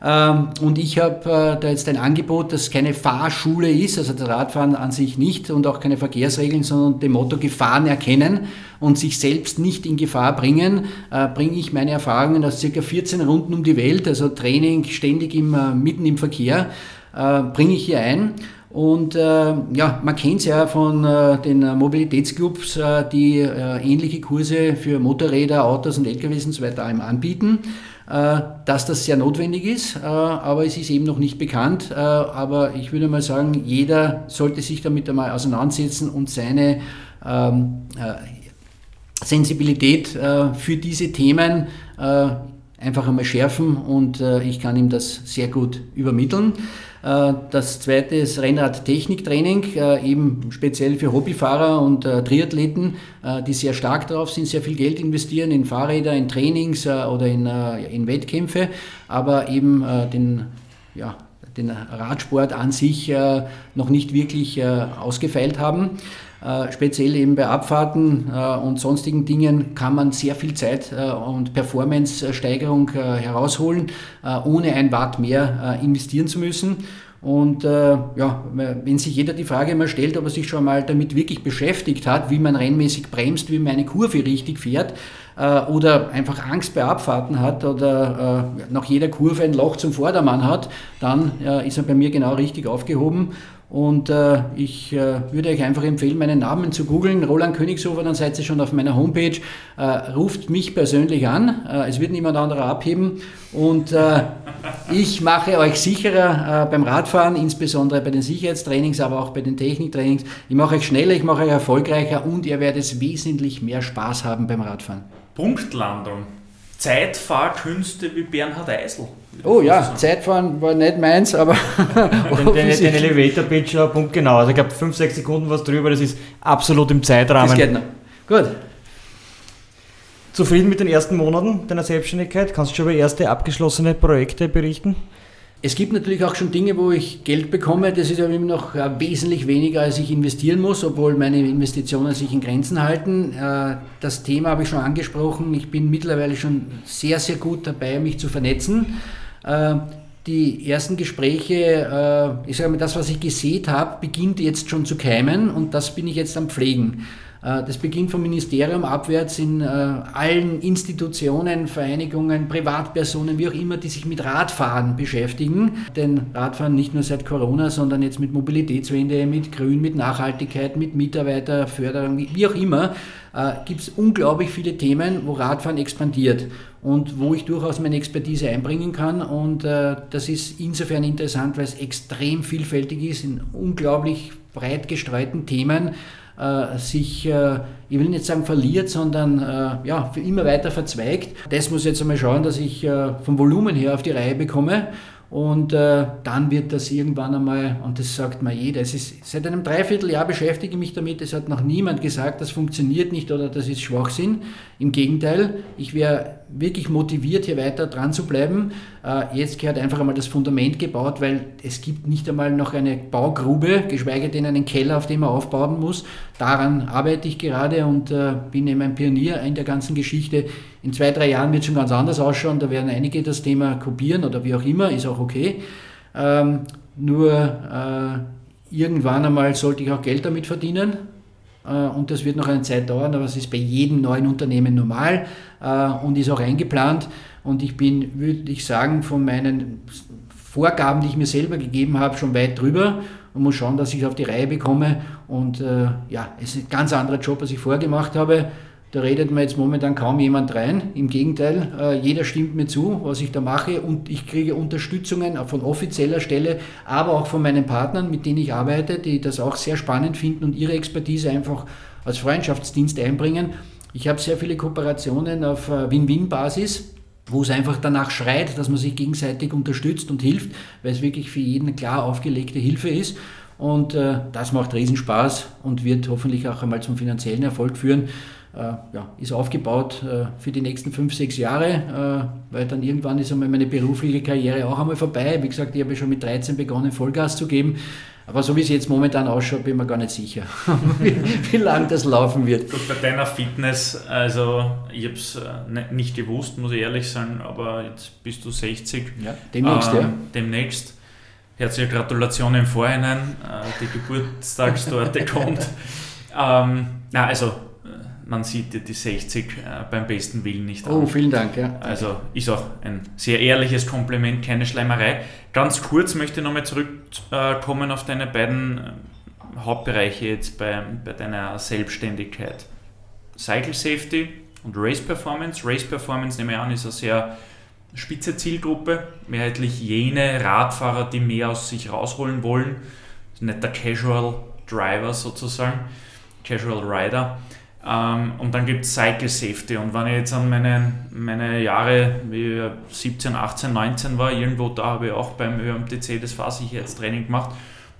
Ähm, Und ich habe da jetzt ein Angebot, das keine Fahrschule ist, also das Radfahren an sich nicht und auch keine Verkehrsregeln, sondern dem Motto Gefahren erkennen und sich selbst nicht in Gefahr bringen, bringe ich meine Erfahrungen aus circa 14 Runden um die Welt, also Training ständig im, mitten im Verkehr, bringe ich hier ein. Und äh, ja, man kennt es ja von äh, den Mobilitätsclubs, äh, die äh, ähnliche Kurse für Motorräder, Autos und LKWs und so weiter anbieten, äh, dass das sehr notwendig ist, äh, aber es ist eben noch nicht bekannt. Äh, aber ich würde mal sagen, jeder sollte sich damit einmal auseinandersetzen und seine ähm, äh, Sensibilität äh, für diese Themen äh, einfach einmal schärfen und äh, ich kann ihm das sehr gut übermitteln. Äh, das zweite ist Rennradtechniktraining, äh, eben speziell für Hobbyfahrer und äh, Triathleten, äh, die sehr stark drauf sind, sehr viel Geld investieren in Fahrräder, in Trainings oder in, in Wettkämpfe, aber eben den, ja, den Radsport an sich äh, noch nicht wirklich äh, ausgefeilt haben. Äh, speziell eben bei Abfahrten und sonstigen Dingen kann man sehr viel Zeit und Performance-Steigerung herausholen, ohne ein Watt mehr investieren zu müssen. Und äh, ja, wenn sich jeder die Frage mal stellt, ob er sich schon mal damit wirklich beschäftigt hat, wie man rennmäßig bremst, wie man eine Kurve richtig fährt, äh, oder einfach Angst bei Abfahrten hat oder äh, nach jeder Kurve ein Loch zum Vordermann hat, dann äh, ist er bei mir genau richtig aufgehoben. Und äh, ich äh, würde euch einfach empfehlen, meinen Namen zu googeln, Roland Königshofer, dann seid ihr schon auf meiner Homepage. Äh, ruft mich persönlich an, es wird niemand anderer abheben. Und ich mache euch sicherer äh, beim Radfahren, insbesondere bei den Sicherheitstrainings, aber auch bei den Techniktrainings. Ich mache euch schneller, ich mache euch erfolgreicher und ihr werdet wesentlich mehr Spaß haben beim Radfahren. Punktlandung. Zeitfahrkünste wie Bernhard Eisel. Oh ja, Zeitfahren war nicht meins, aber Den, den, den Elevator Pitch, ja, Punkt genau. Also ich glaube 5, 6 Sekunden was drüber, das ist absolut im das Zeitrahmen. geht noch. Gut. Zufrieden mit den ersten Monaten deiner Selbstständigkeit? Kannst du schon über erste abgeschlossene Projekte berichten? Es gibt natürlich auch schon Dinge, wo ich Geld bekomme. Das ist aber immer noch äh, wesentlich weniger, als ich investieren muss, obwohl meine Investitionen sich in Grenzen halten. Äh, Das Thema habe ich schon angesprochen. Ich bin mittlerweile schon sehr, sehr gut dabei, mich zu vernetzen. Äh, Die ersten Gespräche, ich sage mal, das, was ich gesehen habe, beginnt jetzt schon zu keimen und das bin ich jetzt am Pflegen. Äh, Das beginnt vom Ministerium abwärts in äh, allen Institutionen, Vereinigungen, Privatpersonen, wie auch immer, die sich mit Radfahren beschäftigen. Denn Radfahren nicht nur seit Corona, sondern jetzt mit Mobilitätswende, mit Grün, mit Nachhaltigkeit, mit Mitarbeiterförderung, wie auch immer, gibt es unglaublich viele Themen, wo Radfahren expandiert und wo ich durchaus meine Expertise einbringen kann. Und äh, das ist insofern interessant, weil es extrem vielfältig ist, in unglaublich breit gestreuten Themen äh, sich, äh, ich will nicht sagen verliert, sondern äh, ja, für immer weiter verzweigt. Das muss ich jetzt einmal schauen, dass ich äh, vom Volumen her auf die Reihe bekomme. Und äh, dann wird das irgendwann einmal, und das sagt mir jeder, es ist, seit einem Dreivierteljahr beschäftige ich mich damit, es hat noch niemand gesagt, das funktioniert nicht oder das ist Schwachsinn. Im Gegenteil, ich wäre wirklich motiviert, hier weiter dran zu bleiben. Äh, jetzt gehört einfach einmal das Fundament gebaut, weil es gibt nicht einmal noch eine Baugrube, geschweige denn einen Keller, auf dem man aufbauen muss. Daran arbeite ich gerade und äh, bin eben ein Pionier in der ganzen Geschichte. In zwei, drei Jahren wird es schon ganz anders ausschauen. Da werden einige das Thema kopieren oder wie auch immer, ist auch okay. Ähm, nur äh, irgendwann einmal sollte ich auch Geld damit verdienen und das wird noch eine Zeit dauern, aber es ist bei jedem neuen Unternehmen normal äh, und ist auch eingeplant. Und ich bin, würde ich sagen, von meinen Vorgaben, die ich mir selber gegeben habe, schon weit drüber und muss schauen, dass ich es auf die Reihe bekomme. Und äh, ja, es ist ein ganz anderer Job, als ich vorgemacht habe. Da redet mir jetzt momentan kaum jemand rein. Im Gegenteil, äh, jeder stimmt mir zu, was ich da mache und ich kriege Unterstützungen von offizieller Stelle, aber auch von meinen Partnern, mit denen ich arbeite, die das auch sehr spannend finden und ihre Expertise einfach als Freundschaftsdienst einbringen. Ich habe sehr viele Kooperationen auf äh, Win-Win-Basis wo es einfach danach schreit, dass man sich gegenseitig unterstützt und hilft, weil es wirklich für jeden klar aufgelegte Hilfe ist. Und äh, das macht Riesenspaß und wird hoffentlich auch einmal zum finanziellen Erfolg führen. Äh, ja, ist aufgebaut äh, für die nächsten fünf, sechs Jahre, äh, weil dann irgendwann ist einmal meine berufliche Karriere auch einmal vorbei. Wie gesagt, ich habe schon mit 13 begonnen, Vollgas zu geben. Aber so wie es jetzt momentan ausschaut, bin ich mir gar nicht sicher, wie, wie lange das laufen wird. Gut, bei deiner Fitness, also ich habe es nicht gewusst, muss ich ehrlich sein, aber jetzt bist du 60. Ja, demnächst, ähm, ja. Demnächst. Herzliche Gratulation im Vorhinein, die Geburtstagstorte kommt. Ähm, na, also man sieht dir die 60 äh, beim besten Willen nicht an. Oh, vielen Dank. Ja. Also ist auch ein sehr ehrliches Kompliment, keine Schleimerei. Ganz kurz möchte ich nochmal zurückkommen auf deine beiden äh, Hauptbereiche jetzt bei, bei deiner Selbstständigkeit. Cycle Safety und Race Performance. Race Performance, nehme ich an, ist eine sehr spitze Zielgruppe. Mehrheitlich jene Radfahrer, die mehr aus sich rausholen wollen. Nicht der Casual Driver sozusagen, Casual Rider. Ähm, und dann gibt es Cycle Safety. Und wenn ich jetzt an meine, meine Jahre, wie 17, 18, 19 war, irgendwo da habe ich auch beim ÖMTC das Fahrsicherheitstraining gemacht.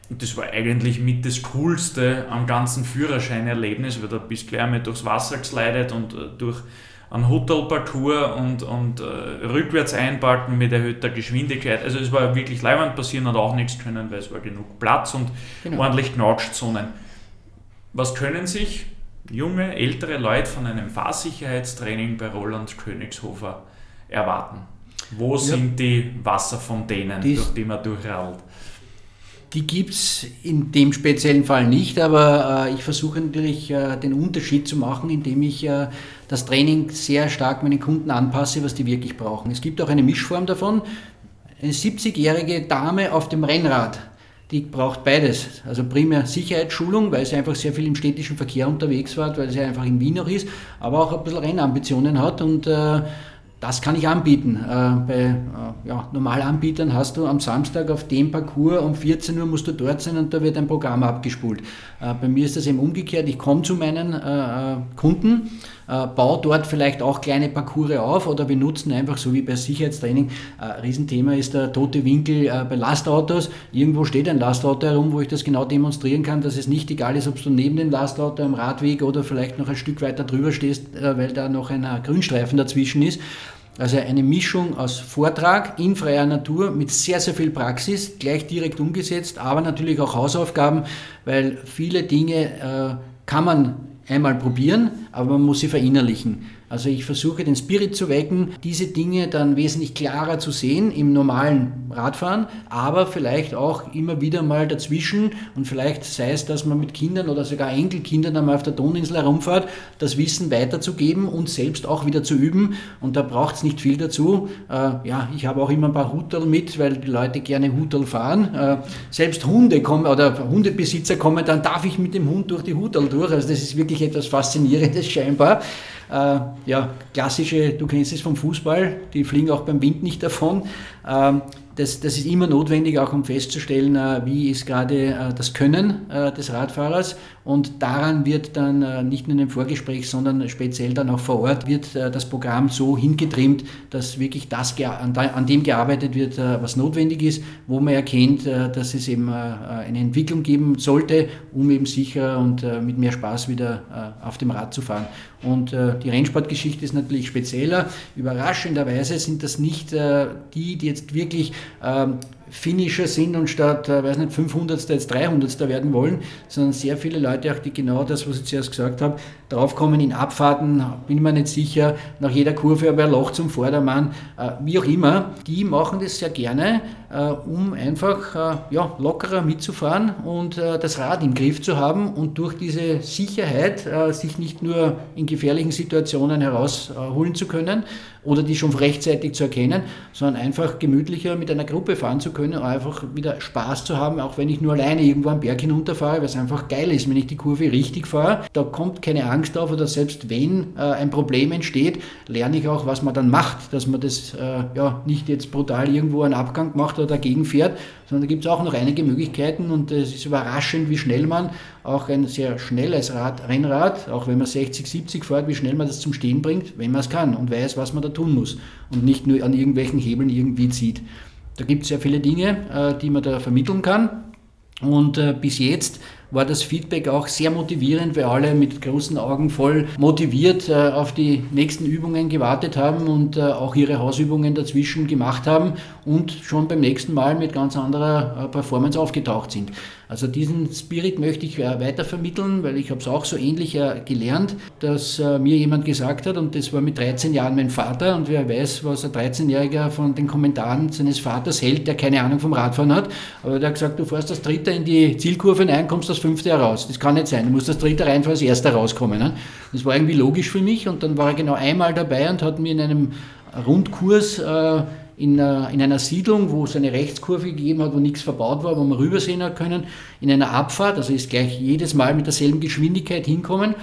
Und das war eigentlich mit das Coolste am ganzen Führerscheinerlebnis, weil da bist du gleich einmal durchs Wasser geslidet und äh, durch einen Hotelparcours und, und äh, rückwärts einparken mit erhöhter Geschwindigkeit. Also es war wirklich leibend passieren und auch nichts können, weil es war genug Platz und genau. ordentlich Knautschzonen. Was können sich junge, ältere Leute von einem Fahrsicherheitstraining bei Roland Königshofer erwarten? Wo ja. sind die Wasserfontänen, die, durch die man durchradelt? Die gibt es in dem speziellen Fall nicht, aber äh, ich versuche natürlich äh, den Unterschied zu machen, indem ich äh, das Training sehr stark meinen Kunden anpasse, was die wirklich brauchen. Es gibt auch eine Mischform davon. Eine 70-jährige Dame auf dem Rennrad die braucht beides. Also primär Sicherheitsschulung, weil sie einfach sehr viel im städtischen Verkehr unterwegs war, weil sie einfach in Wien noch ist, aber auch ein bisschen Rennambitionen hat und äh, das kann ich anbieten. Äh, bei äh, ja, Normalanbietern hast du am Samstag auf dem Parcours um 14 Uhr musst du dort sein und da wird ein Programm abgespult. Äh, bei mir ist das eben umgekehrt. Ich komme zu meinen äh, äh, Kunden äh, baue dort vielleicht auch kleine Parcours auf oder wir nutzen einfach so wie bei Sicherheitstraining. Ein Riesenthema ist der tote Winkel äh, bei Lastautos. Irgendwo steht ein Lastauto herum, wo ich das genau demonstrieren kann, dass es nicht egal ist, ob du neben dem Lastauto am Radweg oder vielleicht noch ein Stück weiter drüber stehst, äh, weil da noch ein Grünstreifen dazwischen ist. Also eine Mischung aus Vortrag in freier Natur mit sehr, sehr viel Praxis, gleich direkt umgesetzt, aber natürlich auch Hausaufgaben, weil viele Dinge äh, kann man einmal probieren, aber man muss sie verinnerlichen. Also ich versuche den Spirit zu wecken, diese Dinge dann wesentlich klarer zu sehen im normalen Radfahren, aber vielleicht auch immer wieder mal dazwischen und vielleicht sei es, dass man mit Kindern oder sogar Enkelkindern einmal auf der Toninsel herumfährt, das Wissen weiterzugeben und selbst auch wieder zu üben und da braucht es nicht viel dazu. Äh, ja, ich habe auch immer ein paar Hutel mit, weil die Leute gerne Hutel fahren. Äh, selbst Hunde kommen oder Hundebesitzer kommen, dann darf ich mit dem Hund durch die Hutel durch. Also das ist wirklich etwas Faszinierendes scheinbar. Äh, ja, klassische, du kennst es vom Fußball, die fliegen auch beim Wind nicht davon. Ähm, das, das ist immer notwendig, auch um festzustellen, äh, wie ist gerade äh, das Können äh, des Radfahrers. Und daran wird dann nicht nur dem Vorgespräch, sondern speziell dann auch vor Ort, wird das Programm so hingetrimmt, dass wirklich das an dem gearbeitet wird, was notwendig ist, wo man erkennt, dass es eben eine Entwicklung geben sollte, um eben sicher und mit mehr Spaß wieder auf dem Rad zu fahren. Und die Rennsportgeschichte ist natürlich spezieller. Überraschenderweise sind das nicht die, die jetzt wirklich ähm, Finisher sind und statt, äh, weiß nicht, 500. jetzt 300. werden wollen, sondern sehr viele Leute auch, die genau das, was ich zuerst gesagt habe, draufkommen in Abfahrten, bin ich mir nicht sicher, nach jeder Kurve aber ein Loch zum Vordermann, äh, wie auch immer, die machen das sehr gerne, äh, um einfach äh, ja, lockerer mitzufahren und äh, das Rad im Griff zu haben und durch diese Sicherheit äh, sich nicht nur in gefährlichen Situationen herausholen zu können oder die schon rechtzeitig zu erkennen, sondern einfach gemütlicher mit einer Gruppe fahren zu können, einfach wieder Spaß zu haben, auch wenn ich nur alleine irgendwo am Berg hinunterfahre, weil es einfach geil ist, wenn ich die Kurve richtig fahre. Da kommt keine Angst auf oder selbst wenn äh, ein Problem entsteht, lerne ich auch, was man dann macht, dass man das äh, ja, nicht jetzt brutal irgendwo einen Abgang macht oder dagegen fährt, sondern da gibt es auch noch einige Möglichkeiten und es ist überraschend, wie schnell man auch ein sehr schnelles Rad, Rennrad, auch wenn man 60, 70 fährt, wie schnell man das zum Stehen bringt, wenn man es kann und weiß, was man da tun muss und nicht nur an irgendwelchen Hebeln irgendwie zieht. Da gibt es sehr viele Dinge, äh, die man da vermitteln kann. Und äh, bis jetzt war das Feedback auch sehr motivierend, weil alle mit großen Augen voll motiviert äh, auf die nächsten Übungen gewartet haben und auch ihre Hausübungen dazwischen gemacht haben und schon beim nächsten Mal mit ganz anderer Performance aufgetaucht sind. Also diesen Spirit möchte ich äh, weitervermitteln, weil ich habe es auch so ähnlich äh, gelernt, dass äh, mir jemand gesagt hat, und das war mit 13 Jahren mein Vater, und wer weiß, was ein 13-Jähriger von den Kommentaren seines Vaters hält, der keine Ahnung vom Radfahren hat, aber der hat gesagt, du fährst als Dritter in die Zielkurve rein, kommst als Fünfter heraus. Das kann nicht sein, du musst als Dritter reinfahren, als Erster rauskommen. Ne? Das war irgendwie logisch für mich und dann war er genau einmal dabei und hat mir in einem Rundkurs äh, in, äh, in einer Siedlung, wo es eine Rechtskurve gegeben hat, wo nichts verbaut war, wo man rübersehen hat können, in einer Abfahrt, also ist gleich jedes Mal mit derselben Geschwindigkeit hinkommen,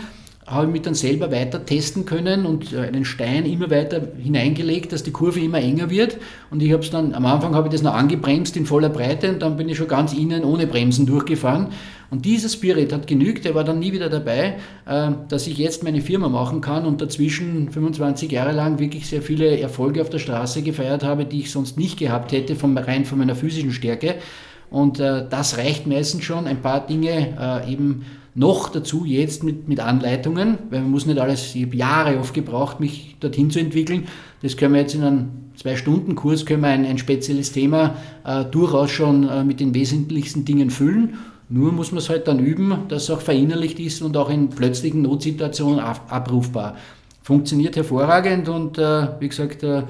habe ich mich dann selber weiter testen können und äh, einen Stein immer weiter hineingelegt, dass die Kurve immer enger wird. Und ich habe es dann, am Anfang habe ich das noch angebremst in voller Breite und dann bin ich schon ganz innen ohne Bremsen durchgefahren. Und dieser Spirit hat genügt, der war dann nie wieder dabei, äh, dass ich jetzt meine Firma machen kann und dazwischen 25 Jahre lang wirklich sehr viele Erfolge auf der Straße gefeiert habe, die ich sonst nicht gehabt hätte, vom, rein von meiner physischen Stärke. Und äh, das reicht meistens schon, ein paar Dinge äh, eben noch dazu jetzt mit, mit Anleitungen, weil man muss nicht alles, ich habe Jahre oft gebraucht, mich dorthin zu entwickeln. Das können wir jetzt in einem Zwei-Stunden-Kurs, können wir ein, ein spezielles Thema äh, durchaus schon äh, mit den wesentlichsten Dingen füllen. Nur muss man es halt dann üben, dass es auch verinnerlicht ist und auch in plötzlichen Notsituationen abrufbar. Funktioniert hervorragend und äh, wie gesagt, äh,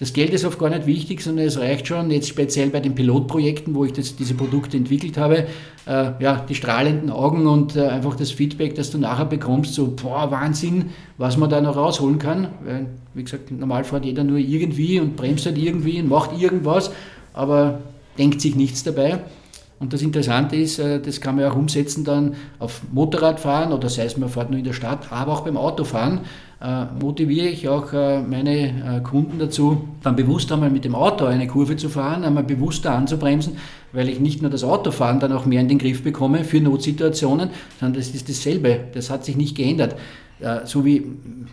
das Geld ist oft gar nicht wichtig, sondern es reicht schon, jetzt speziell bei den Pilotprojekten, wo ich das, diese Produkte entwickelt habe, äh, ja, die strahlenden Augen und äh, einfach das Feedback, das du nachher bekommst, so, boah, Wahnsinn, was man da noch rausholen kann. Weil, wie gesagt, normal fährt jeder nur irgendwie und bremst halt irgendwie und macht irgendwas, aber denkt sich nichts dabei. Und das Interessante ist, äh, das kann man auch umsetzen dann auf Motorradfahren oder sei es man fährt nur in der Stadt, aber auch beim Autofahren äh, motiviere ich auch äh, meine Kunden dazu, dann bewusst einmal mit dem Auto eine Kurve zu fahren, einmal bewusster anzubremsen, weil ich nicht nur das Autofahren dann auch mehr in den Griff bekomme für Notsituationen, sondern das ist dasselbe, das hat sich nicht geändert. So wie,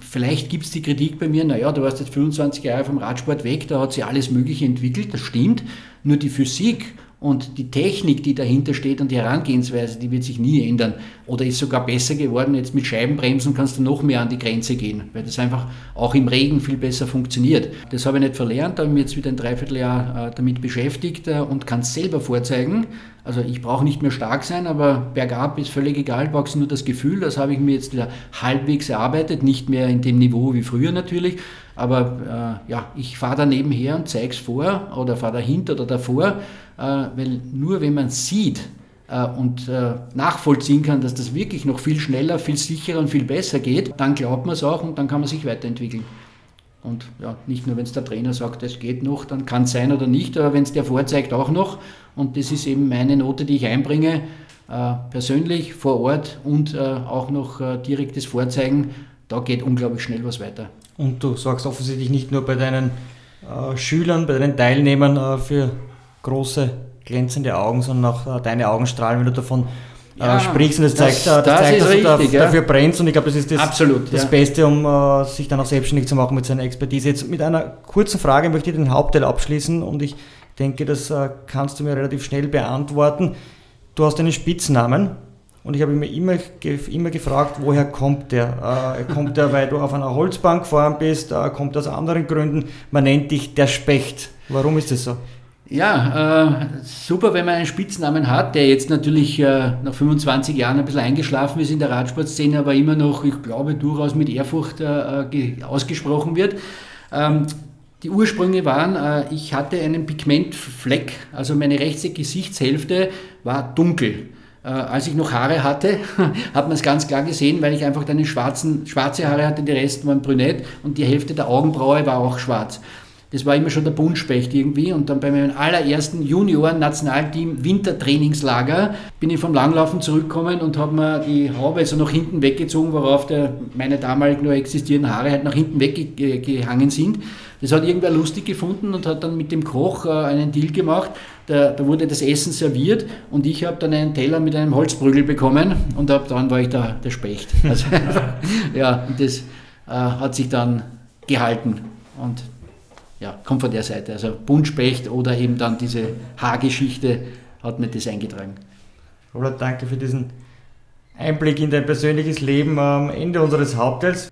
vielleicht gibt es die Kritik bei mir, naja, du warst jetzt 25 Jahre vom Radsport weg, da hat sich alles Mögliche entwickelt, das stimmt, nur die Physik und die Technik, die dahinter steht und die Herangehensweise, die wird sich nie ändern. Oder ist sogar besser geworden. Jetzt mit Scheibenbremsen kannst du noch mehr an die Grenze gehen, weil das einfach auch im Regen viel besser funktioniert. Das habe ich nicht verlernt, habe mich jetzt wieder ein Dreivierteljahr äh, damit beschäftigt äh, und kann es selber vorzeigen. Also ich brauche nicht mehr stark sein, aber bergab ist völlig egal, brauchst nur das Gefühl. Das habe ich mir jetzt wieder halbwegs erarbeitet, nicht mehr in dem Niveau wie früher natürlich. Aber äh, ja, ich fahre da nebenher und zeige es vor oder fahre dahinter oder davor äh, weil nur wenn man sieht äh, und äh, nachvollziehen kann, dass das wirklich noch viel schneller, viel sicherer und viel besser geht, dann glaubt man es auch und dann kann man sich weiterentwickeln. Und ja, nicht nur, wenn es der Trainer sagt, es geht noch, dann kann es sein oder nicht, aber wenn es der vorzeigt, auch noch. Und das ist eben meine Note, die ich einbringe, äh, persönlich vor Ort und äh, auch noch direktes Vorzeigen. Da geht unglaublich schnell was weiter. Und du sorgst offensichtlich nicht nur bei deinen Schülern, bei deinen Teilnehmern für große, glänzende Augen, sondern auch äh, deine Augen strahlen, wenn du davon äh, ja, sprichst. Und das, das zeigt, das, das zeigt dass richtig, du da, ja. dafür brennst. Und ich glaube, das ist das, Absolut, das ja. Beste, um uh, sich dann auch selbstständig zu machen mit seiner Expertise. Jetzt mit einer kurzen Frage möchte ich den Hauptteil abschließen und ich denke, das kannst du mir relativ schnell beantworten. Du hast einen Spitznamen. Und ich habe mich immer, immer gefragt, woher kommt der? Äh, kommt der, weil du auf einer Holzbank gefahren bist? Äh, kommt aus anderen Gründen? Man nennt dich der Specht. Warum ist das so? Ja, äh, super, wenn man einen Spitznamen hat, der jetzt natürlich äh, nach 25 Jahren ein bisschen eingeschlafen ist in der Radsportszene, aber immer noch, ich glaube, durchaus mit Ehrfurcht äh, ausgesprochen wird. Ähm, die Ursprünge waren, äh, ich hatte einen Pigmentfleck, also meine rechte Gesichtshälfte war dunkel. Äh, als ich noch Haare hatte, hat man es ganz klar gesehen, weil ich einfach dann schwarzen, schwarze Haare hatte, die Rest waren brünett und die Hälfte der Augenbraue war auch schwarz. Das war immer schon der Buntspecht irgendwie. Und dann bei meinem allerersten Junioren-Nationalteam Wintertrainingslager bin ich vom Langlaufen zurückgekommen und habe mir die Haube so nach hinten weggezogen, worauf der, meine damalig nur existierenden Haare halt nach hinten weggehangen sind. Das hat irgendwer lustig gefunden und hat dann mit dem Koch äh, einen Deal gemacht. Da, da, wurde das Essen serviert und ich habe dann einen Teller mit einem Holzprügel bekommen und ab dann war ich da der Specht. Also, ja, das äh, hat sich dann gehalten und ja, kommt von der Seite. Also Buntspecht oder eben dann diese Haargeschichte hat mir das eingetragen. Robert, danke für diesen Einblick in dein persönliches Leben am Ende unseres Hauptteils.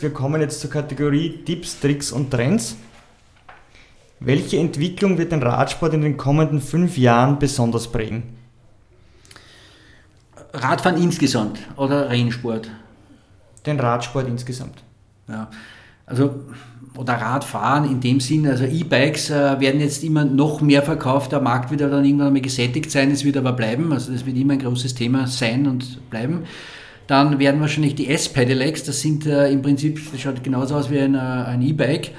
wir kommen jetzt zur Kategorie Tipps, Tricks und Trends. Welche Entwicklung wird den Radsport in den kommenden fünf Jahren besonders prägen? Radfahren insgesamt oder Rennsport? Den Radsport insgesamt. Ja, also oder Radfahren in dem Sinne, also E-Bikes äh, werden jetzt immer noch mehr verkauft, der Markt wird dann irgendwann einmal gesättigt sein, es wird aber bleiben, also das wird immer ein großes Thema sein und bleiben. Dann werden wahrscheinlich die S-Pedelecs, das sind äh, im Prinzip, das schaut genauso aus wie ein, äh, ein E-Bike,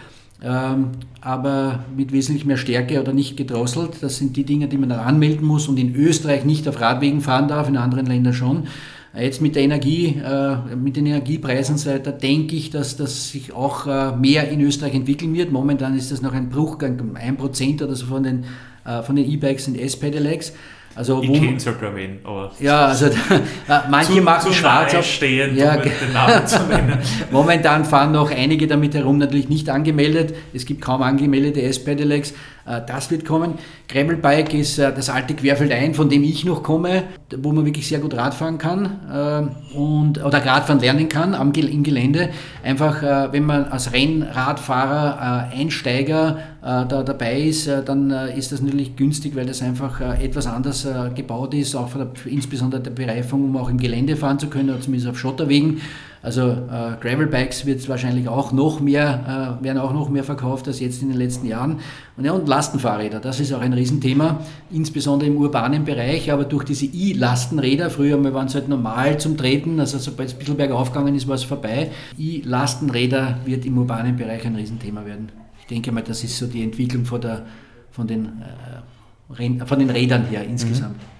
ähm, aber mit wesentlich mehr Stärke oder nicht gedrosselt. Das sind die Dinge, die man dann anmelden muss und in Österreich nicht auf Radwegen fahren darf, in anderen Ländern schon. Äh, jetzt mit der Energie, äh, mit den Energiepreisen, da denke ich, dass das sich auch äh, mehr in Österreich entwickeln wird. Momentan ist das noch ein Bruch, ein Prozent oder so von den von den E-Bikes sind S-Pedelecs. Also, ich kenne sogar wen, aber. Ja, also da, manche zu, machen zu schwarz auf. Stehen, ja, um den Namen zu nennen. Momentan fahren noch einige damit herum, natürlich nicht angemeldet. Es gibt kaum angemeldete S-Pedelecs. Äh, das wird kommen. Gravelbike ist äh, das alte Querfeldein, von dem ich noch komme, wo man wirklich sehr gut Radfahren kann äh, und, oder Radfahren lernen kann am, im Gelände. Einfach, wenn man als Rennradfahrer, Einsteiger da dabei ist, dann ist das natürlich günstig, weil das einfach etwas anders gebaut ist, auch der, insbesondere der Bereifung, um auch im Gelände fahren zu können, oder zumindest auf Schotterwegen. Also äh, Gravelbikes wird wahrscheinlich auch noch mehr, äh, werden auch noch mehr verkauft als jetzt in den letzten Jahren. Und, ja, und Lastenfahrräder, das ist auch ein Riesenthema, insbesondere im urbanen Bereich, aber durch diese E-Lastenräder, früher mal waren es halt normal zum Treten, also sobald es ein bisschen bergauf gegangen ist, war es vorbei. E-Lastenräder wird im urbanen Bereich ein Riesenthema werden. Ich denke mal, das ist so die Entwicklung von, der, von, den, äh, von den Rädern her insgesamt. Mhm.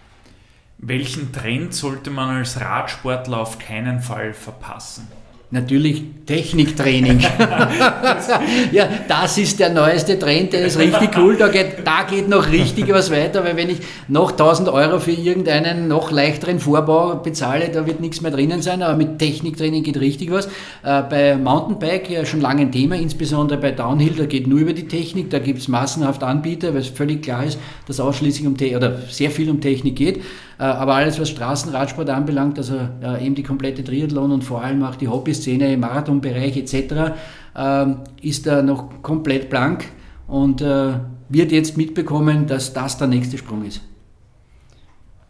Welchen Trend sollte man als Radsportler auf keinen Fall verpassen? Natürlich Techniktraining. ja, das ist der neueste Trend, der ist richtig cool. Da geht, da geht noch richtig was weiter, weil wenn ich noch 1000 Euro für irgendeinen noch leichteren Vorbau bezahle, da wird nichts mehr drinnen sein, aber mit Techniktraining geht richtig was. Äh, bei Mountainbike ja schon lange ein Thema, insbesondere bei Downhill, da geht nur über die Technik, da gibt es massenhaft Anbieter, weil es völlig klar ist, dass ausschließlich um oder sehr viel um Technik geht. Äh, aber alles, was Straßenradsport anbelangt, also eben die komplette Triathlon und vor allem auch die Hobbys, Szene, im Marathonbereich etc., ähm, ist da noch komplett blank und äh, wird jetzt mitbekommen, dass das der nächste Sprung ist.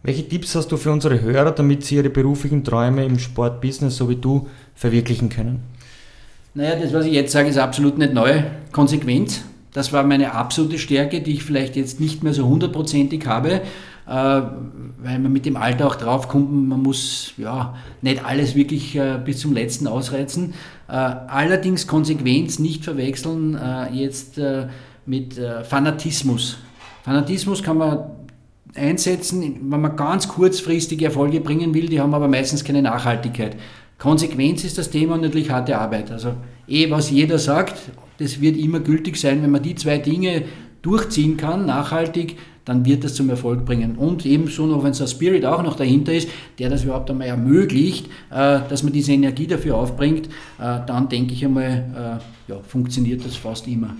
Welche Tipps hast du für unsere Hörer, damit sie ihre beruflichen Träume im Sportbusiness, so wie du, verwirklichen können? Naja, das, was ich jetzt sage, ist absolut nicht neu. Konsequenz. Das war meine absolute Stärke, die ich vielleicht jetzt nicht mehr so hundertprozentig habe, weil man mit dem Alter auch draufkommt, man muss ja nicht alles wirklich äh, bis zum letzten ausreizen. Äh, allerdings Konsequenz nicht verwechseln jetzt mit Fanatismus. Fanatismus kann man einsetzen, wenn man ganz kurzfristige Erfolge bringen will, die haben aber meistens keine Nachhaltigkeit. Konsequenz ist das Thema und natürlich harte Arbeit. Also eh, was jeder sagt, das wird immer gültig sein, wenn man die zwei Dinge durchziehen kann, nachhaltig, dann wird das zum Erfolg bringen. Und ebenso noch, wenn so ein Spirit auch noch dahinter ist, der das überhaupt einmal ermöglicht, äh, dass man diese Energie dafür aufbringt, äh, dann denke ich einmal, äh, ja, funktioniert das fast immer.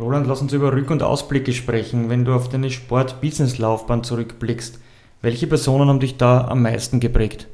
Roland, lass uns über Rück- und Ausblicke sprechen. Wenn du auf deine Sport-Business-Laufbahn zurückblickst, welche Personen haben dich da am meisten geprägt?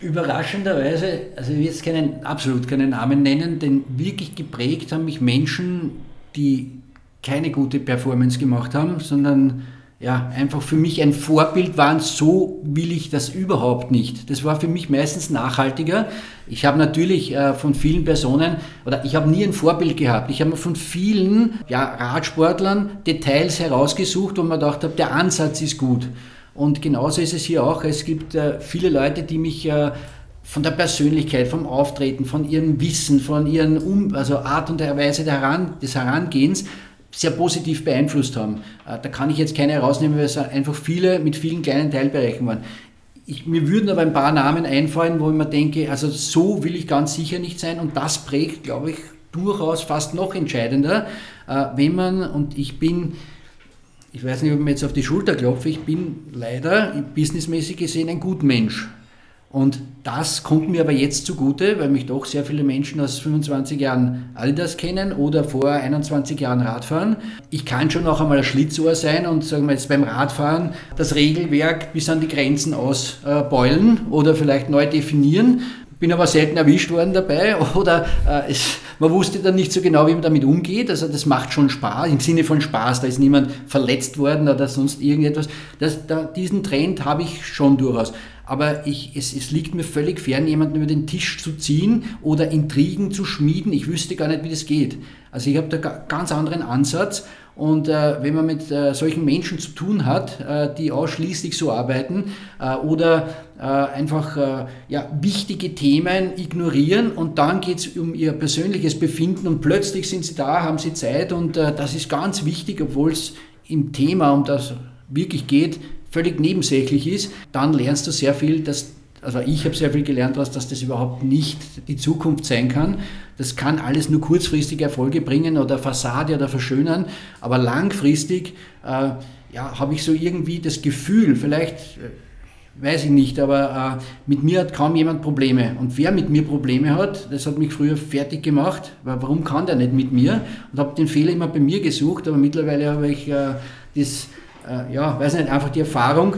Überraschenderweise, also ich will jetzt keinen, absolut keinen Namen nennen, denn wirklich geprägt haben mich Menschen, die keine gute Performance gemacht haben, sondern ja, einfach für mich ein Vorbild waren, so will ich das überhaupt nicht. Das war für mich meistens nachhaltiger. Ich habe natürlich äh, von vielen Personen, oder ich habe nie ein Vorbild gehabt. Ich habe von vielen ja, Radsportlern Details herausgesucht, wo man gedacht habe, der Ansatz ist gut. Und genauso ist es hier auch. Es gibt äh, viele Leute, die mich äh, von der Persönlichkeit, vom Auftreten, von ihrem Wissen, von ihren um also Art und Weise des Herangehens sehr positiv beeinflusst haben. Äh, da kann ich jetzt keine herausnehmen, weil es einfach viele mit vielen kleinen Teilbereichen waren. Ich, mir würden aber ein paar Namen einfallen, wo ich mir denke, also so will ich ganz sicher nicht sein und das prägt, glaube ich, durchaus fast noch entscheidender, äh, wenn man, und ich bin, ich weiß nicht, ob ich mir jetzt auf die Schulter klopfe, ich bin leider businessmäßig gesehen ein Gutmensch. Und das kommt mir aber jetzt zugute, weil mich doch sehr viele Menschen aus 25 Jahren Adidas kennen oder vor 21 Jahren Radfahren. Ich kann schon noch einmal ein Schlitzohr sein und sagen wir jetzt beim Radfahren das Regelwerk bis an die Grenzen ausbeulen oder vielleicht neu definieren. Bin aber selten erwischt worden dabei oder äh, es, man wusste dann nicht so genau, wie man damit umgeht. Also das macht schon Spaß, im Sinne von Spaß. Da ist niemand verletzt worden oder sonst irgendetwas. Das, da, diesen Trend habe ich schon durchaus aber ich, es, es liegt mir völlig fern, jemanden über den Tisch zu ziehen oder Intrigen zu schmieden. Ich wüsste gar nicht, wie das geht. Also ich habe da ganz anderen Ansatz und äh, wenn man mit äh, solchen Menschen zu tun hat, äh, die ausschließlich so arbeiten äh, oder äh, einfach äh, ja, wichtige Themen ignorieren und dann geht es um ihr persönliches Befinden und plötzlich sind sie da, haben sie Zeit und das ist ganz wichtig, obwohl es im Thema, um das wirklich geht, völlig nebensächlich ist, dann lernst du sehr viel, dass, also ich habe sehr viel gelernt, dass, dass das überhaupt nicht die Zukunft sein kann. Das kann alles nur kurzfristige Erfolge bringen oder Fassade oder verschönern, aber langfristig äh, ja, habe ich so irgendwie das Gefühl, vielleicht äh, weiß ich nicht, aber äh, mit mir hat kaum jemand Probleme. Und wer mit mir Probleme hat, das hat mich früher fertig gemacht, weil warum kann der nicht mit mir? Und habe den Fehler immer bei mir gesucht, aber mittlerweile habe ich äh, das äh, ja, weiß nicht, einfach die Erfahrung,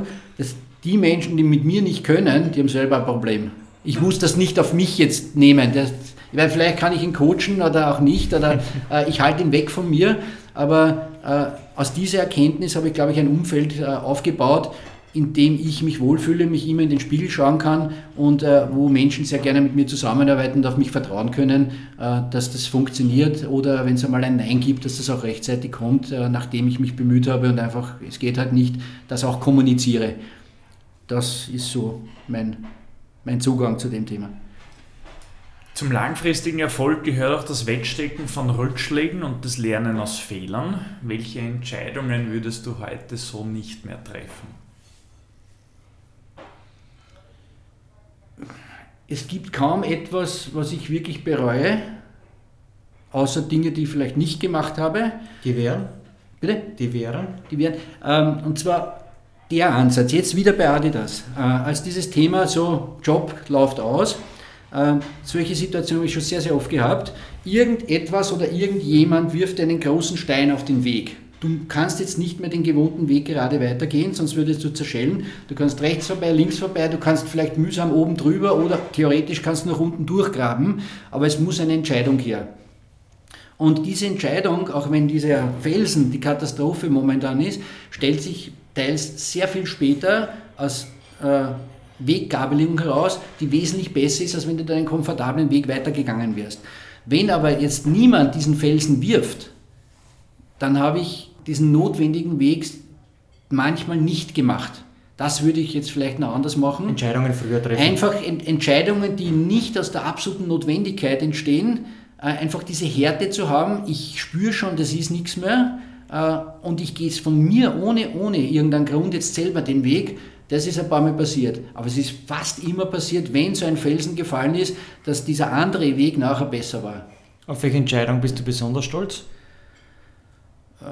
die Menschen, die mit mir nicht können, die haben selber ein Problem. Ich muss das nicht auf mich jetzt nehmen. Das, weil vielleicht kann ich ihn coachen oder auch nicht, oder äh, ich halte ihn weg von mir. Aber äh, aus dieser Erkenntnis habe ich, glaube ich, ein Umfeld äh, aufgebaut, in dem ich mich wohlfühle, mich immer in den Spiegel schauen kann und äh, wo Menschen sehr gerne mit mir zusammenarbeiten und auf mich vertrauen können, äh, dass das funktioniert oder wenn es einmal ein Nein gibt, dass das auch rechtzeitig kommt, äh, nachdem ich mich bemüht habe und einfach, es geht halt nicht, das auch kommuniziere. Das ist so mein, mein Zugang zu dem Thema. Zum langfristigen Erfolg gehört auch das Wegstecken von Rückschlägen und das Lernen aus Fehlern. Welche Entscheidungen würdest du heute so nicht mehr treffen? es gibt kaum etwas, was ich wirklich bereue, außer Dinge, die ich vielleicht nicht gemacht habe. Die wären? Bitte? Die wären? Die wären. Ähm, und zwar der Ansatz, jetzt wieder bei Adidas, äh, als dieses Thema so, Job läuft aus, äh, solche Situationen habe ich schon sehr, sehr oft gehabt. Irgendetwas oder irgendjemand wirft einen großen Stein auf den Weg. Du kannst jetzt nicht mehr den gewohnten Weg gerade weitergehen, sonst würdest du zerschellen. Du kannst rechts vorbei, links vorbei, du kannst vielleicht mühsam oben drüber oder theoretisch kannst du nach unten durchgraben, aber es muss eine Entscheidung her. Und diese Entscheidung, auch wenn dieser Felsen die Katastrophe momentan ist, stellt sich teils sehr viel später als äh, Weggabelung heraus, die wesentlich besser ist, als wenn du deinen komfortablen Weg weitergegangen wärst. Wenn aber jetzt niemand diesen Felsen wirft, dann habe ich diesen notwendigen Weg manchmal nicht gemacht. Das würde ich jetzt vielleicht noch anders machen. Entscheidungen früher treffen. Einfach Ent Entscheidungen, die nicht aus der absoluten Notwendigkeit entstehen, äh, einfach diese Härte zu haben. Ich spüre schon, das ist nichts mehr und ich gehe es von mir ohne, ohne irgendeinen Grund jetzt selber den Weg. Das ist ein paar Mal passiert. Aber es ist fast immer passiert, wenn so ein Felsen gefallen ist, dass dieser andere Weg nachher besser war. Auf welche Entscheidung bist du besonders stolz? Äh,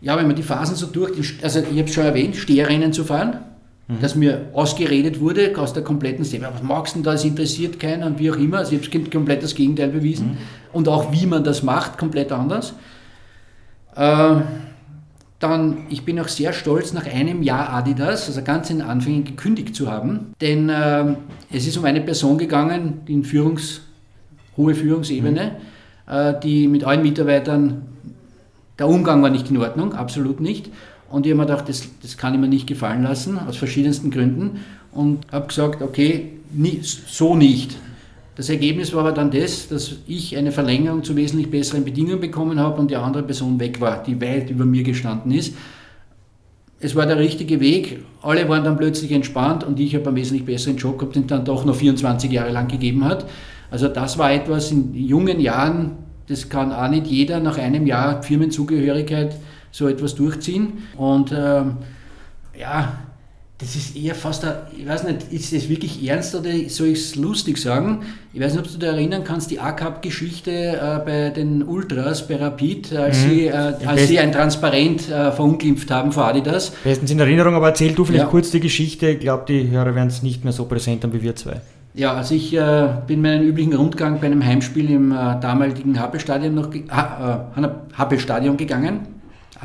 ja, wenn man die Phasen so durch, also ich habe es schon erwähnt, Steherrennen zu fahren, mhm. dass mir ausgeredet wurde aus der kompletten Szene. Was magst du denn da, es interessiert keiner und wie auch immer. Also ich habe komplett das Gegenteil bewiesen. Mhm. Und auch wie man das macht, komplett anders. Äh, dann, ich bin auch sehr stolz, nach einem Jahr Adidas, also ganz in Anfängen, gekündigt zu haben. Denn äh, es ist um eine Person gegangen, die in Führungs, hohe Führungsebene, mhm. äh, die mit allen Mitarbeitern der Umgang war nicht in Ordnung, absolut nicht. Und ich habe mir gedacht, das, das kann ich mir nicht gefallen lassen, aus verschiedensten Gründen. Und habe gesagt, okay, nie, so nicht. Das Ergebnis war aber dann das, dass ich eine Verlängerung zu wesentlich besseren Bedingungen bekommen habe und die andere Person weg war, die weit über mir gestanden ist. Es war der richtige Weg. Alle waren dann plötzlich entspannt und ich habe einen wesentlich besseren Job gehabt, den dann doch noch 24 Jahre lang gegeben hat. Also das war etwas in jungen Jahren, das kann auch nicht jeder nach einem Jahr Firmenzugehörigkeit so etwas durchziehen. Und ähm, ja, das ist eher fast, ein, ich weiß nicht, ist das wirklich ernst oder soll ich es lustig sagen? Ich weiß nicht, ob du dich erinnern kannst, die ACAP-Geschichte äh, bei den Ultras, bei Rapid, als, mhm. sie, äh, als sie ein Transparent äh, verunglimpft haben vor Adidas. Bestens in Erinnerung, aber erzähl du vielleicht ja. kurz die Geschichte. Ich glaube, die Hörer werden es nicht mehr so präsent haben wie wir zwei. Ja, also ich äh, bin meinen üblichen Rundgang bei einem Heimspiel im äh, damaligen Happelstadion noch ha, äh, Happelstadion gegangen.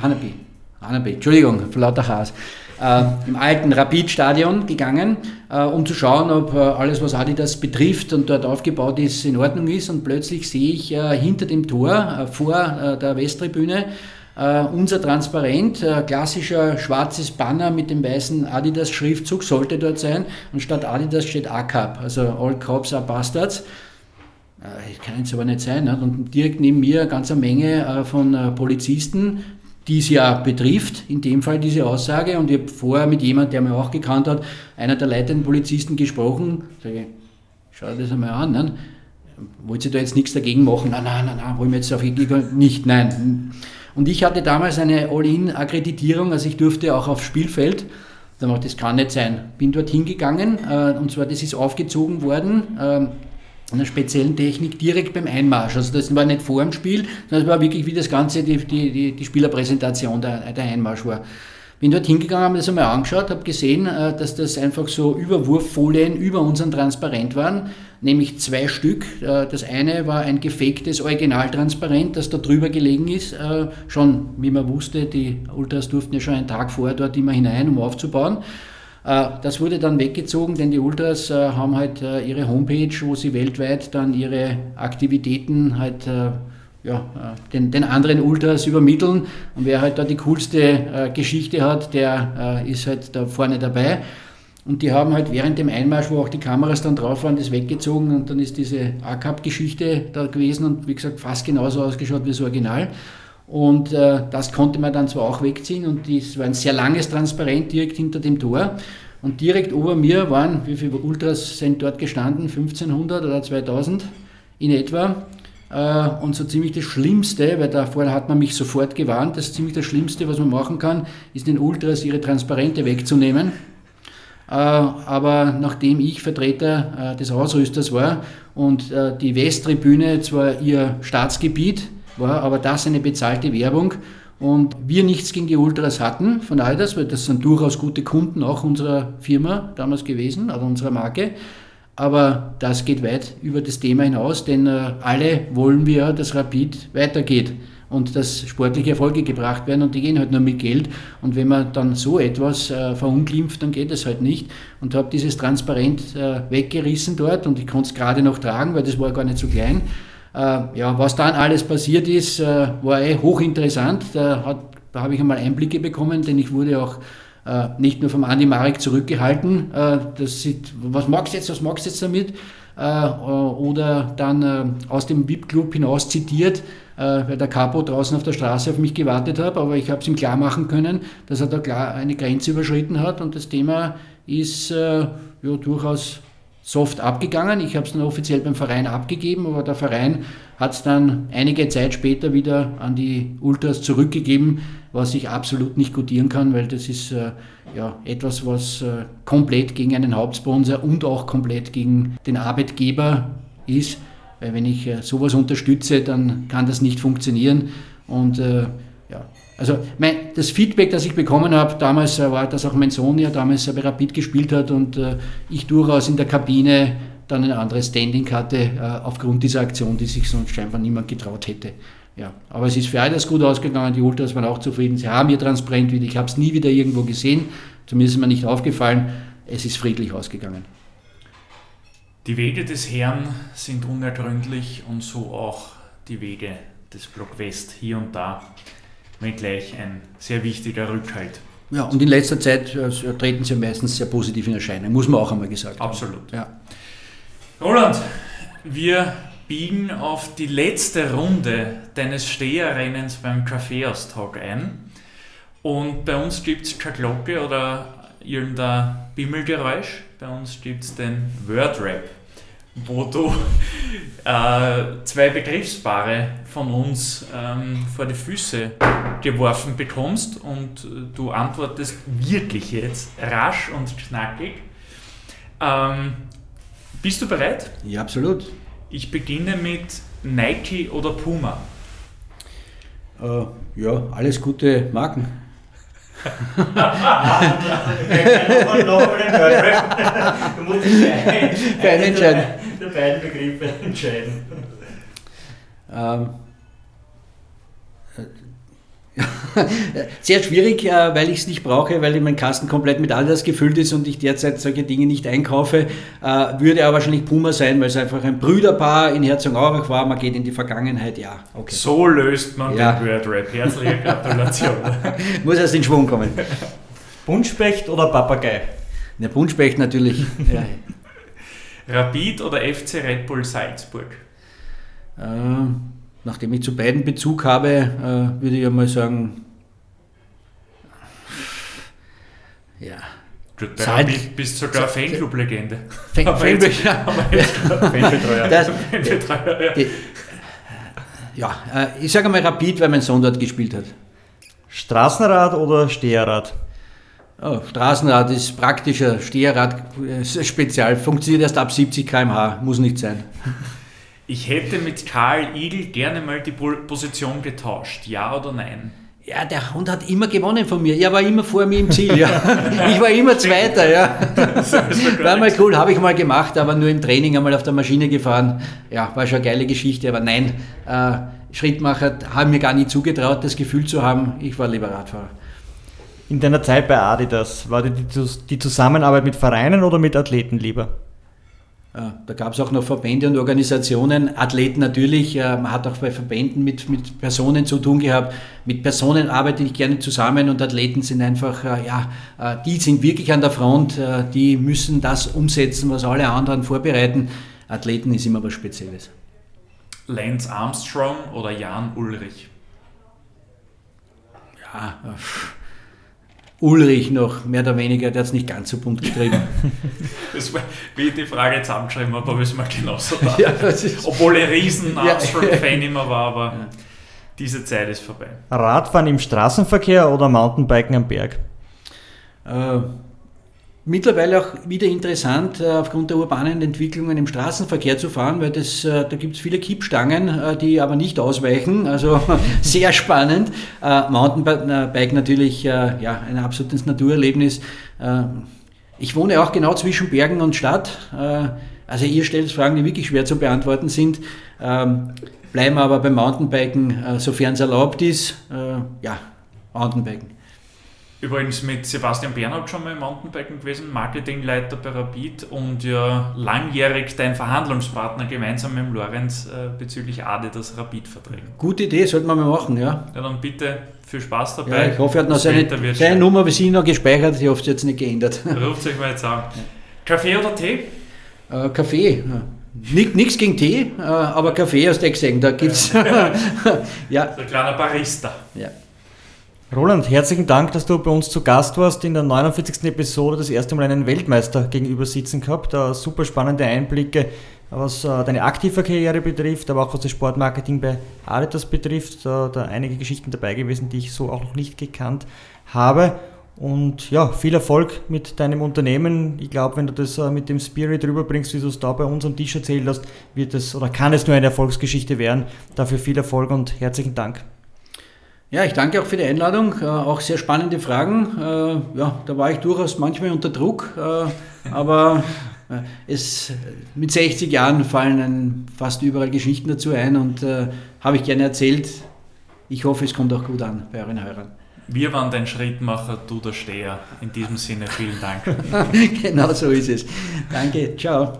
Hanabi, Hanabi, Entschuldigung, lauter Haas. Äh, Im alten Rapid-Stadion gegangen, äh, um zu schauen, ob äh, alles, was Adidas betrifft und dort aufgebaut ist, in Ordnung ist. Und plötzlich sehe ich hinter dem Tor, vor der Westtribüne, Uh, unser Transparent, uh, klassischer schwarzes Banner mit dem weißen Adidas-Schriftzug sollte dort sein und statt Adidas steht ACAP, also All Cops are Bastards. Uh, kann jetzt aber nicht sein. Und direkt neben mir eine ganze Menge von Polizisten, die es ja betrifft, in dem Fall diese Aussage. Und ich habe vorher mit jemandem, der mich auch gekannt hat, einer der leitenden Polizisten gesprochen. Sage, schau dir das einmal an. Ne? Wollt ihr da jetzt nichts dagegen machen? Nein, nein, nein, nein, wollen wir jetzt auf nicht, nein. Und ich hatte damals eine All-In-Akkreditierung, also ich durfte auch aufs Spielfeld. Da dachte das kann nicht sein. Bin dort hingegangen äh, und zwar, das ist aufgezogen worden. Äh, einer speziellen Technik direkt beim Einmarsch. Also das war nicht vor dem Spiel, sondern es war wirklich wie das Ganze, die, die, die Spielerpräsentation der, der Einmarsch war. Bin dort hingegangen, habe mir das einmal angeschaut, habe gesehen, äh, dass das einfach so Überwurffolien über unseren Transparent waren, nämlich zwei Stück. Äh, das eine war ein gefaktes Originaltransparent, das da drüber gelegen ist. Äh, schon, wie man wusste, die Ultras durften ja schon einen Tag vorher dort immer hinein, um aufzubauen. Das wurde dann weggezogen, denn die Ultras haben halt ihre Homepage, wo sie weltweit dann ihre Aktivitäten halt ja, äh, den, den, anderen Ultras übermitteln. Und wer halt da die coolste äh, Geschichte hat, der äh, ist halt da vorne dabei. Und die haben halt während dem Einmarsch, wo auch die Kameras dann drauf waren, das weggezogen und dann ist diese ACAP-Geschichte da gewesen und wie gesagt fast genauso ausgeschaut wie das Original. Und äh, das konnte man dann zwar auch wegziehen und es war ein sehr langes Transparent direkt hinter dem Tor. Und direkt über mir waren, wie viele Ultras sind dort gestanden? 1500 oder 2000 in etwa. Äh, und so ziemlich das Schlimmste, weil da vorher hat man mich sofort gewarnt, das ziemlich das Schlimmste, was man machen kann, ist den Ultras ihre Transparente wegzunehmen. Äh, aber nachdem ich Vertreter äh, des Ausrüsters war und die Westtribüne zwar ihr Staatsgebiet war, aber das eine bezahlte Werbung und wir nichts gegen die Ultras hatten von all das, weil das sind durchaus gute Kunden auch unserer Firma damals gewesen, oder unserer Marke, aber das geht weit über das Thema hinaus, denn äh, alle wollen wir, dass Rapid weitergeht und dass sportliche Erfolge gebracht werden und die gehen halt nur mit Geld. Und wenn man dann so etwas äh, verunglimpft, dann geht das halt nicht. Und habe dieses Transparent äh, weggerissen dort und ich konnte es gerade noch tragen, weil das war gar nicht so klein. Äh, ja, was dann alles passiert ist, äh, war eh hochinteressant. Da, da habe ich einmal Einblicke bekommen, denn ich wurde auch äh, nicht nur vom Andi Marek zurückgehalten. Das sieht, was magst du jetzt, was magst du jetzt damit? Oder dann aus dem VIP-Club hinaus zitiert, weil der Capo draußen auf der Straße auf mich gewartet hat, aber ich habe es ihm klar machen können, dass er da klar eine Grenze überschritten hat und das Thema ist ja durchaus soft abgegangen. Ich habe es dann offiziell beim Verein abgegeben, aber der Verein hat es dann einige Zeit später wieder an die Ultras zurückgegeben, was ich absolut nicht gutieren kann, weil das ist äh, ja, etwas, was äh, komplett gegen einen Hauptsponsor und auch komplett gegen den Arbeitgeber ist. Weil wenn ich äh, sowas unterstütze, dann kann das nicht funktionieren. Und äh, ja, also mein, das Feedback, das ich bekommen habe, damals äh, war, dass auch mein Sohn ja damals bei Rapid gespielt hat und äh, ich durchaus in der Kabine dann ein anderes Standing hatte, äh, aufgrund dieser Aktion, die sich sonst scheinbar niemand getraut hätte. Ja, aber es ist für alles gut ausgegangen, die Ultras waren auch zufrieden, sie haben ihr transparent wieder, ich habe es nie wieder irgendwo gesehen, zumindest ist mir nicht aufgefallen, es ist friedlich ausgegangen. Die Wege des Herrn sind unergründlich und so auch die Wege des Block West hier und da wenngleich ein sehr wichtiger Rückhalt. Ja, und in letzter Zeit äh, treten sie meistens sehr positiv in Erscheinung, muss man auch einmal gesagt Absolut. haben. Ja. Roland, wir biegen auf die letzte Runde deines Steherrennens beim Kaffeeaustag ein. Und bei uns gibt es keine Glocke oder irgendein Bimmelgeräusch. Bei uns gibt es den Wordrap wo du äh, zwei Begriffspaare von uns ähm, vor die Füße geworfen bekommst und du antwortest wirklich jetzt rasch und knackig. Ähm, bist du bereit? Ja, absolut. Ich beginne mit Nike oder Puma. Äh, ja, alles gute Marken. dich entscheiden der beiden Begriffe entscheiden? Ähm, sehr schwierig, äh, weil ich es nicht brauche, weil mein Kasten komplett mit Adidas gefüllt ist und ich derzeit solche Dinge nicht einkaufe. Äh, würde aber wahrscheinlich Puma sein, weil es einfach ein Brüderpaar in Herzogenaurach war. Man geht in die Vergangenheit, ja. Okay. So löst man ja. den Wordrap. Herzliche Gratulation. Muss erst in Schwung kommen. Buntspecht oder Papagei? Der Buntspecht natürlich. ja. Rapid oder FC Red Bull Salzburg? Äh, nachdem ich zu beiden Bezug habe, äh, würde ich einmal sagen, ja. Gut, bei Rapid bist sogar Fanclub-Legende. Fanbetreuer. Ja, äh, ich sage einmal Rapid, weil mein Sohn dort gespielt hat. Straßenrad oder Steherrad? Oh, Straßenrad ist praktischer, Steherrad ist spezial, funktioniert erst ab 70 km/h, muss nicht sein. Ich hätte mit Karl Igel gerne mal die Position getauscht, ja oder nein? Ja, der Hund hat immer gewonnen von mir. Er war immer vor mir im Ziel, ja. Ich war immer Zweiter, ja. War mal cool, habe ich mal gemacht, aber nur im Training einmal auf der Maschine gefahren. Ja, war schon eine geile Geschichte, aber nein, äh, Schrittmacher haben mir gar nicht zugetraut, das Gefühl zu haben, ich war lieber Radfahrer. In deiner Zeit bei Adidas, war die, die Zusammenarbeit mit Vereinen oder mit Athleten lieber? Da gab es auch noch Verbände und Organisationen, Athleten natürlich, man hat auch bei Verbänden mit, mit Personen zu tun gehabt. Mit Personen arbeite ich gerne zusammen und Athleten sind einfach, äh, ja, äh, die sind wirklich an der Front, äh, die müssen das umsetzen, was alle anderen vorbereiten. Athleten ist immer was Spezielles. Lance Armstrong oder Jan Ulrich? Ja, Ulrich noch mehr oder weniger, der hat es nicht ganz so bunt getrieben. das war, wie ich die Frage zusammengeschrieben habe, habe ich es mir genauso gedacht. Ja, Obwohl ich riesen Armstrong-Fan immer war, aber ja. diese Zeit ist vorbei. Radfahren im Straßenverkehr oder Mountainbiken am Berg? Äh, mittlerweile auch wieder interessant, äh, aufgrund der urbanen Entwicklungen im Straßenverkehr zu fahren, weil das, äh, da gibt es viele Kippstangen, äh, die aber nicht ausweichen. Also sehr spannend. Mountainbike natürlich ja, ein absolutes Naturerlebnis. Ich wohne auch genau zwischen Bergen und Stadt. Also ihr stellt Fragen, die wirklich schwer zu beantworten sind. Ähm, bleiben aber beim Mountainbiken, sofern es erlaubt ist. Ja, Mountainbiken. Übrigens mit Sebastian Bernhard schon mal im Mountainbiken gewesen, Marketingleiter bei Rapid und ja langjährig dein Verhandlungspartner gemeinsam mit Lorenz äh, bezüglich Adidas Rapid-Verträgen. Gute Idee, sollten wir mal machen, ja. Ja, dann bitte viel Spaß dabei. Ja, ich hoffe, er hat noch seine, seine Nummer bei Sie noch gespeichert, ich hoffe, es jetzt nicht geändert. Ruft euch mal jetzt an. Kaffee oder Tee? Äh, Kaffee. Nichts gegen Tee, äh, aber Kaffee hast du gesehen, da gibt es. ja. So ein kleiner Barista. Ja. Roland, herzlichen Dank, dass du bei uns zu Gast warst. In der 49. Episode das erste Mal einen Weltmeister gegenüber sitzen gehabt. Uh, super spannende Einblicke, was uh, deine aktive Karriere betrifft, aber auch was das Sportmarketing bei Adidas betrifft. Uh, da einige Geschichten dabei gewesen, die ich so auch noch nicht gekannt habe. Und ja, viel Erfolg mit deinem Unternehmen. Ich glaube, wenn du das mit dem Spirit rüberbringst, wie du es da bei uns am Tisch erzählt hast, wird es oder kann es nur eine Erfolgsgeschichte werden. Dafür viel Erfolg und herzlichen Dank. Ja, ich danke auch für die Einladung. Äh, auch sehr spannende Fragen. Äh, ja, da war ich durchaus manchmal unter Druck, äh, aber äh, es, mit 60 Jahren fallen fast überall Geschichten dazu ein und äh, habe ich gerne erzählt. Ich hoffe, es kommt auch gut an bei euren Hörern. Wir waren dein Schrittmacher, du der Steher. In diesem Sinne vielen Dank. genau so ist es. Danke, ciao.